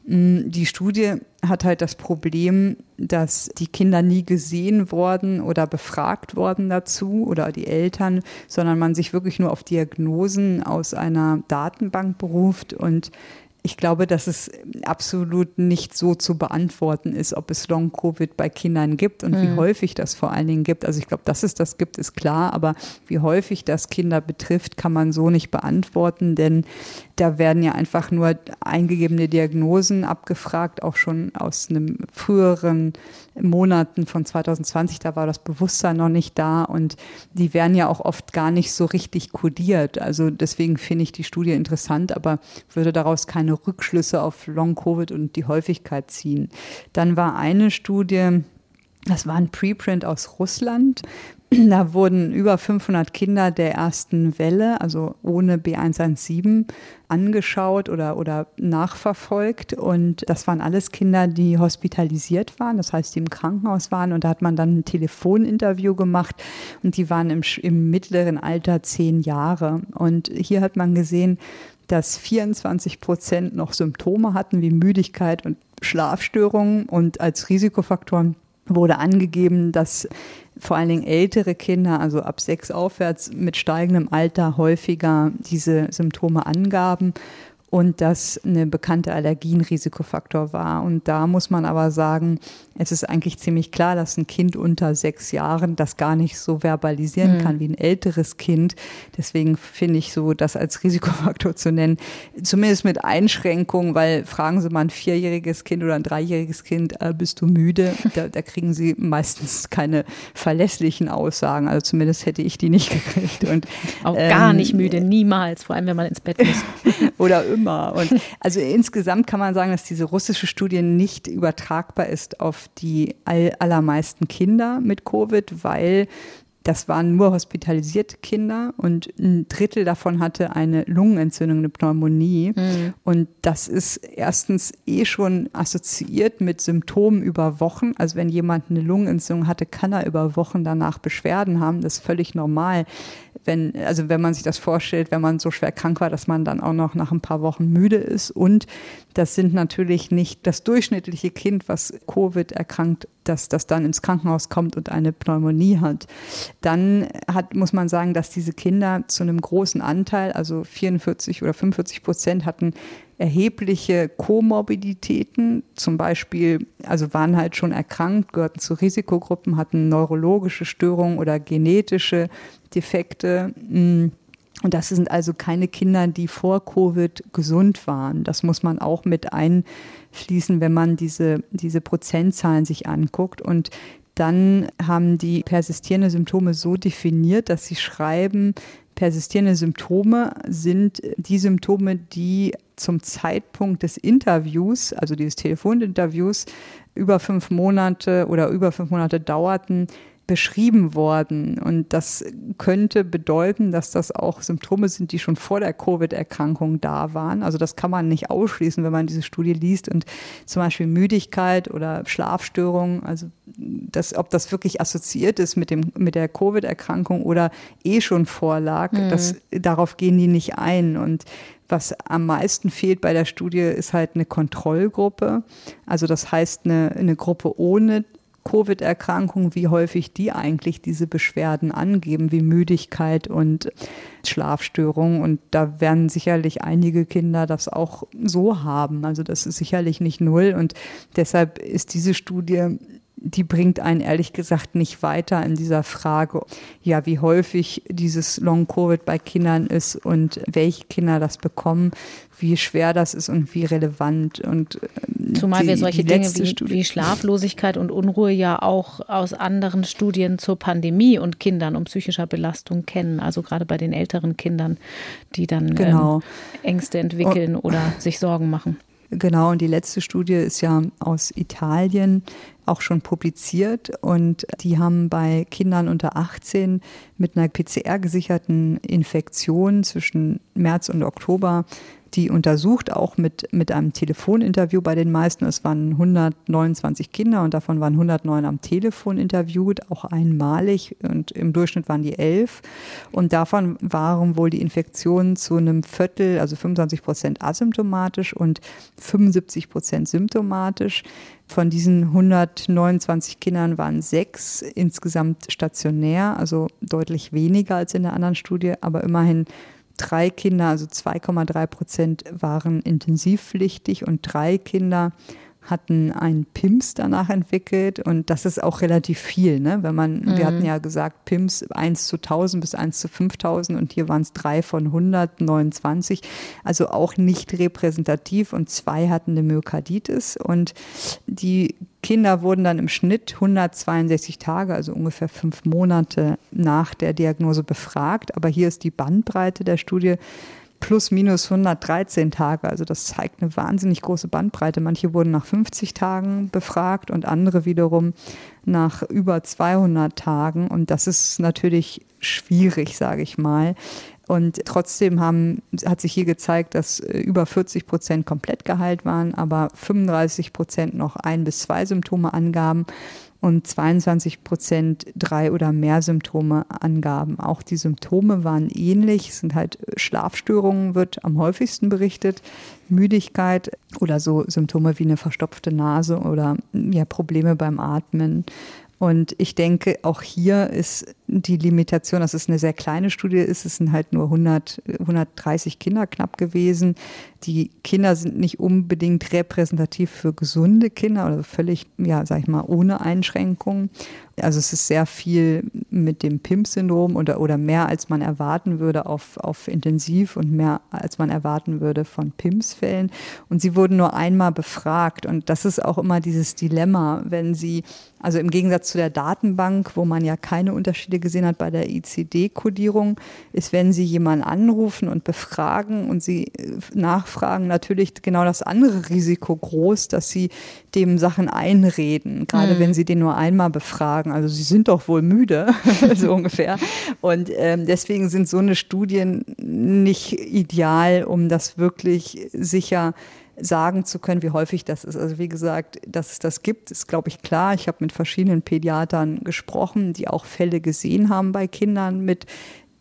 Mm, die Studie hat halt das Problem, dass die Kinder nie gesehen worden oder befragt worden dazu oder die Eltern, sondern man sich wirklich nur auf Diagnosen aus einer Datenbank beruft und ich glaube, dass es absolut nicht so zu beantworten ist, ob es Long-Covid bei Kindern gibt und mhm. wie häufig das vor allen Dingen gibt. Also ich glaube, dass es das gibt, ist klar, aber wie häufig das Kinder betrifft, kann man so nicht beantworten, denn da werden ja einfach nur eingegebene Diagnosen abgefragt, auch schon aus einem früheren Monaten von 2020, da war das Bewusstsein noch nicht da und die werden ja auch oft gar nicht so richtig kodiert. Also deswegen finde ich die Studie interessant, aber würde daraus keine Rückschlüsse auf Long-Covid und die Häufigkeit ziehen. Dann war eine Studie, das war ein Preprint aus Russland. Da wurden über 500 Kinder der ersten Welle, also ohne B117, angeschaut oder, oder nachverfolgt. Und das waren alles Kinder, die hospitalisiert waren, das heißt, die im Krankenhaus waren. Und da hat man dann ein Telefoninterview gemacht und die waren im, im mittleren Alter zehn Jahre. Und hier hat man gesehen, dass 24 Prozent noch Symptome hatten wie Müdigkeit und Schlafstörungen und als Risikofaktoren wurde angegeben, dass vor allen Dingen ältere Kinder, also ab sechs aufwärts, mit steigendem Alter häufiger diese Symptome angaben und dass eine bekannte Allergie ein Risikofaktor war. Und da muss man aber sagen, es ist eigentlich ziemlich klar, dass ein Kind unter sechs Jahren das gar nicht so verbalisieren mhm. kann wie ein älteres Kind. Deswegen finde ich so, das als Risikofaktor zu nennen, zumindest mit Einschränkungen, weil fragen Sie mal ein vierjähriges Kind oder ein dreijähriges Kind, äh, bist du müde? Da, da kriegen Sie meistens keine verlässlichen Aussagen. Also zumindest hätte ich die nicht gekriegt. Und, Auch ähm, gar nicht müde, niemals, vor allem wenn man ins Bett muss. oder immer. Und also insgesamt kann man sagen, dass diese russische Studie nicht übertragbar ist auf die allermeisten Kinder mit Covid, weil das waren nur hospitalisierte Kinder und ein Drittel davon hatte eine Lungenentzündung, eine Pneumonie. Mhm. Und das ist erstens eh schon assoziiert mit Symptomen über Wochen. Also wenn jemand eine Lungenentzündung hatte, kann er über Wochen danach Beschwerden haben. Das ist völlig normal wenn, also wenn man sich das vorstellt, wenn man so schwer krank war, dass man dann auch noch nach ein paar Wochen müde ist. Und das sind natürlich nicht das durchschnittliche Kind, was Covid erkrankt, dass das dann ins Krankenhaus kommt und eine Pneumonie hat. Dann hat, muss man sagen, dass diese Kinder zu einem großen Anteil, also 44 oder 45 Prozent hatten erhebliche Komorbiditäten, zum Beispiel, also waren halt schon erkrankt, gehörten zu Risikogruppen, hatten neurologische Störungen oder genetische Defekte. Mm. Und das sind also keine Kinder, die vor Covid gesund waren. Das muss man auch mit einfließen, wenn man diese, diese Prozentzahlen sich anguckt. Und dann haben die persistierende Symptome so definiert, dass sie schreiben, persistierende Symptome sind die Symptome, die zum Zeitpunkt des Interviews, also dieses Telefoninterviews, über fünf Monate oder über fünf Monate dauerten, beschrieben worden. Und das könnte bedeuten, dass das auch Symptome sind, die schon vor der Covid-Erkrankung da waren. Also das kann man nicht ausschließen, wenn man diese Studie liest. Und zum Beispiel Müdigkeit oder Schlafstörungen, also das, ob das wirklich assoziiert ist mit, dem, mit der Covid-Erkrankung oder eh schon vorlag, mhm. das, darauf gehen die nicht ein. Und was am meisten fehlt bei der Studie, ist halt eine Kontrollgruppe. Also das heißt eine, eine Gruppe ohne Covid-Erkrankung, wie häufig die eigentlich diese Beschwerden angeben, wie Müdigkeit und Schlafstörungen. Und da werden sicherlich einige Kinder das auch so haben. Also das ist sicherlich nicht null. Und deshalb ist diese Studie die bringt einen ehrlich gesagt nicht weiter in dieser Frage, ja, wie häufig dieses Long-Covid bei Kindern ist und welche Kinder das bekommen, wie schwer das ist und wie relevant. Und ähm, Zumal die, wir solche Dinge wie, wie, Schlaflosigkeit und Unruhe ja auch aus anderen Studien zur Pandemie und Kindern und psychischer Belastung kennen. Also gerade bei den älteren Kindern, die dann genau. ähm, Ängste entwickeln und, oder sich Sorgen machen. Genau, und die letzte Studie ist ja aus Italien auch schon publiziert. Und die haben bei Kindern unter 18 mit einer PCR-gesicherten Infektion zwischen März und Oktober die untersucht, auch mit, mit einem Telefoninterview bei den meisten. Es waren 129 Kinder und davon waren 109 am Telefon interviewt, auch einmalig und im Durchschnitt waren die elf. Und davon waren wohl die Infektionen zu einem Viertel, also 25 Prozent asymptomatisch und 75 Prozent symptomatisch. Von diesen 129 Kindern waren sechs insgesamt stationär, also deutlich weniger als in der anderen Studie, aber immerhin drei Kinder, also 2,3 Prozent waren intensivpflichtig und drei Kinder hatten einen PIMS danach entwickelt und das ist auch relativ viel, ne? Wenn man, mhm. wir hatten ja gesagt, PIMS 1 zu 1000 bis 1 zu 5000 und hier waren es drei von 129, also auch nicht repräsentativ und zwei hatten eine Myokarditis und die Kinder wurden dann im Schnitt 162 Tage, also ungefähr fünf Monate nach der Diagnose befragt. Aber hier ist die Bandbreite der Studie plus minus 113 Tage. Also das zeigt eine wahnsinnig große Bandbreite. Manche wurden nach 50 Tagen befragt und andere wiederum nach über 200 Tagen. Und das ist natürlich schwierig, sage ich mal. Und trotzdem haben, hat sich hier gezeigt, dass äh, über 40 Prozent komplett geheilt waren, aber 35 Prozent noch ein bis zwei Symptome angaben und 22 Prozent drei oder mehr Symptome angaben. Auch die Symptome waren ähnlich. Es sind halt Schlafstörungen, wird am häufigsten berichtet, Müdigkeit oder so Symptome wie eine verstopfte Nase oder ja, Probleme beim Atmen. Und ich denke, auch hier ist die Limitation, dass es eine sehr kleine Studie ist. Es sind halt nur 100, 130 Kinder knapp gewesen. Die Kinder sind nicht unbedingt repräsentativ für gesunde Kinder oder völlig, ja, sag ich mal, ohne Einschränkungen. Also es ist sehr viel mit dem PIMP-Syndrom oder, oder mehr als man erwarten würde auf, auf Intensiv und mehr als man erwarten würde von PIMS-Fällen. Und sie wurden nur einmal befragt. Und das ist auch immer dieses Dilemma, wenn sie, also im Gegensatz zu der Datenbank, wo man ja keine Unterschiede gesehen hat bei der ICD-Kodierung, ist, wenn sie jemanden anrufen und befragen und sie äh, nachfragen, natürlich genau das andere Risiko groß, dass sie dem Sachen einreden, gerade mhm. wenn sie den nur einmal befragen. Also sie sind doch wohl müde, so ungefähr. Und ähm, deswegen sind so eine Studien nicht ideal, um das wirklich sicher sagen zu können, wie häufig das ist. Also wie gesagt, dass es das gibt, ist, glaube ich, klar. Ich habe mit verschiedenen Pädiatern gesprochen, die auch Fälle gesehen haben bei Kindern mit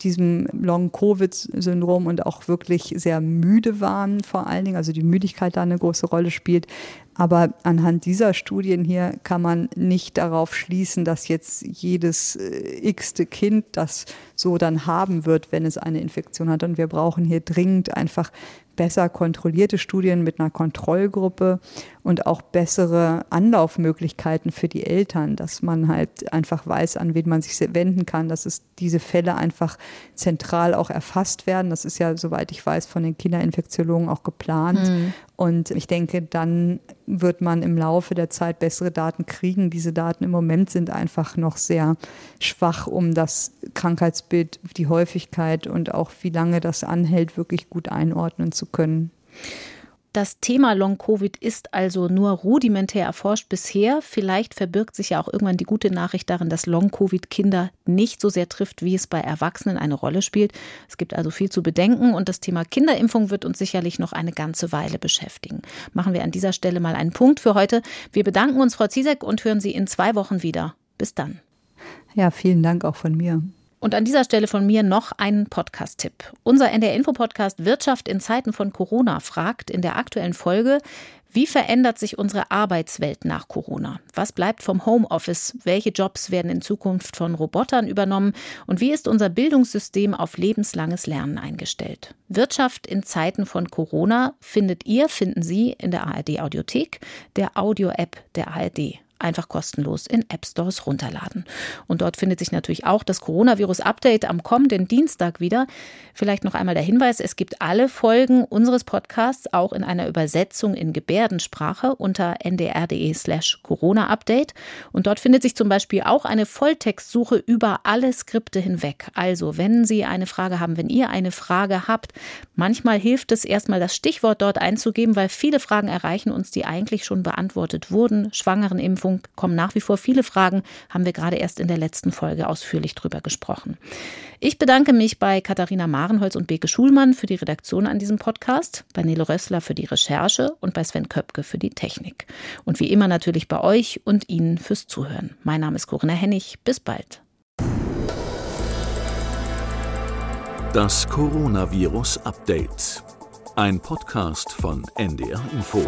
diesem Long-Covid-Syndrom und auch wirklich sehr müde waren vor allen Dingen, also die Müdigkeit da eine große Rolle spielt. Aber anhand dieser Studien hier kann man nicht darauf schließen, dass jetzt jedes äh, x-te Kind das so dann haben wird, wenn es eine Infektion hat. Und wir brauchen hier dringend einfach besser kontrollierte Studien mit einer Kontrollgruppe und auch bessere Anlaufmöglichkeiten für die Eltern, dass man halt einfach weiß, an wen man sich wenden kann, dass es diese Fälle einfach zentral auch erfasst werden. Das ist ja, soweit ich weiß, von den Kinderinfektiologen auch geplant. Mhm. Und ich denke, dann wird man im Laufe der Zeit bessere Daten kriegen. Diese Daten im Moment sind einfach noch sehr schwach, um das Krankheitsbild, die Häufigkeit und auch wie lange das anhält, wirklich gut einordnen zu können. Das Thema Long-Covid ist also nur rudimentär erforscht bisher. Vielleicht verbirgt sich ja auch irgendwann die gute Nachricht darin, dass Long-Covid Kinder nicht so sehr trifft, wie es bei Erwachsenen eine Rolle spielt. Es gibt also viel zu bedenken und das Thema Kinderimpfung wird uns sicherlich noch eine ganze Weile beschäftigen. Machen wir an dieser Stelle mal einen Punkt für heute. Wir bedanken uns, Frau Ziesek, und hören Sie in zwei Wochen wieder. Bis dann. Ja, vielen Dank auch von mir. Und an dieser Stelle von mir noch ein Podcast-Tipp. Unser NDR-Info-Podcast Wirtschaft in Zeiten von Corona fragt in der aktuellen Folge, wie verändert sich unsere Arbeitswelt nach Corona? Was bleibt vom Homeoffice? Welche Jobs werden in Zukunft von Robotern übernommen? Und wie ist unser Bildungssystem auf lebenslanges Lernen eingestellt? Wirtschaft in Zeiten von Corona findet ihr, finden Sie in der ARD Audiothek, der Audio-App der ARD einfach kostenlos in App Stores runterladen. Und dort findet sich natürlich auch das Coronavirus-Update am kommenden Dienstag wieder. Vielleicht noch einmal der Hinweis, es gibt alle Folgen unseres Podcasts auch in einer Übersetzung in Gebärdensprache unter ndr.de slash Corona-Update. Und dort findet sich zum Beispiel auch eine Volltextsuche über alle Skripte hinweg. Also, wenn Sie eine Frage haben, wenn ihr eine Frage habt, manchmal hilft es erstmal das Stichwort dort einzugeben, weil viele Fragen erreichen uns, die eigentlich schon beantwortet wurden. Schwangerenimpfung, Impfung kommen nach wie vor viele Fragen, haben wir gerade erst in der letzten Folge ausführlich drüber gesprochen. Ich bedanke mich bei Katharina Marenholz und Beke Schulmann für die Redaktion an diesem Podcast, bei Nele Rössler für die Recherche und bei Sven Köpke für die Technik. Und wie immer natürlich bei euch und Ihnen fürs Zuhören. Mein Name ist Corinna Hennig. Bis bald. Das Coronavirus Update. Ein Podcast von NDR Info.